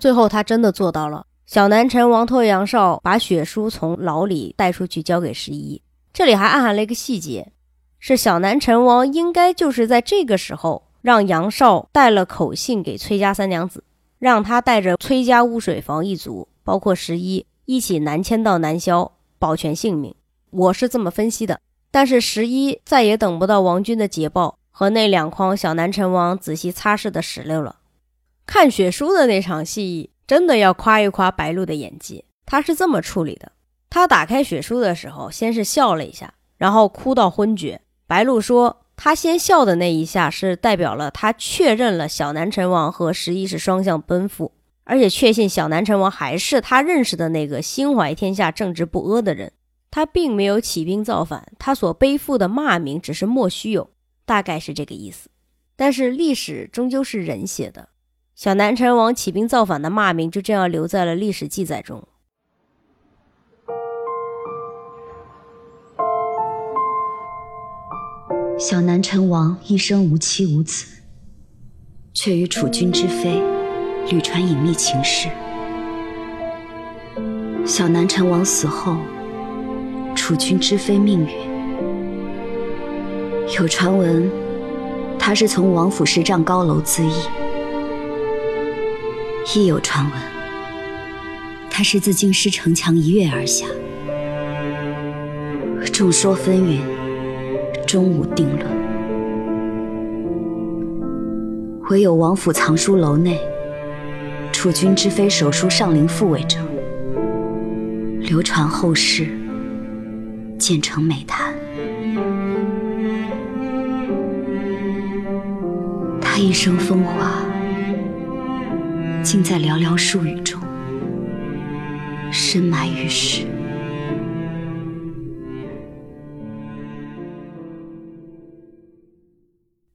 最后他真的做到了。小南陈王托杨少把血书从牢里带出去，交给十一。这里还暗含了一个细节，是小南陈王应该就是在这个时候让杨少带了口信给崔家三娘子，让他带着崔家污水房一族，包括十一一起南迁到南萧，保全性命。我是这么分析的。但是十一再也等不到王军的捷报和那两筐小南陈王仔细擦拭的石榴了。看血书的那场戏。真的要夸一夸白鹿的演技，他是这么处理的：他打开血书的时候，先是笑了一下，然后哭到昏厥。白鹿说，他先笑的那一下是代表了他确认了小南陈王和十一是双向奔赴，而且确信小南陈王还是他认识的那个心怀天下、正直不阿的人。他并没有起兵造反，他所背负的骂名只是莫须有，大概是这个意思。但是历史终究是人写的。小南陈王起兵造反的骂名就这样留在了历史记载中。小南陈王一生无妻无子，却与楚君之妃屡传隐秘情事。小南陈王死后，楚君之妃命运有传闻，他是从王府十丈高楼自缢。亦有传闻，他是自京师城墙一跃而下。众说纷纭，终无定论。唯有王府藏书楼内，楚君之妃手书上林赋为证，流传后世，建成美谈。他一生风华。竟在寥寥数语中深埋于史。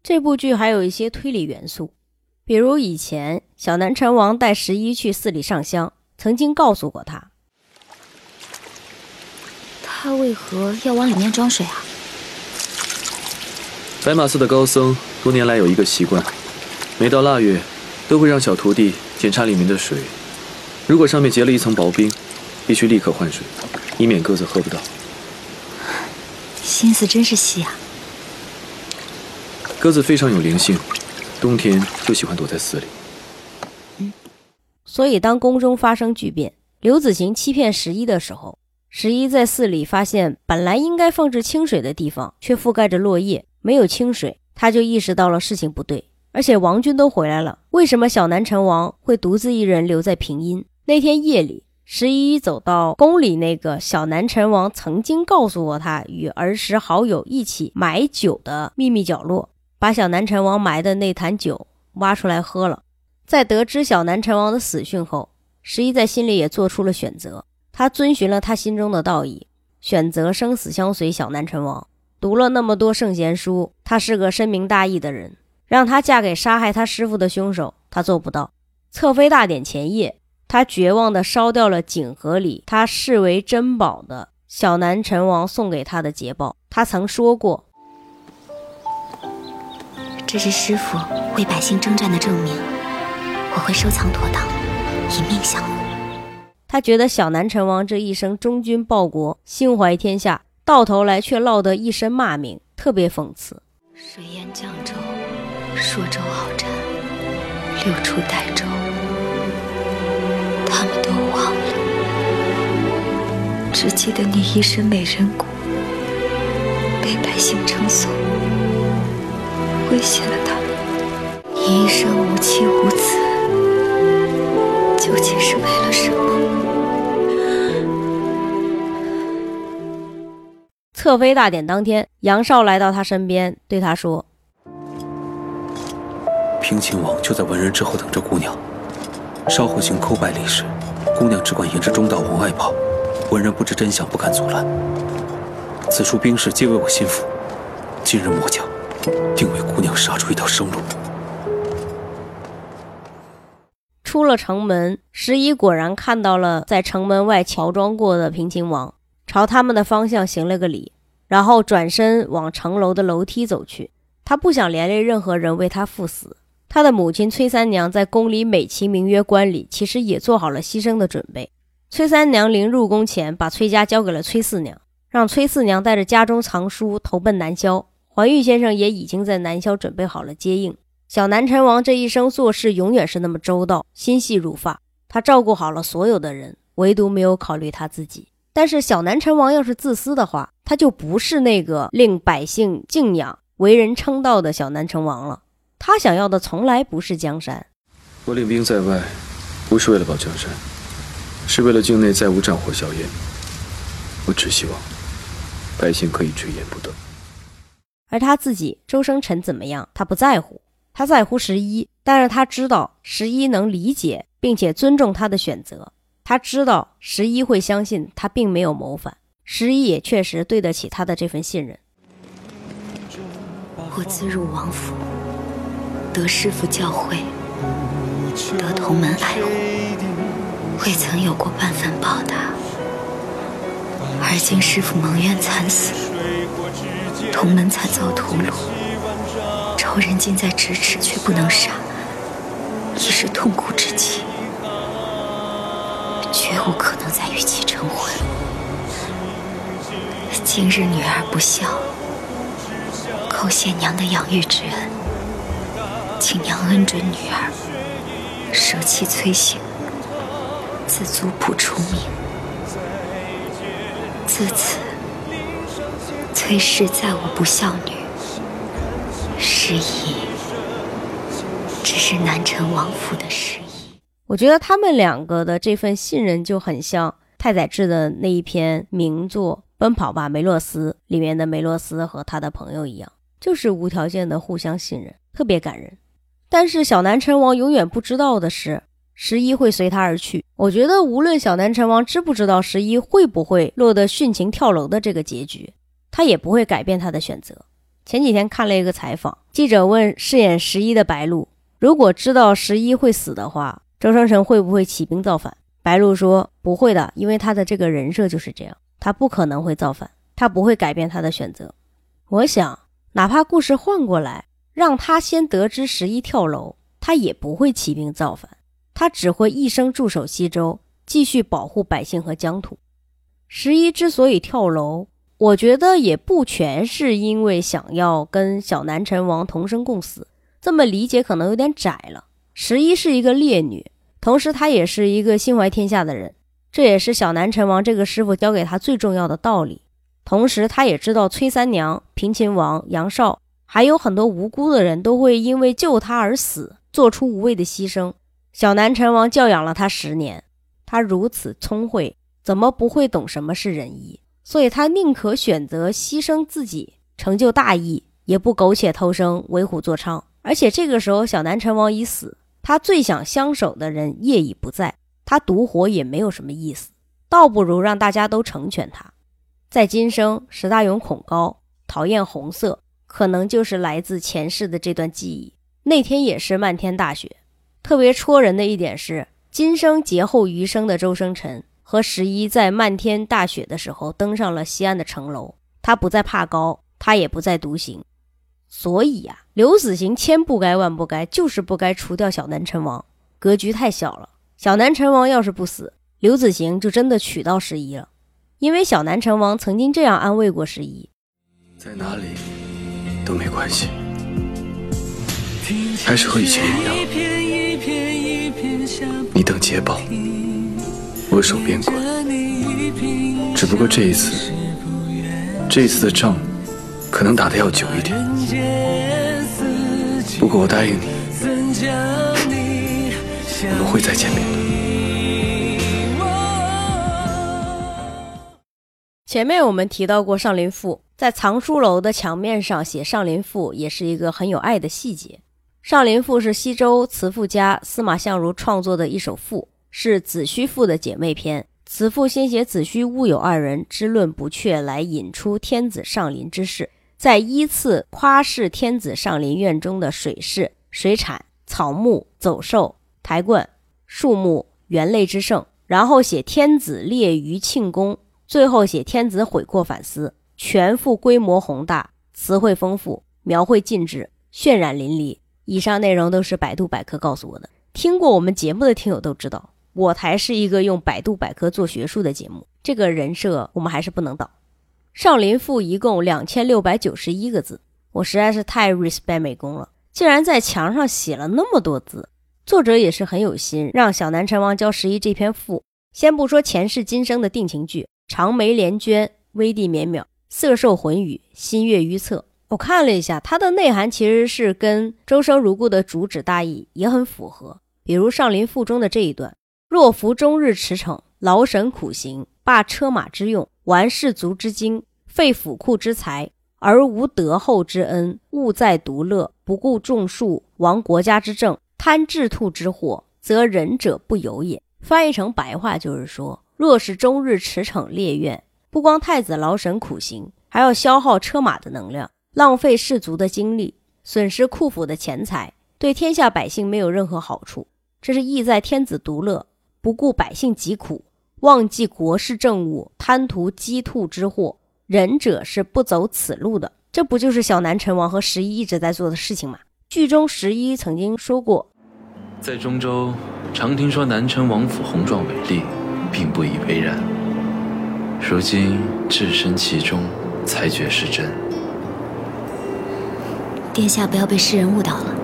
这部剧还有一些推理元素，比如以前小南陈王带十一去寺里上香，曾经告诉过他，他为何要往里面装水啊？白马寺的高僧多年来有一个习惯，每到腊月，都会让小徒弟。检查里面的水，如果上面结了一层薄冰，必须立刻换水，以免鸽子喝不到。心思真是细啊！鸽子非常有灵性，冬天就喜欢躲在寺里。所以，当宫中发生巨变，刘子行欺骗十一的时候，十一在寺里发现本来应该放置清水的地方却覆盖着落叶，没有清水，他就意识到了事情不对。而且王军都回来了，为什么小南陈王会独自一人留在平阴？那天夜里，十一走到宫里那个小南陈王曾经告诉过他与儿时好友一起买酒的秘密角落，把小南陈王埋的那坛酒挖出来喝了。在得知小南陈王的死讯后，十一在心里也做出了选择，他遵循了他心中的道义，选择生死相随小南陈王。读了那么多圣贤书，他是个深明大义的人。让她嫁给杀害她师傅的凶手，她做不到。侧妃大典前夜，她绝望地烧掉了锦盒里她视为珍宝的小南陈王送给她的捷报。他曾说过：“这是师傅为百姓征战的证明，我会收藏妥当，以命相护。”他觉得小南陈王这一生忠君报国、心怀天下，到头来却落得一身骂名，特别讽刺。水淹绛州。朔州鏖战，六出代州，他们都忘了，只记得你一身美人骨被百姓称颂，威胁了他们。你一生无妻无子，究竟是为了什么？侧妃大典当天，杨少来到他身边，对他说。平亲王就在文人之后等着姑娘，稍后行叩拜礼时，姑娘只管沿着中道往外跑，文人不知真相，不敢阻拦。此处兵士皆为我心腹，今日末将定为姑娘杀出一条生路。出了城门，十一果然看到了在城门外乔装过的平亲王，朝他们的方向行了个礼，然后转身往城楼的楼梯走去。他不想连累任何人为他赴死。他的母亲崔三娘在宫里美其名曰观礼，其实也做好了牺牲的准备。崔三娘临入宫前，把崔家交给了崔四娘，让崔四娘带着家中藏书投奔南萧。环玉先生也已经在南萧准备好了接应。小南陈王这一生做事永远是那么周到，心细如发，他照顾好了所有的人，唯独没有考虑他自己。但是小南陈王要是自私的话，他就不是那个令百姓敬仰、为人称道的小南陈王了。他想要的从来不是江山。我领兵在外，不是为了保江山，是为了境内再无战火硝烟。我只希望百姓可以追言不断。而他自己，周生辰怎么样，他不在乎。他在乎十一，但是他知道十一能理解并且尊重他的选择。他知道十一会相信他并没有谋反，十一也确实对得起他的这份信任。我自入王府。得师傅教诲，得同门爱护，未曾有过半分报答。而今师傅蒙冤惨死，同门惨遭屠戮，仇人近在咫尺却不能杀，已是痛苦之极，绝无可能再与其成婚。今日女儿不孝，叩谢娘的养育之恩。请娘恩准女儿舍弃崔姓，自族谱出名。自此，崔氏再无不孝女。失仪，只是南陈王府的失仪。我觉得他们两个的这份信任就很像太宰治的那一篇名作《奔跑吧，梅洛斯》里面的梅洛斯和他的朋友一样，就是无条件的互相信任，特别感人。但是小南陈王永远不知道的是，十一会随他而去。我觉得无论小南陈王知不知道十一会不会落得殉情跳楼的这个结局，他也不会改变他的选择。前几天看了一个采访，记者问饰演十一的白鹿，如果知道十一会死的话，周生辰会不会起兵造反？白鹿说不会的，因为他的这个人设就是这样，他不可能会造反，他不会改变他的选择。我想，哪怕故事换过来。让他先得知十一跳楼，他也不会起兵造反。他只会一生驻守西周，继续保护百姓和疆土。十一之所以跳楼，我觉得也不全是因为想要跟小南陈王同生共死，这么理解可能有点窄了。十一是一个烈女，同时她也是一个心怀天下的人，这也是小南陈王这个师傅教给她最重要的道理。同时，她也知道崔三娘、平秦王、杨绍，还有很多无辜的人都会因为救她而死，做出无谓的牺牲。小南陈王教养了她十年，她如此聪慧，怎么不会懂什么是仁义？所以他宁可选择牺牲自己，成就大义，也不苟且偷生，为虎作伥。而且这个时候，小南陈王已死，他最想相守的人业已不在，他独活也没有什么意思，倒不如让大家都成全他。在今生，石大勇恐高，讨厌红色，可能就是来自前世的这段记忆。那天也是漫天大雪，特别戳人的一点是，今生劫后余生的周生辰和十一在漫天大雪的时候登上了西安的城楼。他不再怕高，他也不再独行。所以呀，刘子行千不该万不该，就是不该除掉小南陈王，格局太小了。小南陈王要是不死，刘子行就真的娶到十一了。因为小南辰王曾经这样安慰过十一，在哪里都没关系，还是和以前一样。你等捷报，我守边关。只不过这一次，这一次的仗可能打得要久一点。不过我答应你，我们会再见面的。前面我们提到过《上林赋》，在藏书楼的墙面上写《上林赋》，也是一个很有爱的细节。《上林赋》是西周词赋家司马相如创作的一首赋，是子虚赋的姐妹篇。此赋先写子虚、乌有二人之论不确，来引出天子上林之事，再依次夸示天子上林苑中的水势、水产、草木、走兽、台观、树木、园类之盛，然后写天子列于庆功。最后写天子悔过反思，全赋规模宏大，词汇丰富，描绘尽致，渲染淋漓。以上内容都是百度百科告诉我的。听过我们节目的听友都知道，我台是一个用百度百科做学术的节目，这个人设我们还是不能倒。上林赋一共两千六百九十一个字，我实在是太 respect 美工了，竟然在墙上写了那么多字。作者也是很有心，让小南陈王教十一这篇赋。先不说前世今生的定情句。长眉连娟，微地绵渺，色受魂语，心悦于侧。我看了一下，它的内涵其实是跟周生如故的主旨大意也很符合。比如《上林赋》中的这一段：“若夫终日驰骋，劳神苦行，罢车马之用，玩士卒之精，废府库之财，而无德厚之恩，务在独乐，不顾众庶，亡国家之政，贪治兔之祸，则仁者不有也。”翻译成白话就是说。若是终日驰骋猎苑，不光太子劳神苦行，还要消耗车马的能量，浪费士卒的精力，损失库府的钱财，对天下百姓没有任何好处。这是意在天子独乐，不顾百姓疾苦，忘记国事政务，贪图鸡兔之祸。仁者是不走此路的。这不就是小南陈王和十一一直在做的事情吗？剧中十一曾经说过，在中州常听说南陈王府宏壮伟丽。并不以为然。如今置身其中，才觉是真。殿下不要被世人误导了。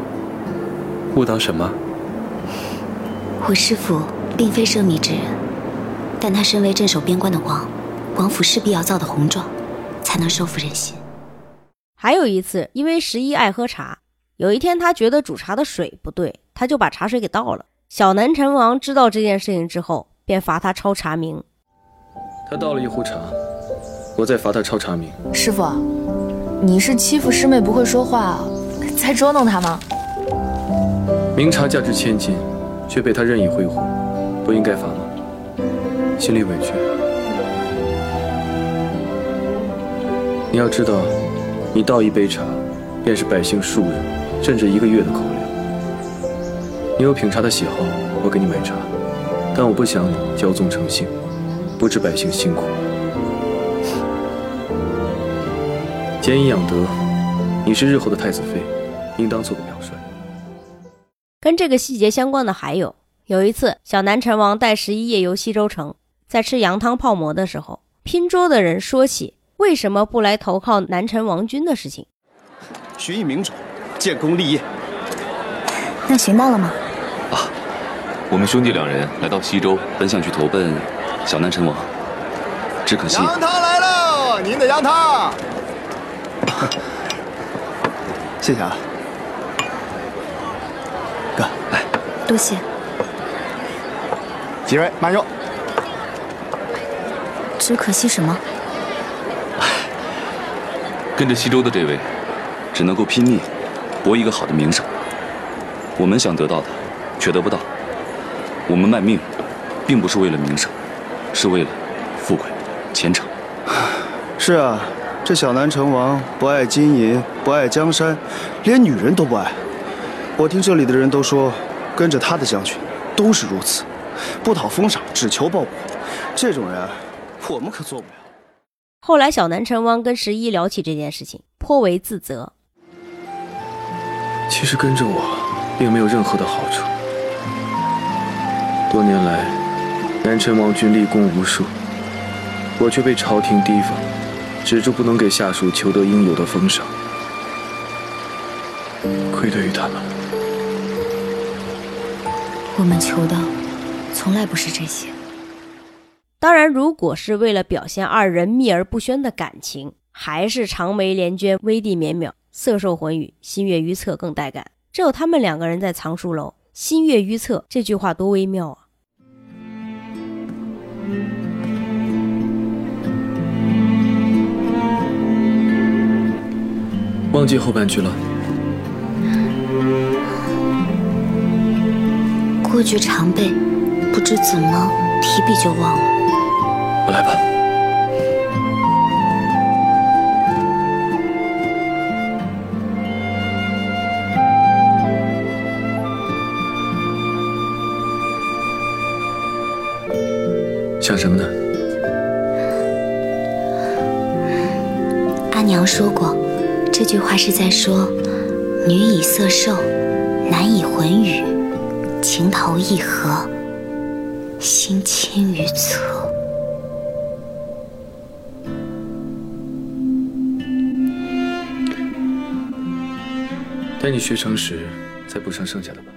误导什么？我师父并非奢靡之人，但他身为镇守边关的王，王府势必要造的宏壮，才能收服人心。还有一次，因为十一爱喝茶，有一天他觉得煮茶的水不对，他就把茶水给倒了。小南陈王知道这件事情之后。便罚他抄茶名。他倒了一壶茶，我再罚他抄茶名。师傅，你是欺负师妹不会说话，在捉弄她吗？明茶价值千金，却被他任意挥霍，不应该罚吗？心里委屈。你要知道，你倒一杯茶，便是百姓数日甚至一个月的口粮。你有品茶的喜好，我给你买茶。但我不想你骄纵成性，不知百姓辛苦。俭以养德，你是日后的太子妃，应当做个表率。跟这个细节相关的还有，有一次，小南陈王带十一夜游西周城，在吃羊汤泡馍的时候，拼桌的人说起为什么不来投靠南陈王军的事情。寻一明主，建功立业。那寻到了吗？啊，我们兄弟两人来到西周，本想去投奔小南陈王，只可惜羊汤来了，您的羊汤。(laughs) 谢谢啊，哥，来，多谢。几位慢用。只可惜什么？跟着西周的这位，只能够拼命博一个好的名声。我们想得到的，却得不到。我们卖命，并不是为了名声，是为了富贵、前程。(sighs) 是啊，这小南成王不爱金银，不爱江山，连女人都不爱。我听这里的人都说，跟着他的将军都是如此。不讨封赏，只求报国，这种人我们可做不了。后来，小南陈王跟十一聊起这件事情，颇为自责。其实跟着我，并没有任何的好处。多年来，南陈王军立功无数，我却被朝廷提防，止住不能给下属求得应有的封赏，愧对于他们。我们求的。从来不是这些。当然，如果是为了表现二人秘而不宣的感情，还是长眉连娟、威地绵渺、色受魂语、心悦于侧更带感。只有他们两个人在藏书楼，心悦于侧这句话多微妙啊！忘记后半句了。过去常背。不知怎么提笔就忘了，我来吧。想什么呢？阿娘说过，这句话是在说，女以色受，男以魂语，情投意合。心轻于侧。待你学成时，再补上剩下的吧。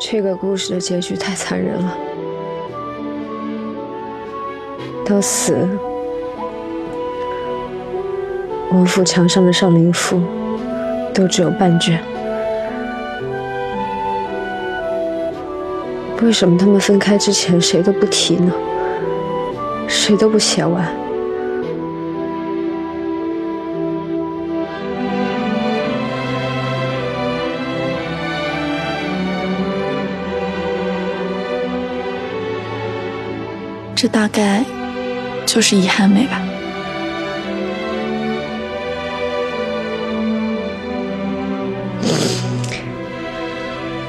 这个故事的结局太残忍了，到死。王府墙上的少林赋都只有半卷，为什么他们分开之前谁都不提呢？谁都不写完？这大概就是遗憾美吧。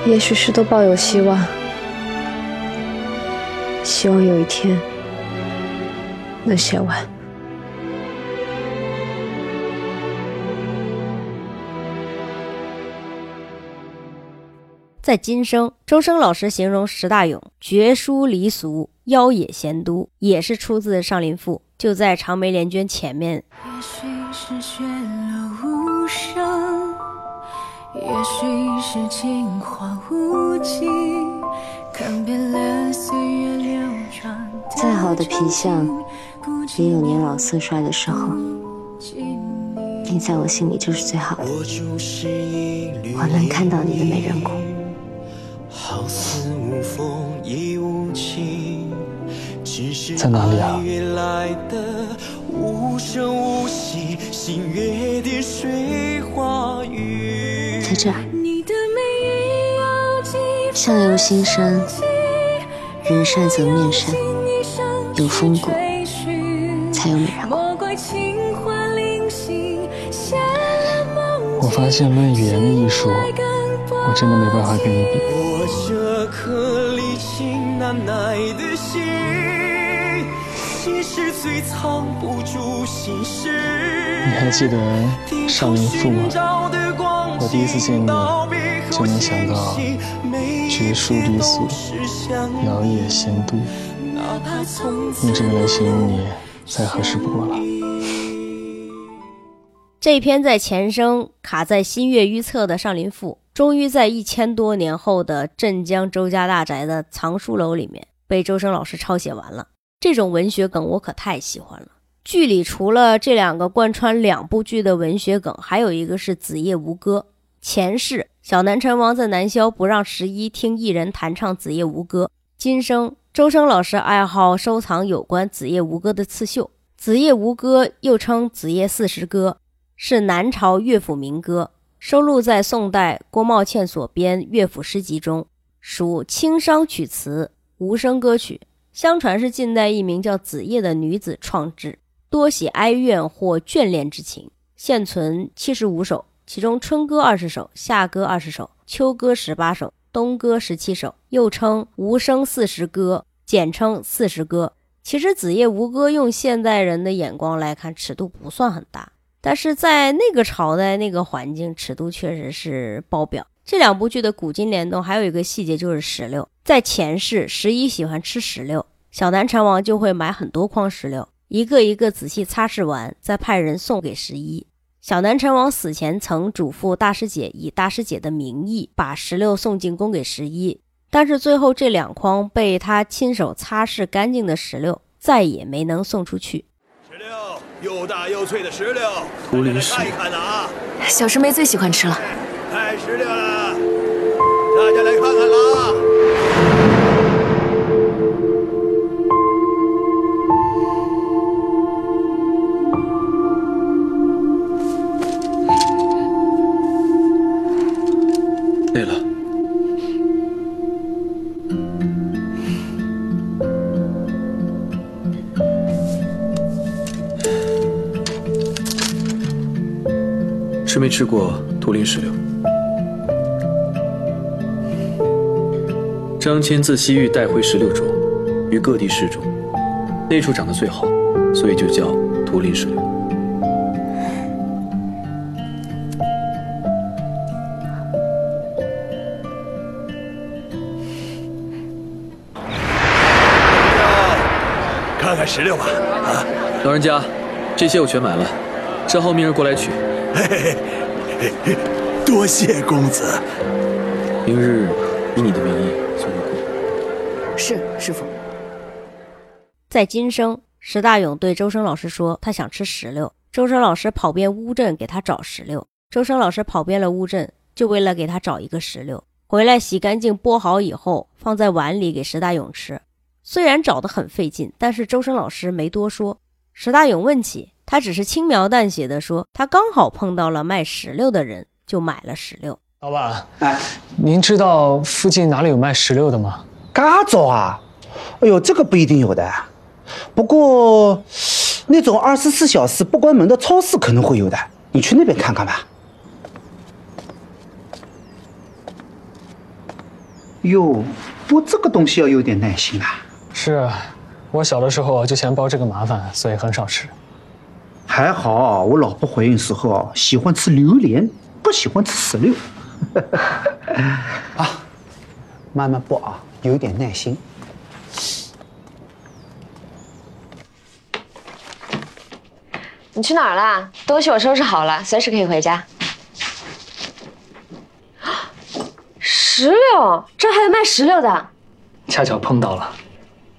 也许是都抱有希望，希望有一天能写完。在今生，周生老师形容石大勇绝书离俗、妖冶闲都，也是出自《上林赋》，就在长眉连娟前面。也许是学了无声。也许是情话无尽，看遍了岁月流转。再好的皮相，也有年老色衰的时候。你在我心里就是最好的，我能看到你的美人骨。在哪里啊？在这儿，相由心生，人善则面善，有风骨才有美人骨。我发现论语言的艺术，我真的没办法跟你比。你还记得少林赋吗？我第一次见你，就能想到绝书离俗，摇曳仙都。用这个来形容你，再合适不过了。这篇在前生卡在新月预测的《上林赋》，终于在一千多年后的镇江周家大宅的藏书楼里面被周生老师抄写完了。这种文学梗我可太喜欢了。剧里除了这两个贯穿两部剧的文学梗，还有一个是《子夜吴歌》。前世小南陈王在南萧不让十一听艺人弹唱《子夜吴歌》，今生周生老师爱好收藏有关《子夜吴歌》的刺绣。《子夜吴歌》又称《子夜四时歌》。是南朝乐府民歌，收录在宋代郭茂倩所编乐府诗集中，属清商曲词，无声歌曲。相传是近代一名叫子夜的女子创制，多写哀怨或眷恋之情。现存七十五首，其中春歌二十首，夏歌二十首，秋歌十八首，冬歌十七首，又称无声四时歌，简称四时歌。其实《子夜吴歌》用现代人的眼光来看，尺度不算很大。但是在那个朝代、那个环境，尺度确实是爆表。这两部剧的古今联动，还有一个细节就是石榴。在前世，十一喜欢吃石榴，小南禅王就会买很多筐石榴，一个一个仔细擦拭完，再派人送给十一。小南禅王死前曾嘱咐大师姐以大师姐的名义把石榴送进宫给十一，但是最后这两筐被他亲手擦拭干净的石榴再也没能送出去。石榴又大又脆的石榴，图灵石，看一看呢啊！小师妹最喜欢吃了。开石榴了，大家来看看了啊！累了。吃没吃过图林石榴？张骞自西域带回石榴种，于各地试种，那处长得最好，所以就叫图林石榴。看看石榴吧，啊！老人家，这些我全买了，稍后命人过来取。嘿嘿嘿，多谢公子。明日以你的名义。是师傅。在今生，石大勇对周生老师说，他想吃石榴。周生老师跑遍乌镇给他找石榴。周生老师跑遍了乌镇，就为了给他找一个石榴。回来洗干净，剥好以后，放在碗里给石大勇吃。虽然找得很费劲，但是周生老师没多说。石大勇问起。他只是轻描淡写的说，他刚好碰到了卖石榴的人，就买了石榴。老板，哎，您知道附近哪里有卖石榴的吗？嘎早啊！哎呦，这个不一定有的，不过那种二十四小时不关门的超市可能会有的，你去那边看看吧。哟，剥这个东西要有点耐心啊。是啊，我小的时候就嫌剥这个麻烦，所以很少吃。还好，我老婆怀孕时候喜欢吃榴莲，不喜欢吃石榴。(laughs) 啊，慢慢剥啊，有点耐心。你去哪儿了？东西我收拾好了，随时可以回家。石榴，这还有卖石榴的？恰巧碰到了。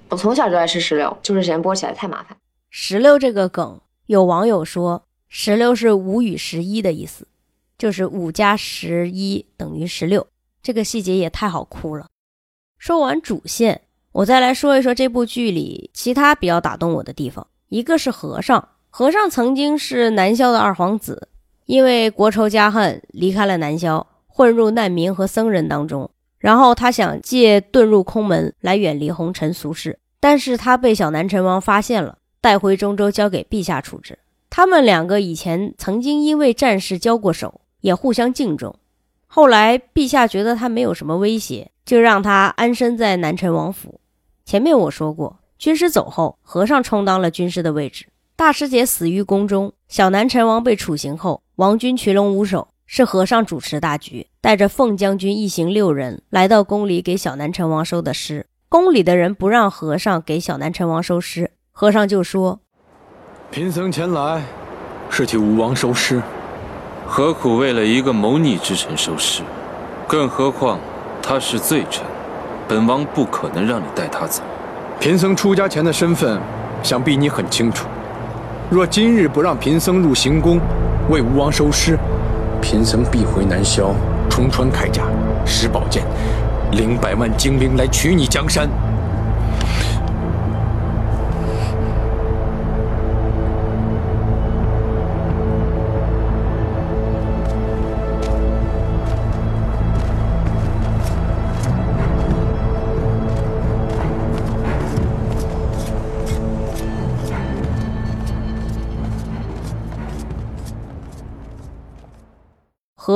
我从小就爱吃石榴，就是嫌剥起来太麻烦。石榴这个梗。有网友说，石榴是五与十一的意思，就是五加十一等于十六。这个细节也太好哭了。说完主线，我再来说一说这部剧里其他比较打动我的地方。一个是和尚，和尚曾经是南萧的二皇子，因为国仇家恨离开了南萧，混入难民和僧人当中。然后他想借遁入空门来远离红尘俗世，但是他被小南陈王发现了。带回中州，交给陛下处置。他们两个以前曾经因为战事交过手，也互相敬重。后来陛下觉得他没有什么威胁，就让他安身在南陈王府。前面我说过，军师走后，和尚充当了军师的位置。大师姐死于宫中，小南陈王被处刑后，王军群龙无首，是和尚主持大局，带着凤将军一行六人来到宫里给小南陈王收的尸。宫里的人不让和尚给小南陈王收尸，和尚就说：“贫僧前来是替吴王收尸，何苦为了一个谋逆之臣收尸？更何况他是罪臣，本王不可能让你带他走。贫僧出家前的身份，想必你很清楚。”若今日不让贫僧入行宫为吴王收尸，贫僧必回南萧重穿铠甲、拾宝剑，领百万精兵来取你江山。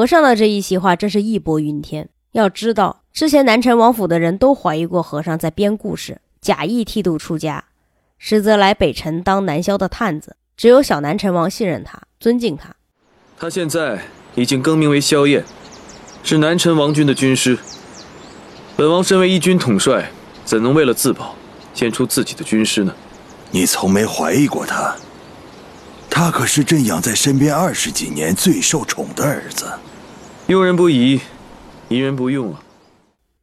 和尚的这一席话真是义薄云天。要知道，之前南陈王府的人都怀疑过和尚在编故事，假意剃度出家，实则来北辰当南萧的探子。只有小南陈王信任他，尊敬他。他现在已经更名为萧燕，是南陈王军的军师。本王身为一军统帅，怎能为了自保，献出自己的军师呢？你从没怀疑过他。他可是朕养在身边二十几年最受宠的儿子，用人不疑，疑人不用啊。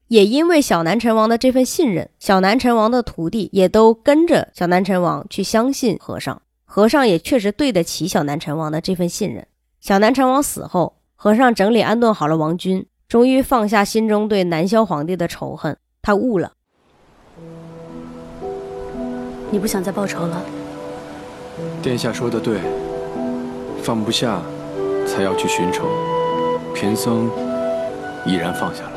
也因为小南陈王的这份信任，小南陈王的徒弟也都跟着小南陈王去相信和尚，和尚也确实对得起小南陈王的这份信任。小南陈王死后，和尚整理安顿好了王军，终于放下心中对南萧皇帝的仇恨，他悟了。你不想再报仇了？殿下说的对，放不下，才要去寻仇。贫僧已然放下了。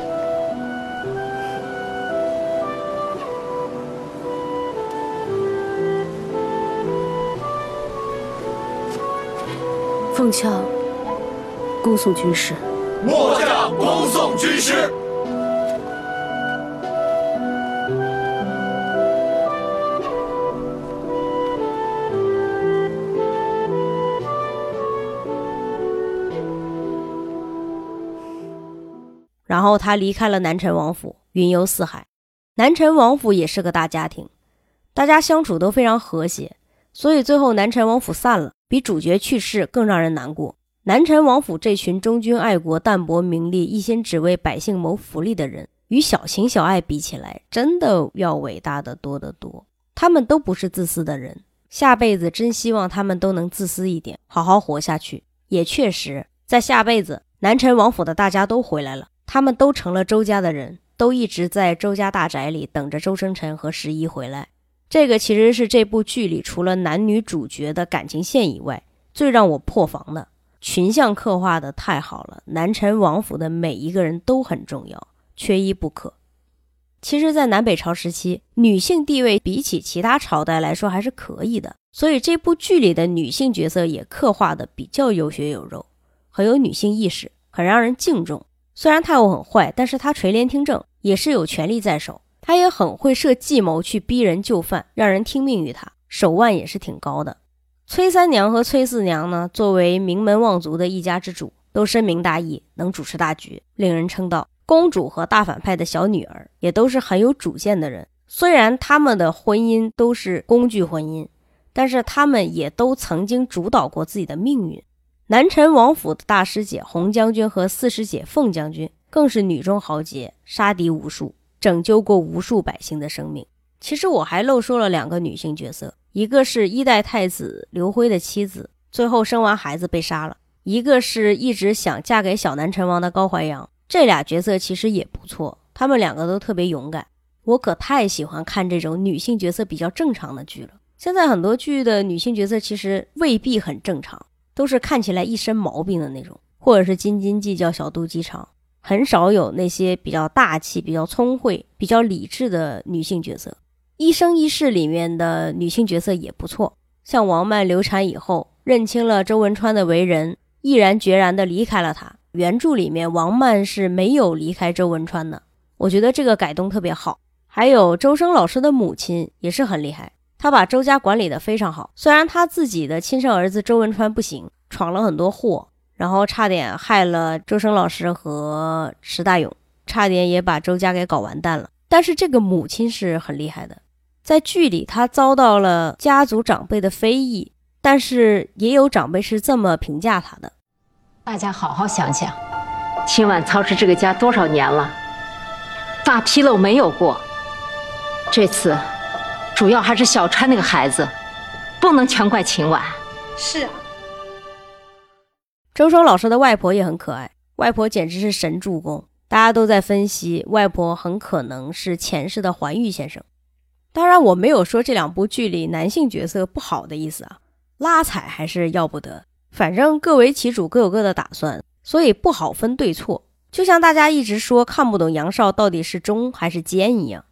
凤翘，恭送军师。末将恭送军师。然后他离开了南陈王府，云游四海。南陈王府也是个大家庭，大家相处都非常和谐，所以最后南陈王府散了，比主角去世更让人难过。南陈王府这群忠君爱国、淡泊名利、一心只为百姓谋福利的人，与小情小爱比起来，真的要伟大的多得多。他们都不是自私的人，下辈子真希望他们都能自私一点，好好活下去。也确实，在下辈子，南陈王府的大家都回来了。他们都成了周家的人，都一直在周家大宅里等着周生辰和十一回来。这个其实是这部剧里除了男女主角的感情线以外，最让我破防的群像刻画的太好了。南陈王府的每一个人都很重要，缺一不可。其实，在南北朝时期，女性地位比起其他朝代来说还是可以的，所以这部剧里的女性角色也刻画的比较有血有肉，很有女性意识，很让人敬重。虽然太后很坏，但是她垂帘听政，也是有权力在手。她也很会设计谋去逼人就范，让人听命于她，手腕也是挺高的。崔三娘和崔四娘呢，作为名门望族的一家之主，都深明大义，能主持大局，令人称道。公主和大反派的小女儿也都是很有主见的人。虽然他们的婚姻都是工具婚姻，但是他们也都曾经主导过自己的命运。南陈王府的大师姐洪将军和四师姐凤将军更是女中豪杰，杀敌无数，拯救过无数百姓的生命。其实我还漏说了两个女性角色，一个是一代太子刘辉的妻子，最后生完孩子被杀了；一个是一直想嫁给小南陈王的高怀阳。这俩角色其实也不错，他们两个都特别勇敢。我可太喜欢看这种女性角色比较正常的剧了。现在很多剧的女性角色其实未必很正常。都是看起来一身毛病的那种，或者是斤斤计较、小肚鸡肠，很少有那些比较大气、比较聪慧、比较理智的女性角色。《一生一世》里面的女性角色也不错，像王曼流产以后认清了周文川的为人，毅然决然地离开了他。原著里面王曼是没有离开周文川的，我觉得这个改动特别好。还有周生老师的母亲也是很厉害，他把周家管理的非常好。虽然他自己的亲生儿子周文川不行，闯了很多祸，然后差点害了周生老师和石大勇，差点也把周家给搞完蛋了。但是这个母亲是很厉害的，在剧里他遭到了家族长辈的非议，但是也有长辈是这么评价他的：大家好好想想，秦婉操持这个家多少年了，大纰漏没有过。这次，主要还是小川那个孩子，不能全怪秦婉。是啊，周生老师的外婆也很可爱，外婆简直是神助攻。大家都在分析，外婆很可能是前世的环玉先生。当然，我没有说这两部剧里男性角色不好的意思啊，拉踩还是要不得。反正各为其主，各有各的打算，所以不好分对错。就像大家一直说看不懂杨少到底是忠还是奸一样。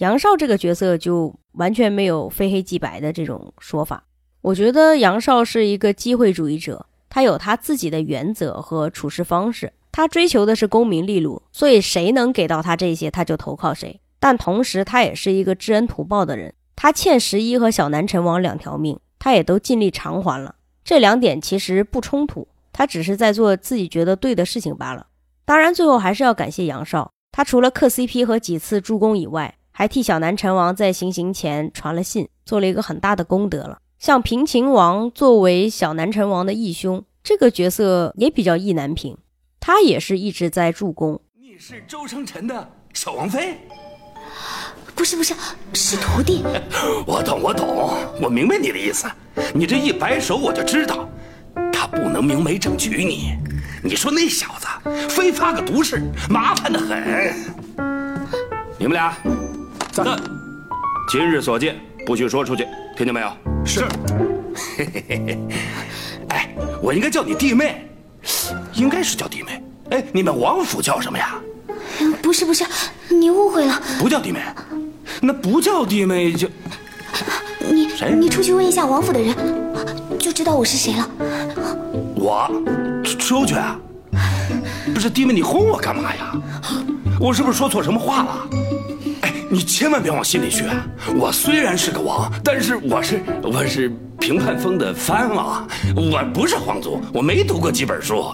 杨少这个角色就完全没有非黑即白的这种说法。我觉得杨少是一个机会主义者，他有他自己的原则和处事方式，他追求的是功名利禄，所以谁能给到他这些，他就投靠谁。但同时，他也是一个知恩图报的人，他欠十一和小南陈王两条命，他也都尽力偿还了。这两点其实不冲突，他只是在做自己觉得对的事情罢了。当然，最后还是要感谢杨少，他除了磕 CP 和几次助攻以外。还替小南陈王在行刑前传了信，做了一个很大的功德了。像平秦王作为小南陈王的义兄，这个角色也比较意难平，他也是一直在助攻。你是周生辰的小王妃？不是不是，是徒弟。(laughs) 我懂我懂，我明白你的意思。你这一摆手，我就知道，他不能明媒正娶你。你说那小子非发个毒誓，麻烦的很。你们俩。在。今日所见，不许说出去，听见没有？是。哎，我应该叫你弟妹，应该是叫弟妹。哎，你们王府叫什么呀？不是不是，你误会了。不叫弟妹，那不叫弟妹就……你谁？你出去问一下王府的人，就知道我是谁了。我，周全。不是弟妹，你轰我干嘛呀？我是不是说错什么话了？你千万别往心里去啊！我虽然是个王，但是我是我是平叛封的藩王，我不是皇族，我没读过几本书。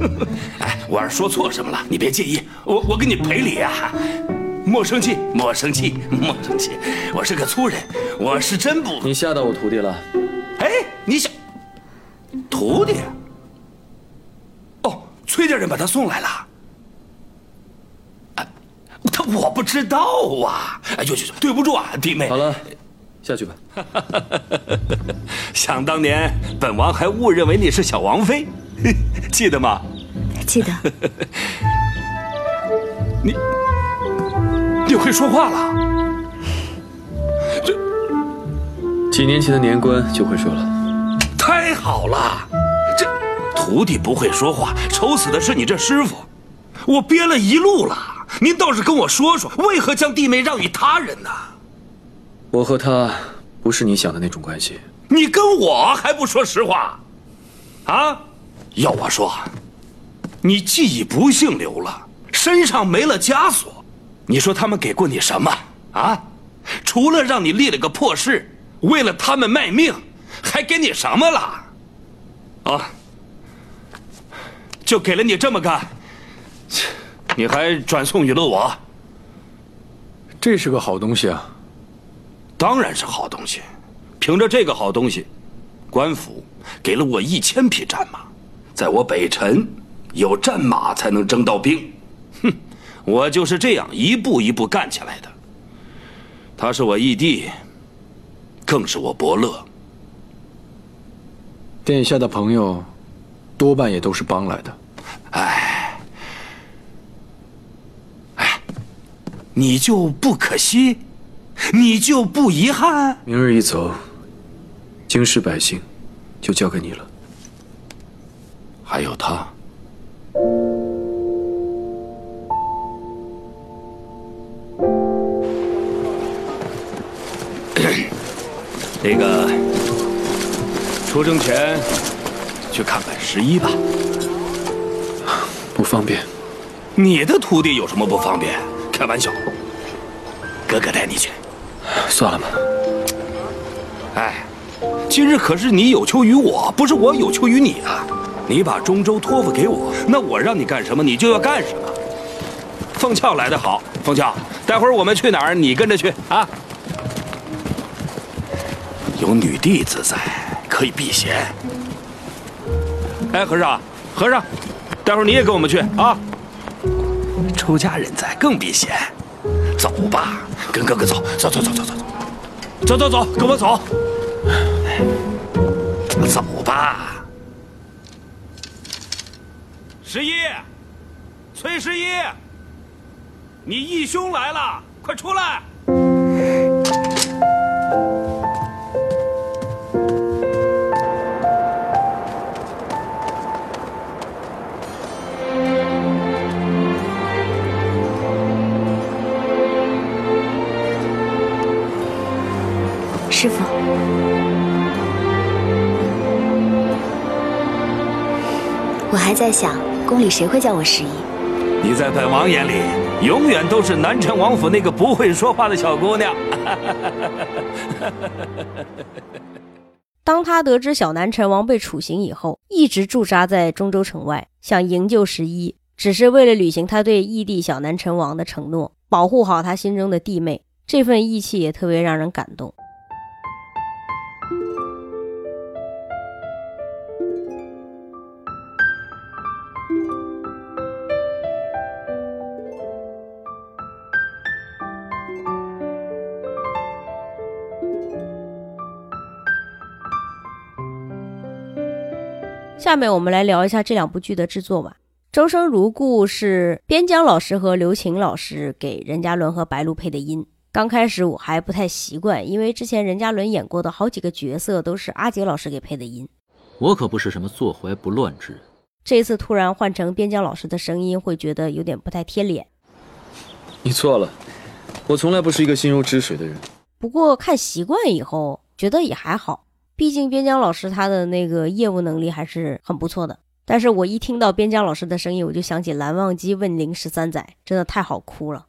(laughs) 哎，我要是说错什么了，你别介意，我我给你赔礼啊！莫生气，莫生气，莫生气，我是个粗人，我是真不……你吓到我徒弟了？哎，你想徒弟？哦，崔家人把他送来了。他 (laughs) 我不知道啊！哎，呦呦，对不住啊，弟妹。好了，下去吧。(laughs) 想当年，本王还误认为你是小王妃，(laughs) 记得吗？记得。你你会说话了？这几年前的年关就会说了。太好了！这徒弟不会说话，愁死的是你这师傅。我憋了一路了。您倒是跟我说说，为何将弟妹让与他人呢？我和他不是你想的那种关系。你跟我还不说实话？啊？要我说，你既已不姓刘了，身上没了枷锁，你说他们给过你什么啊？除了让你立了个破誓，为了他们卖命，还给你什么了？啊？就给了你这么个。切！你还转送与了我，这是个好东西啊！当然是好东西。凭着这个好东西，官府给了我一千匹战马，在我北辰，有战马才能征到兵。哼，我就是这样一步一步干起来的。他是我义弟，更是我伯乐。殿下的朋友，多半也都是帮来的。哎。你就不可惜，你就不遗憾。明日一走，京师百姓就交给你了。还有他，(clears throat) 那个出征前去看看十一吧。不方便。你的徒弟有什么不方便？开玩笑，哥哥带你去。算了吧。哎，今日可是你有求于我，不是我有求于你啊！你把中州托付给我，那我让你干什么，你就要干什么。凤俏来得好，凤俏，待会儿我们去哪儿，你跟着去啊。有女弟子在，可以避嫌。哎，和尚，和尚，待会儿你也跟我们去啊。出家人在，更避嫌。走吧，跟哥哥走，走走走走走走，走走走，跟我走。走吧。十一，崔十一，你义兄来了，快出来！师傅，我还在想，宫里谁会叫我十一？你在本王眼里，永远都是南城王府那个不会说话的小姑娘。(laughs) 当他得知小南陈王被处刑以后，一直驻扎在中州城外，想营救十一，只是为了履行他对义弟小南陈王的承诺，保护好他心中的弟妹。这份义气也特别让人感动。下面我们来聊一下这两部剧的制作吧。《周生如故》是边疆老师和刘擎老师给任嘉伦和白鹿配的音。刚开始我还不太习惯，因为之前任嘉伦演过的好几个角色都是阿杰老师给配的音。我可不是什么坐怀不乱之人。这次突然换成边疆老师的声音，会觉得有点不太贴脸。你错了，我从来不是一个心如止水的人。不过看习惯以后，觉得也还好。毕竟边疆老师他的那个业务能力还是很不错的，但是我一听到边疆老师的声音，我就想起《蓝忘机问灵十三载》，真的太好哭了。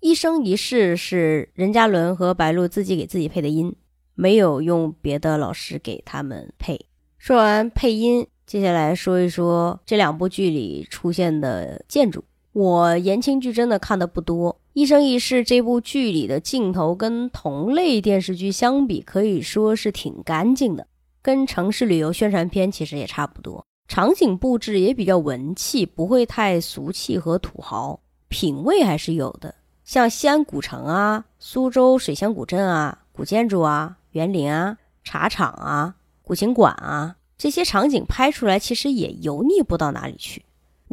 一生一世是任嘉伦和白鹿自己给自己配的音，没有用别的老师给他们配。说完配音，接下来说一说这两部剧里出现的建筑。我言情剧真的看的不多。《一生一世》这部剧里的镜头跟同类电视剧相比，可以说是挺干净的，跟城市旅游宣传片其实也差不多。场景布置也比较文气，不会太俗气和土豪，品味还是有的。像西安古城啊、苏州水乡古镇啊、古建筑啊、园林啊、茶厂啊、古琴馆啊，这些场景拍出来其实也油腻不到哪里去。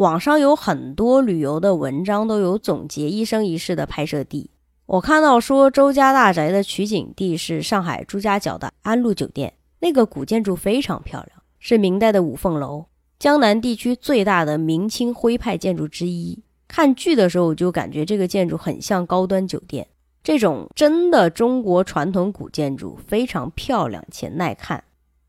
网上有很多旅游的文章都有总结《一生一世》的拍摄地。我看到说周家大宅的取景地是上海朱家角的安陆酒店，那个古建筑非常漂亮，是明代的五凤楼，江南地区最大的明清徽派建筑之一。看剧的时候我就感觉这个建筑很像高端酒店，这种真的中国传统古建筑非常漂亮且耐看，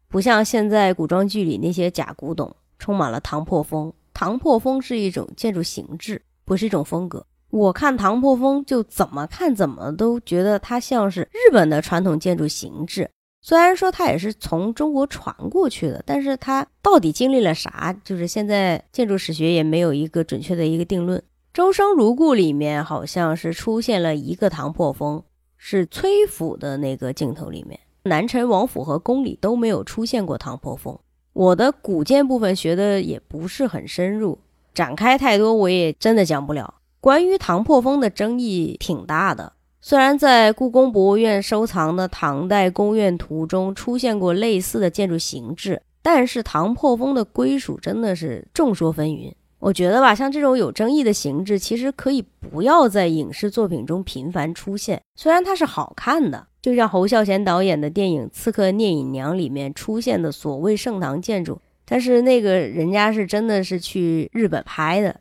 不像现在古装剧里那些假古董，充满了唐破风。唐破风是一种建筑形制，不是一种风格。我看唐破风就怎么看怎么都觉得它像是日本的传统建筑形制。虽然说它也是从中国传过去的，但是它到底经历了啥，就是现在建筑史学也没有一个准确的一个定论。《周生如故》里面好像是出现了一个唐破风，是崔府的那个镜头里面，南陈王府和宫里都没有出现过唐破风。我的古建部分学的也不是很深入，展开太多我也真的讲不了。关于唐破风的争议挺大的，虽然在故宫博物院收藏的唐代宫苑图中出现过类似的建筑形制，但是唐破风的归属真的是众说纷纭。我觉得吧，像这种有争议的形制，其实可以不要在影视作品中频繁出现，虽然它是好看的。就像侯孝贤导演的电影《刺客聂隐娘》里面出现的所谓盛唐建筑，但是那个人家是真的是去日本拍的。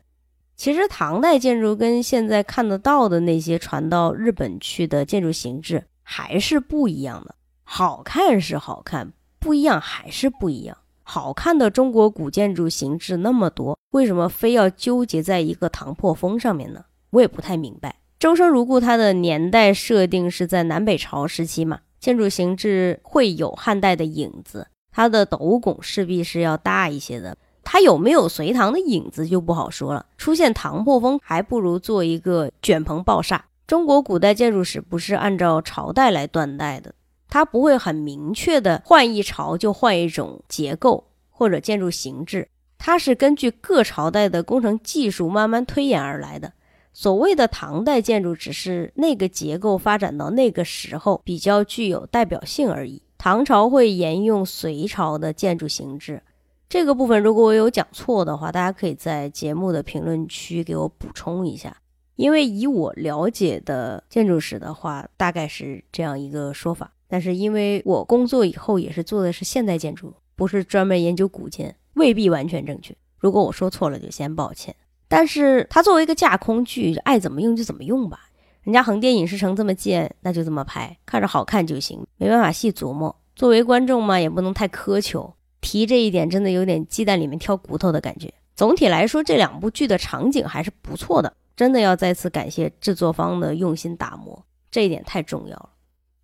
其实唐代建筑跟现在看得到的那些传到日本去的建筑形制还是不一样的。好看是好看，不一样还是不一样。好看的中国古建筑形制那么多，为什么非要纠结在一个唐破风上面呢？我也不太明白。周生如故，它的年代设定是在南北朝时期嘛，建筑形制会有汉代的影子，它的斗拱势必是要大一些的。它有没有隋唐的影子就不好说了。出现唐破风，还不如做一个卷棚抱厦。中国古代建筑史不是按照朝代来断代的，它不会很明确的换一朝就换一种结构或者建筑形制，它是根据各朝代的工程技术慢慢推演而来的。所谓的唐代建筑，只是那个结构发展到那个时候比较具有代表性而已。唐朝会沿用隋朝的建筑形制。这个部分如果我有讲错的话，大家可以在节目的评论区给我补充一下。因为以我了解的建筑史的话，大概是这样一个说法。但是因为我工作以后也是做的是现代建筑，不是专门研究古建，未必完全正确。如果我说错了，就先抱歉。但是它作为一个架空剧，爱怎么用就怎么用吧。人家横店影视城这么建，那就这么拍，看着好看就行，没办法细琢磨。作为观众嘛，也不能太苛求。提这一点真的有点鸡蛋里面挑骨头的感觉。总体来说，这两部剧的场景还是不错的，真的要再次感谢制作方的用心打磨，这一点太重要了。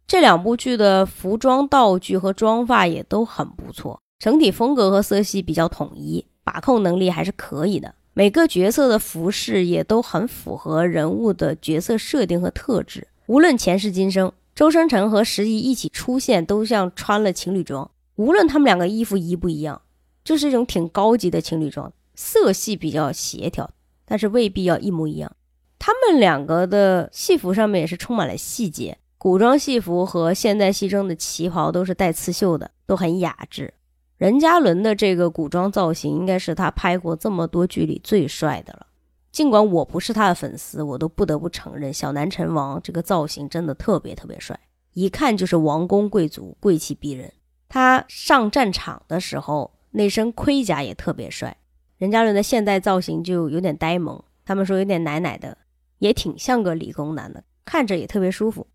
这两部剧的服装、道具和妆发也都很不错，整体风格和色系比较统一，把控能力还是可以的。每个角色的服饰也都很符合人物的角色设定和特质，无论前世今生，周生辰和十一一起出现，都像穿了情侣装。无论他们两个衣服一不一样，就是一种挺高级的情侣装，色系比较协调，但是未必要一模一样。他们两个的戏服上面也是充满了细节，古装戏服和现代戏中的旗袍都是带刺绣的，都很雅致。任嘉伦的这个古装造型应该是他拍过这么多剧里最帅的了。尽管我不是他的粉丝，我都不得不承认，小南陈王这个造型真的特别特别帅，一看就是王公贵族，贵气逼人。他上战场的时候，那身盔甲也特别帅。任嘉伦的现代造型就有点呆萌，他们说有点奶奶的，也挺像个理工男的，看着也特别舒服。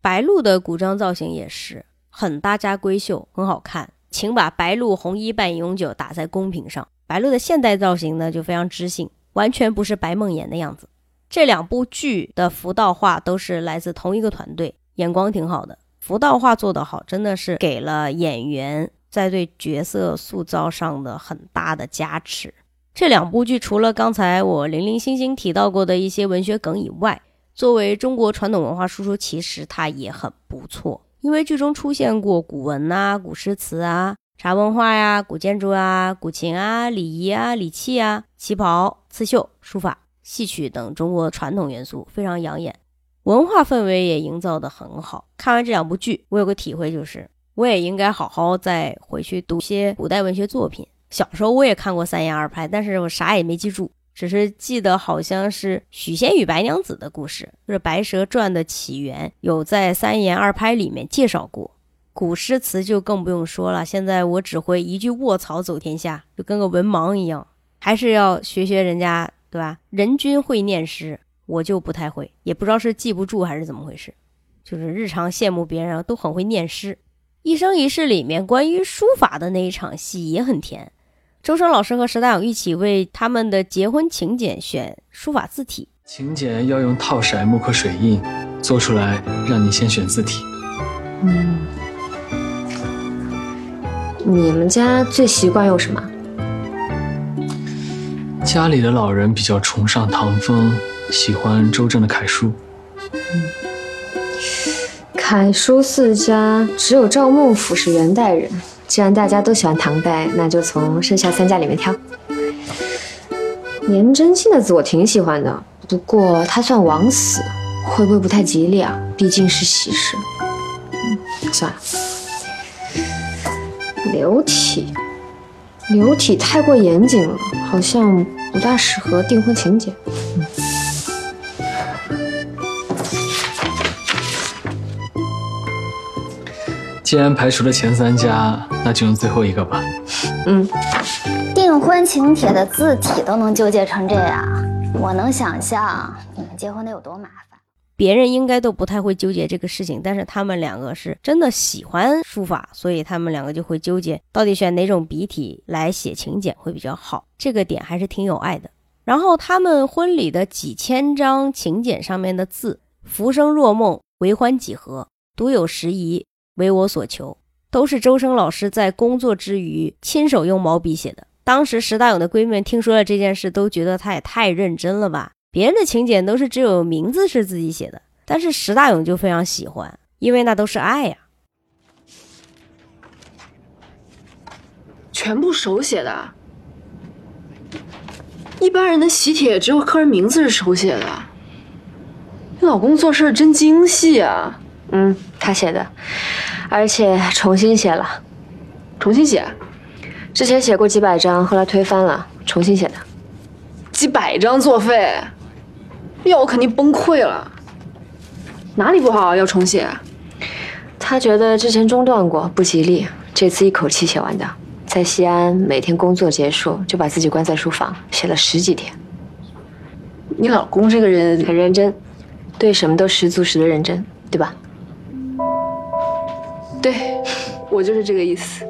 白鹿的古装造型也是很大家闺秀，很好看。请把白鹿红衣伴永久打在公屏上。白鹿的现代造型呢，就非常知性，完全不是白梦魇的样子。这两部剧的服道画都是来自同一个团队，眼光挺好的。服道画做得好，真的是给了演员在对角色塑造上的很大的加持。这两部剧除了刚才我零零星星提到过的一些文学梗以外，作为中国传统文化输出，其实它也很不错。因为剧中出现过古文啊、古诗词啊、茶文化呀、古建筑啊、古琴啊、礼仪啊、礼器啊、旗袍、刺绣、书法、戏曲等中国传统元素，非常养眼。文化氛围也营造得很好。看完这两部剧，我有个体会，就是我也应该好好再回去读些古代文学作品。小时候我也看过三言二拍，但是我啥也没记住，只是记得好像是许仙与白娘子的故事，就是《白蛇传》的起源，有在三言二拍里面介绍过。古诗词就更不用说了，现在我只会一句卧槽走天下，就跟个文盲一样，还是要学学人家，对吧？人均会念诗。我就不太会，也不知道是记不住还是怎么回事，就是日常羡慕别人都很会念诗。《一生一世》里面关于书法的那一场戏也很甜，周生老师和石大勇一起为他们的结婚请柬选书法字体。请柬要用套色木刻水印做出来，让你先选字体。嗯，你们家最习惯用什么？家里的老人比较崇尚唐风。喜欢周正的楷书。嗯，楷书四家只有赵孟俯是元代人。既然大家都喜欢唐代，那就从剩下三家里面挑。颜真卿的字我挺喜欢的，不过他算枉死，会不会不太吉利啊？毕竟是喜事。算了。流体，流体太过严谨了，好像不大适合订婚请柬。嗯。既然排除了前三家，那就用最后一个吧。嗯，订婚请帖的字体都能纠结成这样，我能想象你们结婚得有多麻烦。别人应该都不太会纠结这个事情，但是他们两个是真的喜欢书法，所以他们两个就会纠结到底选哪种笔体来写请柬会比较好。这个点还是挺有爱的。然后他们婚礼的几千张请柬上面的字“浮生若梦，为欢几何，独有时宜，为我所求”，都是周生老师在工作之余亲手用毛笔写的。当时石大勇的闺蜜听说了这件事，都觉得他也太认真了吧？别人的请柬都是只有名字是自己写的，但是石大勇就非常喜欢，因为那都是爱呀。全部手写的，一般人的喜帖只有客人名字是手写的。你老公做事真精细啊！嗯，他写的，而且重新写了，重新写。之前写过几百张，后来推翻了，重新写的。几百张作废，要我肯定崩溃了。哪里不好要重写？他觉得之前中断过不吉利，这次一口气写完的。在西安，每天工作结束就把自己关在书房，写了十几天。你老公这个人很认真，对什么都十足十的认真，对吧？对，我就是这个意思。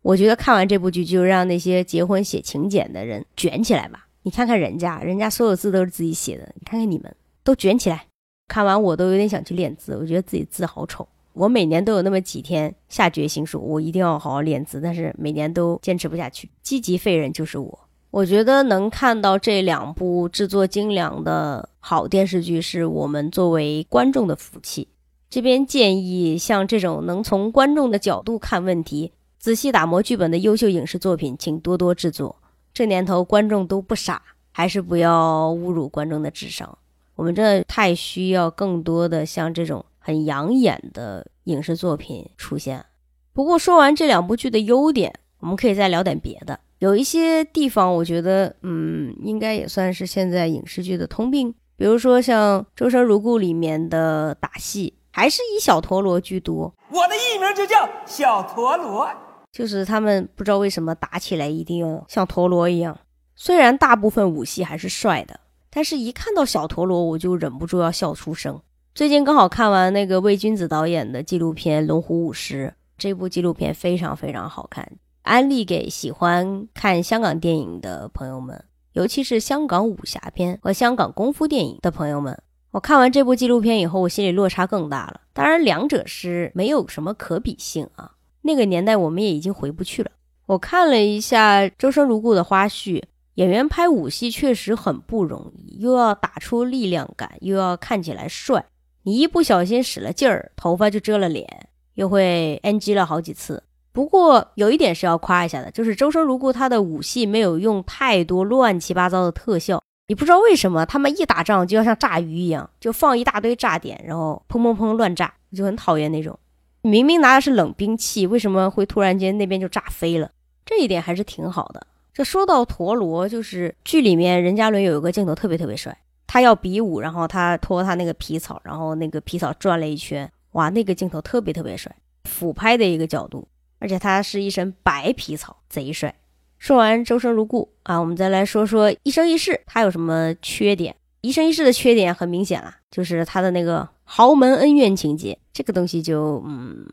我觉得看完这部剧，就让那些结婚写请柬的人卷起来吧。你看看人家，人家所有字都是自己写的，你看看你们都卷起来。看完我都有点想去练字，我觉得自己字好丑。我每年都有那么几天下决心说，我一定要好好练字，但是每年都坚持不下去。积极废人就是我。我觉得能看到这两部制作精良的好电视剧，是我们作为观众的福气。这边建议，像这种能从观众的角度看问题。仔细打磨剧本的优秀影视作品，请多多制作。这年头观众都不傻，还是不要侮辱观众的智商。我们这太需要更多的像这种很养眼的影视作品出现。不过说完这两部剧的优点，我们可以再聊点别的。有一些地方，我觉得，嗯，应该也算是现在影视剧的通病。比如说像《周生如故》里面的打戏，还是以小陀螺居多。我的艺名就叫小陀螺。就是他们不知道为什么打起来一定要像陀螺一样。虽然大部分武戏还是帅的，但是一看到小陀螺我就忍不住要笑出声。最近刚好看完那个魏君子导演的纪录片《龙虎舞狮》，这部纪录片非常非常好看，安利给喜欢看香港电影的朋友们，尤其是香港武侠片和香港功夫电影的朋友们。我看完这部纪录片以后，我心里落差更大了。当然，两者是没有什么可比性啊。那个年代我们也已经回不去了。我看了一下《周生如故》的花絮，演员拍武戏确实很不容易，又要打出力量感，又要看起来帅。你一不小心使了劲儿，头发就遮了脸，又会 NG 了好几次。不过有一点是要夸一下的，就是《周生如故》他的武戏没有用太多乱七八糟的特效。你不知道为什么他们一打仗就要像炸鱼一样，就放一大堆炸点，然后砰砰砰乱炸，就很讨厌那种。明明拿的是冷兵器，为什么会突然间那边就炸飞了？这一点还是挺好的。这说到陀螺，就是剧里面任嘉伦有一个镜头特别特别帅，他要比武，然后他拖他那个皮草，然后那个皮草转了一圈，哇，那个镜头特别特别帅，俯拍的一个角度，而且他是一身白皮草，贼帅。说完周生如故啊，我们再来说说一生一世，它有什么缺点？一生一世的缺点很明显了，就是它的那个豪门恩怨情节，这个东西就嗯，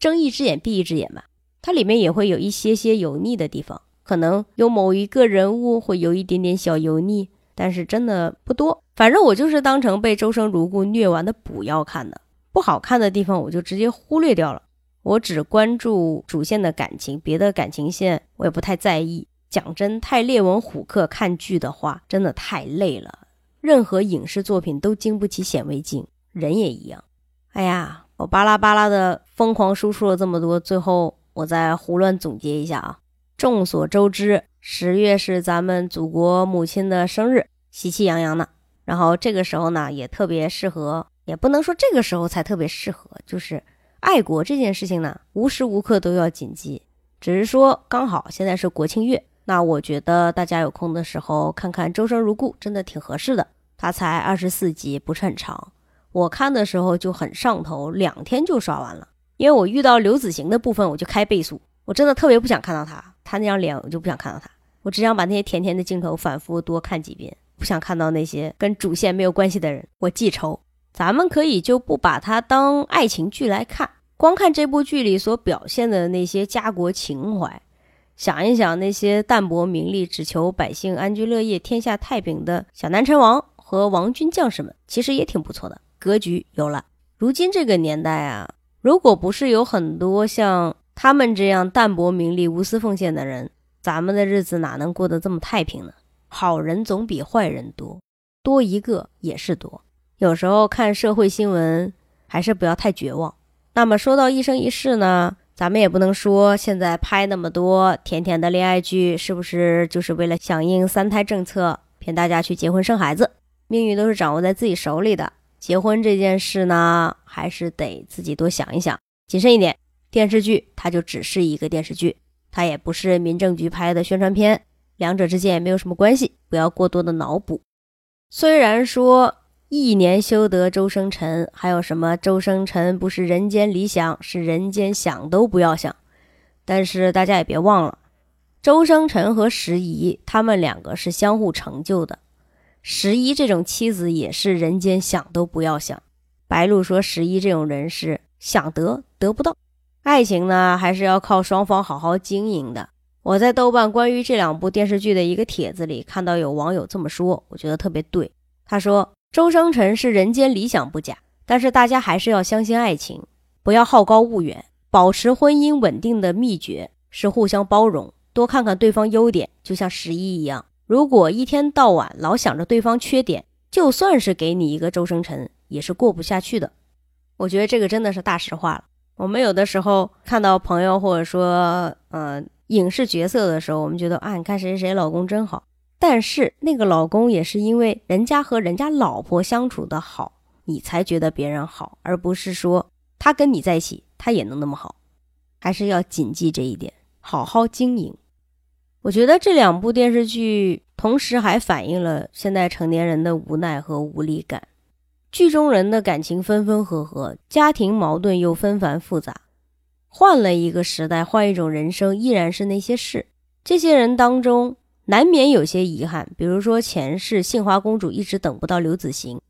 睁一只眼闭一只眼吧。它里面也会有一些些油腻的地方，可能有某一个人物会有一点点小油腻，但是真的不多。反正我就是当成被周生如故虐完的补药看的，不好看的地方我就直接忽略掉了。我只关注主线的感情，别的感情线我也不太在意。讲真，太列文虎克看剧的话，真的太累了。任何影视作品都经不起显微镜，人也一样。哎呀，我巴拉巴拉的疯狂输出了这么多，最后我再胡乱总结一下啊。众所周知，十月是咱们祖国母亲的生日，喜气洋洋的。然后这个时候呢，也特别适合，也不能说这个时候才特别适合，就是爱国这件事情呢，无时无刻都要谨记。只是说刚好现在是国庆月，那我觉得大家有空的时候看看《周生如故》，真的挺合适的。它才二十四集，不是很长。我看的时候就很上头，两天就刷完了。因为我遇到刘子行的部分，我就开倍速。我真的特别不想看到他，他那张脸，我就不想看到他。我只想把那些甜甜的镜头反复多看几遍，不想看到那些跟主线没有关系的人，我记仇。咱们可以就不把它当爱情剧来看，光看这部剧里所表现的那些家国情怀，想一想那些淡泊名利、只求百姓安居乐业、天下太平的小南陈王和王军将士们，其实也挺不错的，格局有了。如今这个年代啊，如果不是有很多像他们这样淡泊名利、无私奉献的人，咱们的日子哪能过得这么太平呢？好人总比坏人多，多一个也是多。有时候看社会新闻，还是不要太绝望。那么说到一生一世呢？咱们也不能说现在拍那么多甜甜的恋爱剧，是不是就是为了响应三胎政策，骗大家去结婚生孩子？命运都是掌握在自己手里的，结婚这件事呢，还是得自己多想一想，谨慎一点。电视剧它就只是一个电视剧，它也不是民政局拍的宣传片，两者之间也没有什么关系，不要过多的脑补。虽然说。一年修得周生辰，还有什么周生辰不是人间理想，是人间想都不要想。但是大家也别忘了，周生辰和十一他们两个是相互成就的。十一这种妻子也是人间想都不要想。白鹿说十一这种人是想得得不到，爱情呢还是要靠双方好好经营的。我在豆瓣关于这两部电视剧的一个帖子里看到有网友这么说，我觉得特别对。他说。周生辰是人间理想不假，但是大家还是要相信爱情，不要好高骛远。保持婚姻稳定的秘诀是互相包容，多看看对方优点。就像十一一样，如果一天到晚老想着对方缺点，就算是给你一个周生辰，也是过不下去的。我觉得这个真的是大实话了。我们有的时候看到朋友或者说呃影视角色的时候，我们觉得啊，你看谁谁谁老公真好。但是那个老公也是因为人家和人家老婆相处的好，你才觉得别人好，而不是说他跟你在一起他也能那么好，还是要谨记这一点，好好经营。我觉得这两部电视剧同时还反映了现在成年人的无奈和无力感。剧中人的感情分分合合，家庭矛盾又纷繁复杂。换了一个时代，换一种人生，依然是那些事。这些人当中。难免有些遗憾，比如说前世杏花公主一直等不到刘子行，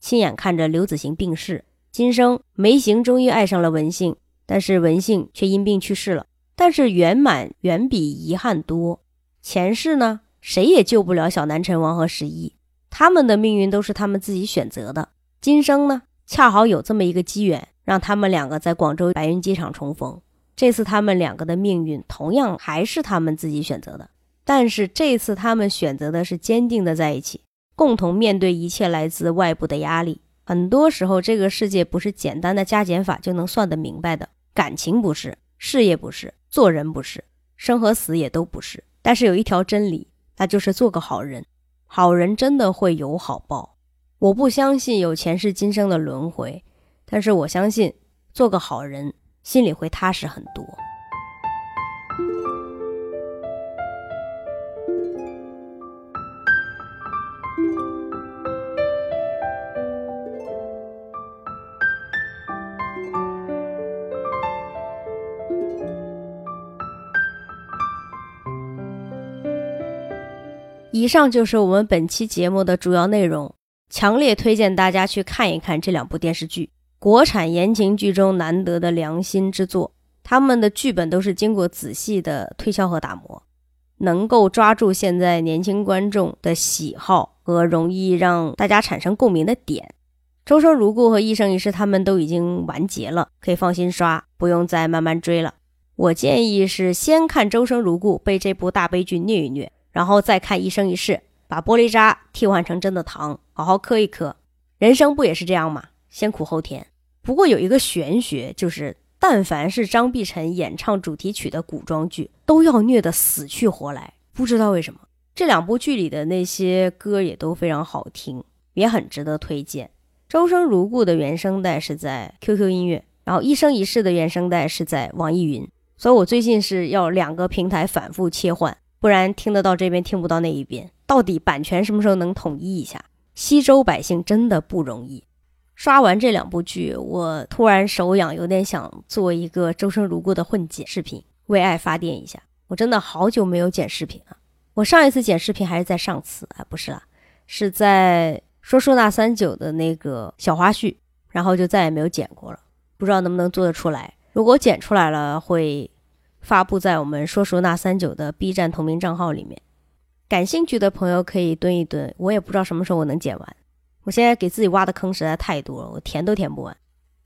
亲眼看着刘子行病逝；今生梅行终于爱上了文信，但是文信却因病去世了。但是圆满远比遗憾多。前世呢，谁也救不了小南陈王和十一，他们的命运都是他们自己选择的。今生呢，恰好有这么一个机缘，让他们两个在广州白云机场重逢。这次他们两个的命运同样还是他们自己选择的。但是这次他们选择的是坚定的在一起，共同面对一切来自外部的压力。很多时候，这个世界不是简单的加减法就能算得明白的。感情不是，事业不是，做人不是，生和死也都不是。但是有一条真理，那就是做个好人。好人真的会有好报。我不相信有前世今生的轮回，但是我相信做个好人，心里会踏实很多。以上就是我们本期节目的主要内容，强烈推荐大家去看一看这两部电视剧，国产言情剧中难得的良心之作。他们的剧本都是经过仔细的推敲和打磨，能够抓住现在年轻观众的喜好和容易让大家产生共鸣的点。周生如故和一生一世他们都已经完结了，可以放心刷，不用再慢慢追了。我建议是先看周生如故，被这部大悲剧虐一虐。然后再看一生一世，把玻璃渣替换成真的糖，好好磕一磕。人生不也是这样吗？先苦后甜。不过有一个玄学，就是但凡是张碧晨演唱主题曲的古装剧，都要虐得死去活来。不知道为什么，这两部剧里的那些歌也都非常好听，也很值得推荐。周生如故的原声带是在 QQ 音乐，然后一生一世的原声带是在网易云。所以我最近是要两个平台反复切换。不然听得到这边听不到那一边，到底版权什么时候能统一一下？西周百姓真的不容易。刷完这两部剧，我突然手痒，有点想做一个周生如故的混剪视频，为爱发电一下。我真的好久没有剪视频了。我上一次剪视频还是在上次啊，不是啦，是在说说那三九的那个小花絮，然后就再也没有剪过了。不知道能不能做得出来。如果剪出来了，会。发布在我们说说那三九的 B 站同名账号里面。感兴趣的朋友可以蹲一蹲，我也不知道什么时候我能剪完。我现在给自己挖的坑实在太多了，我填都填不完。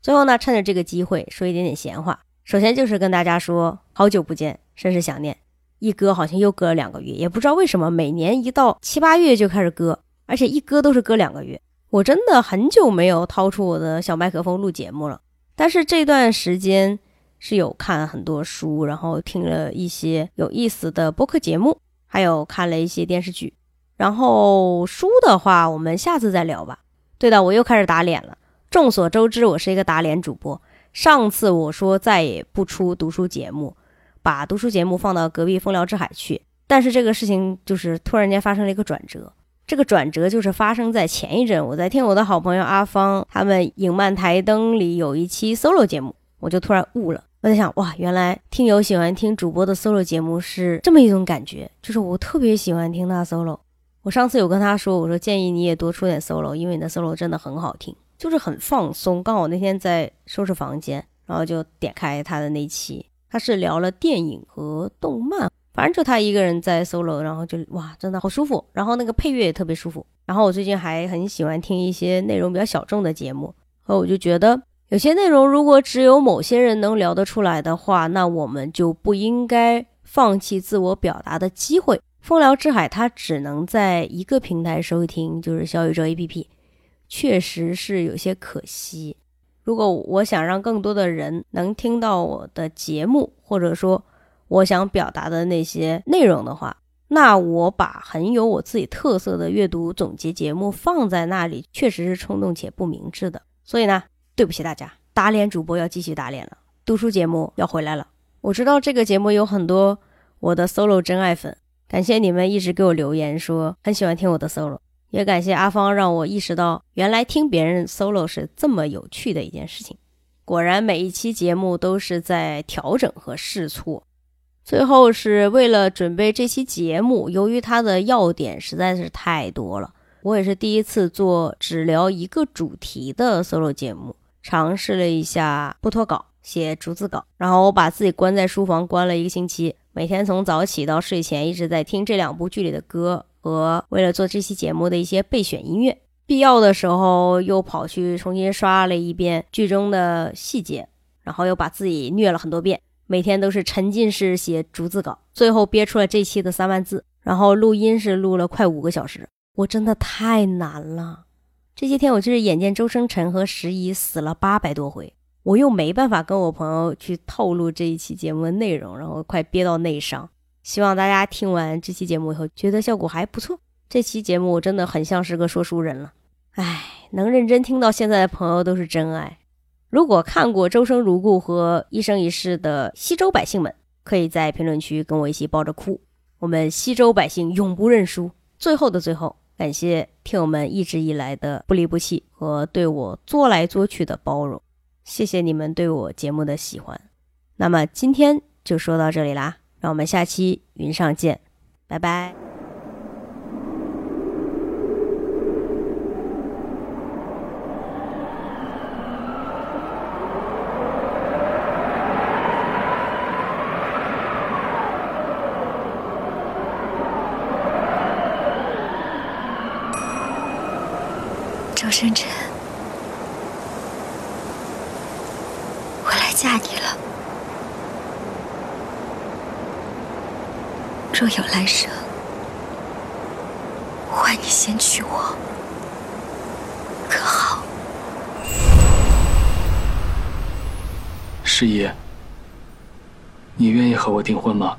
最后呢，趁着这个机会说一点点闲话。首先就是跟大家说，好久不见，甚是想念。一搁好像又搁了两个月，也不知道为什么，每年一到七八月就开始割，而且一搁都是搁两个月。我真的很久没有掏出我的小麦克风录节目了。但是这段时间是有看很多书，然后听了一些有意思的播客节目，还有看了一些电视剧。然后书的话，我们下次再聊吧。对的，我又开始打脸了。众所周知，我是一个打脸主播。上次我说再也不出读书节目，把读书节目放到隔壁风聊之海去。但是这个事情就是突然间发生了一个转折，这个转折就是发生在前一阵，我在听我的好朋友阿芳他们影漫台灯里有一期 solo 节目，我就突然悟了。我在想，哇，原来听友喜欢听主播的 solo 节目是这么一种感觉，就是我特别喜欢听他 solo。我上次有跟他说，我说建议你也多出点 solo，因为你的 solo 真的很好听。就是很放松，刚好那天在收拾房间，然后就点开他的那期，他是聊了电影和动漫，反正就他一个人在 solo，然后就哇，真的好舒服，然后那个配乐也特别舒服。然后我最近还很喜欢听一些内容比较小众的节目，和我就觉得有些内容如果只有某些人能聊得出来的话，那我们就不应该放弃自我表达的机会。风聊之海它只能在一个平台收听，就是小宇宙 APP。确实是有些可惜。如果我想让更多的人能听到我的节目，或者说我想表达的那些内容的话，那我把很有我自己特色的阅读总结节目放在那里，确实是冲动且不明智的。所以呢，对不起大家，打脸主播要继续打脸了，读书节目要回来了。我知道这个节目有很多我的 solo 真爱粉，感谢你们一直给我留言说很喜欢听我的 solo。也感谢阿芳让我意识到，原来听别人 solo 是这么有趣的一件事情。果然，每一期节目都是在调整和试错。最后是为了准备这期节目，由于它的要点实在是太多了，我也是第一次做只聊一个主题的 solo 节目，尝试了一下不脱稿写逐字稿，然后我把自己关在书房关了一个星期，每天从早起到睡前一直在听这两部剧里的歌。和为了做这期节目的一些备选音乐，必要的时候又跑去重新刷了一遍剧中的细节，然后又把自己虐了很多遍，每天都是沉浸式写逐字稿，最后憋出了这期的三万字，然后录音是录了快五个小时，我真的太难了。这些天我就是眼见周生辰和十一死了八百多回，我又没办法跟我朋友去透露这一期节目的内容，然后快憋到内伤。希望大家听完这期节目以后，觉得效果还不错。这期节目真的很像是个说书人了。唉，能认真听到现在的朋友都是真爱。如果看过《周生如故》和《一生一世》的西周百姓们，可以在评论区跟我一起抱着哭。我们西周百姓永不认输。最后的最后，感谢听友们一直以来的不离不弃和对我作来作去的包容。谢谢你们对我节目的喜欢。那么今天就说到这里啦。让我们下期云上见，拜拜。周生辰，我来嫁你了。若有来生，换你先娶我，可好？十一，你愿意和我订婚吗？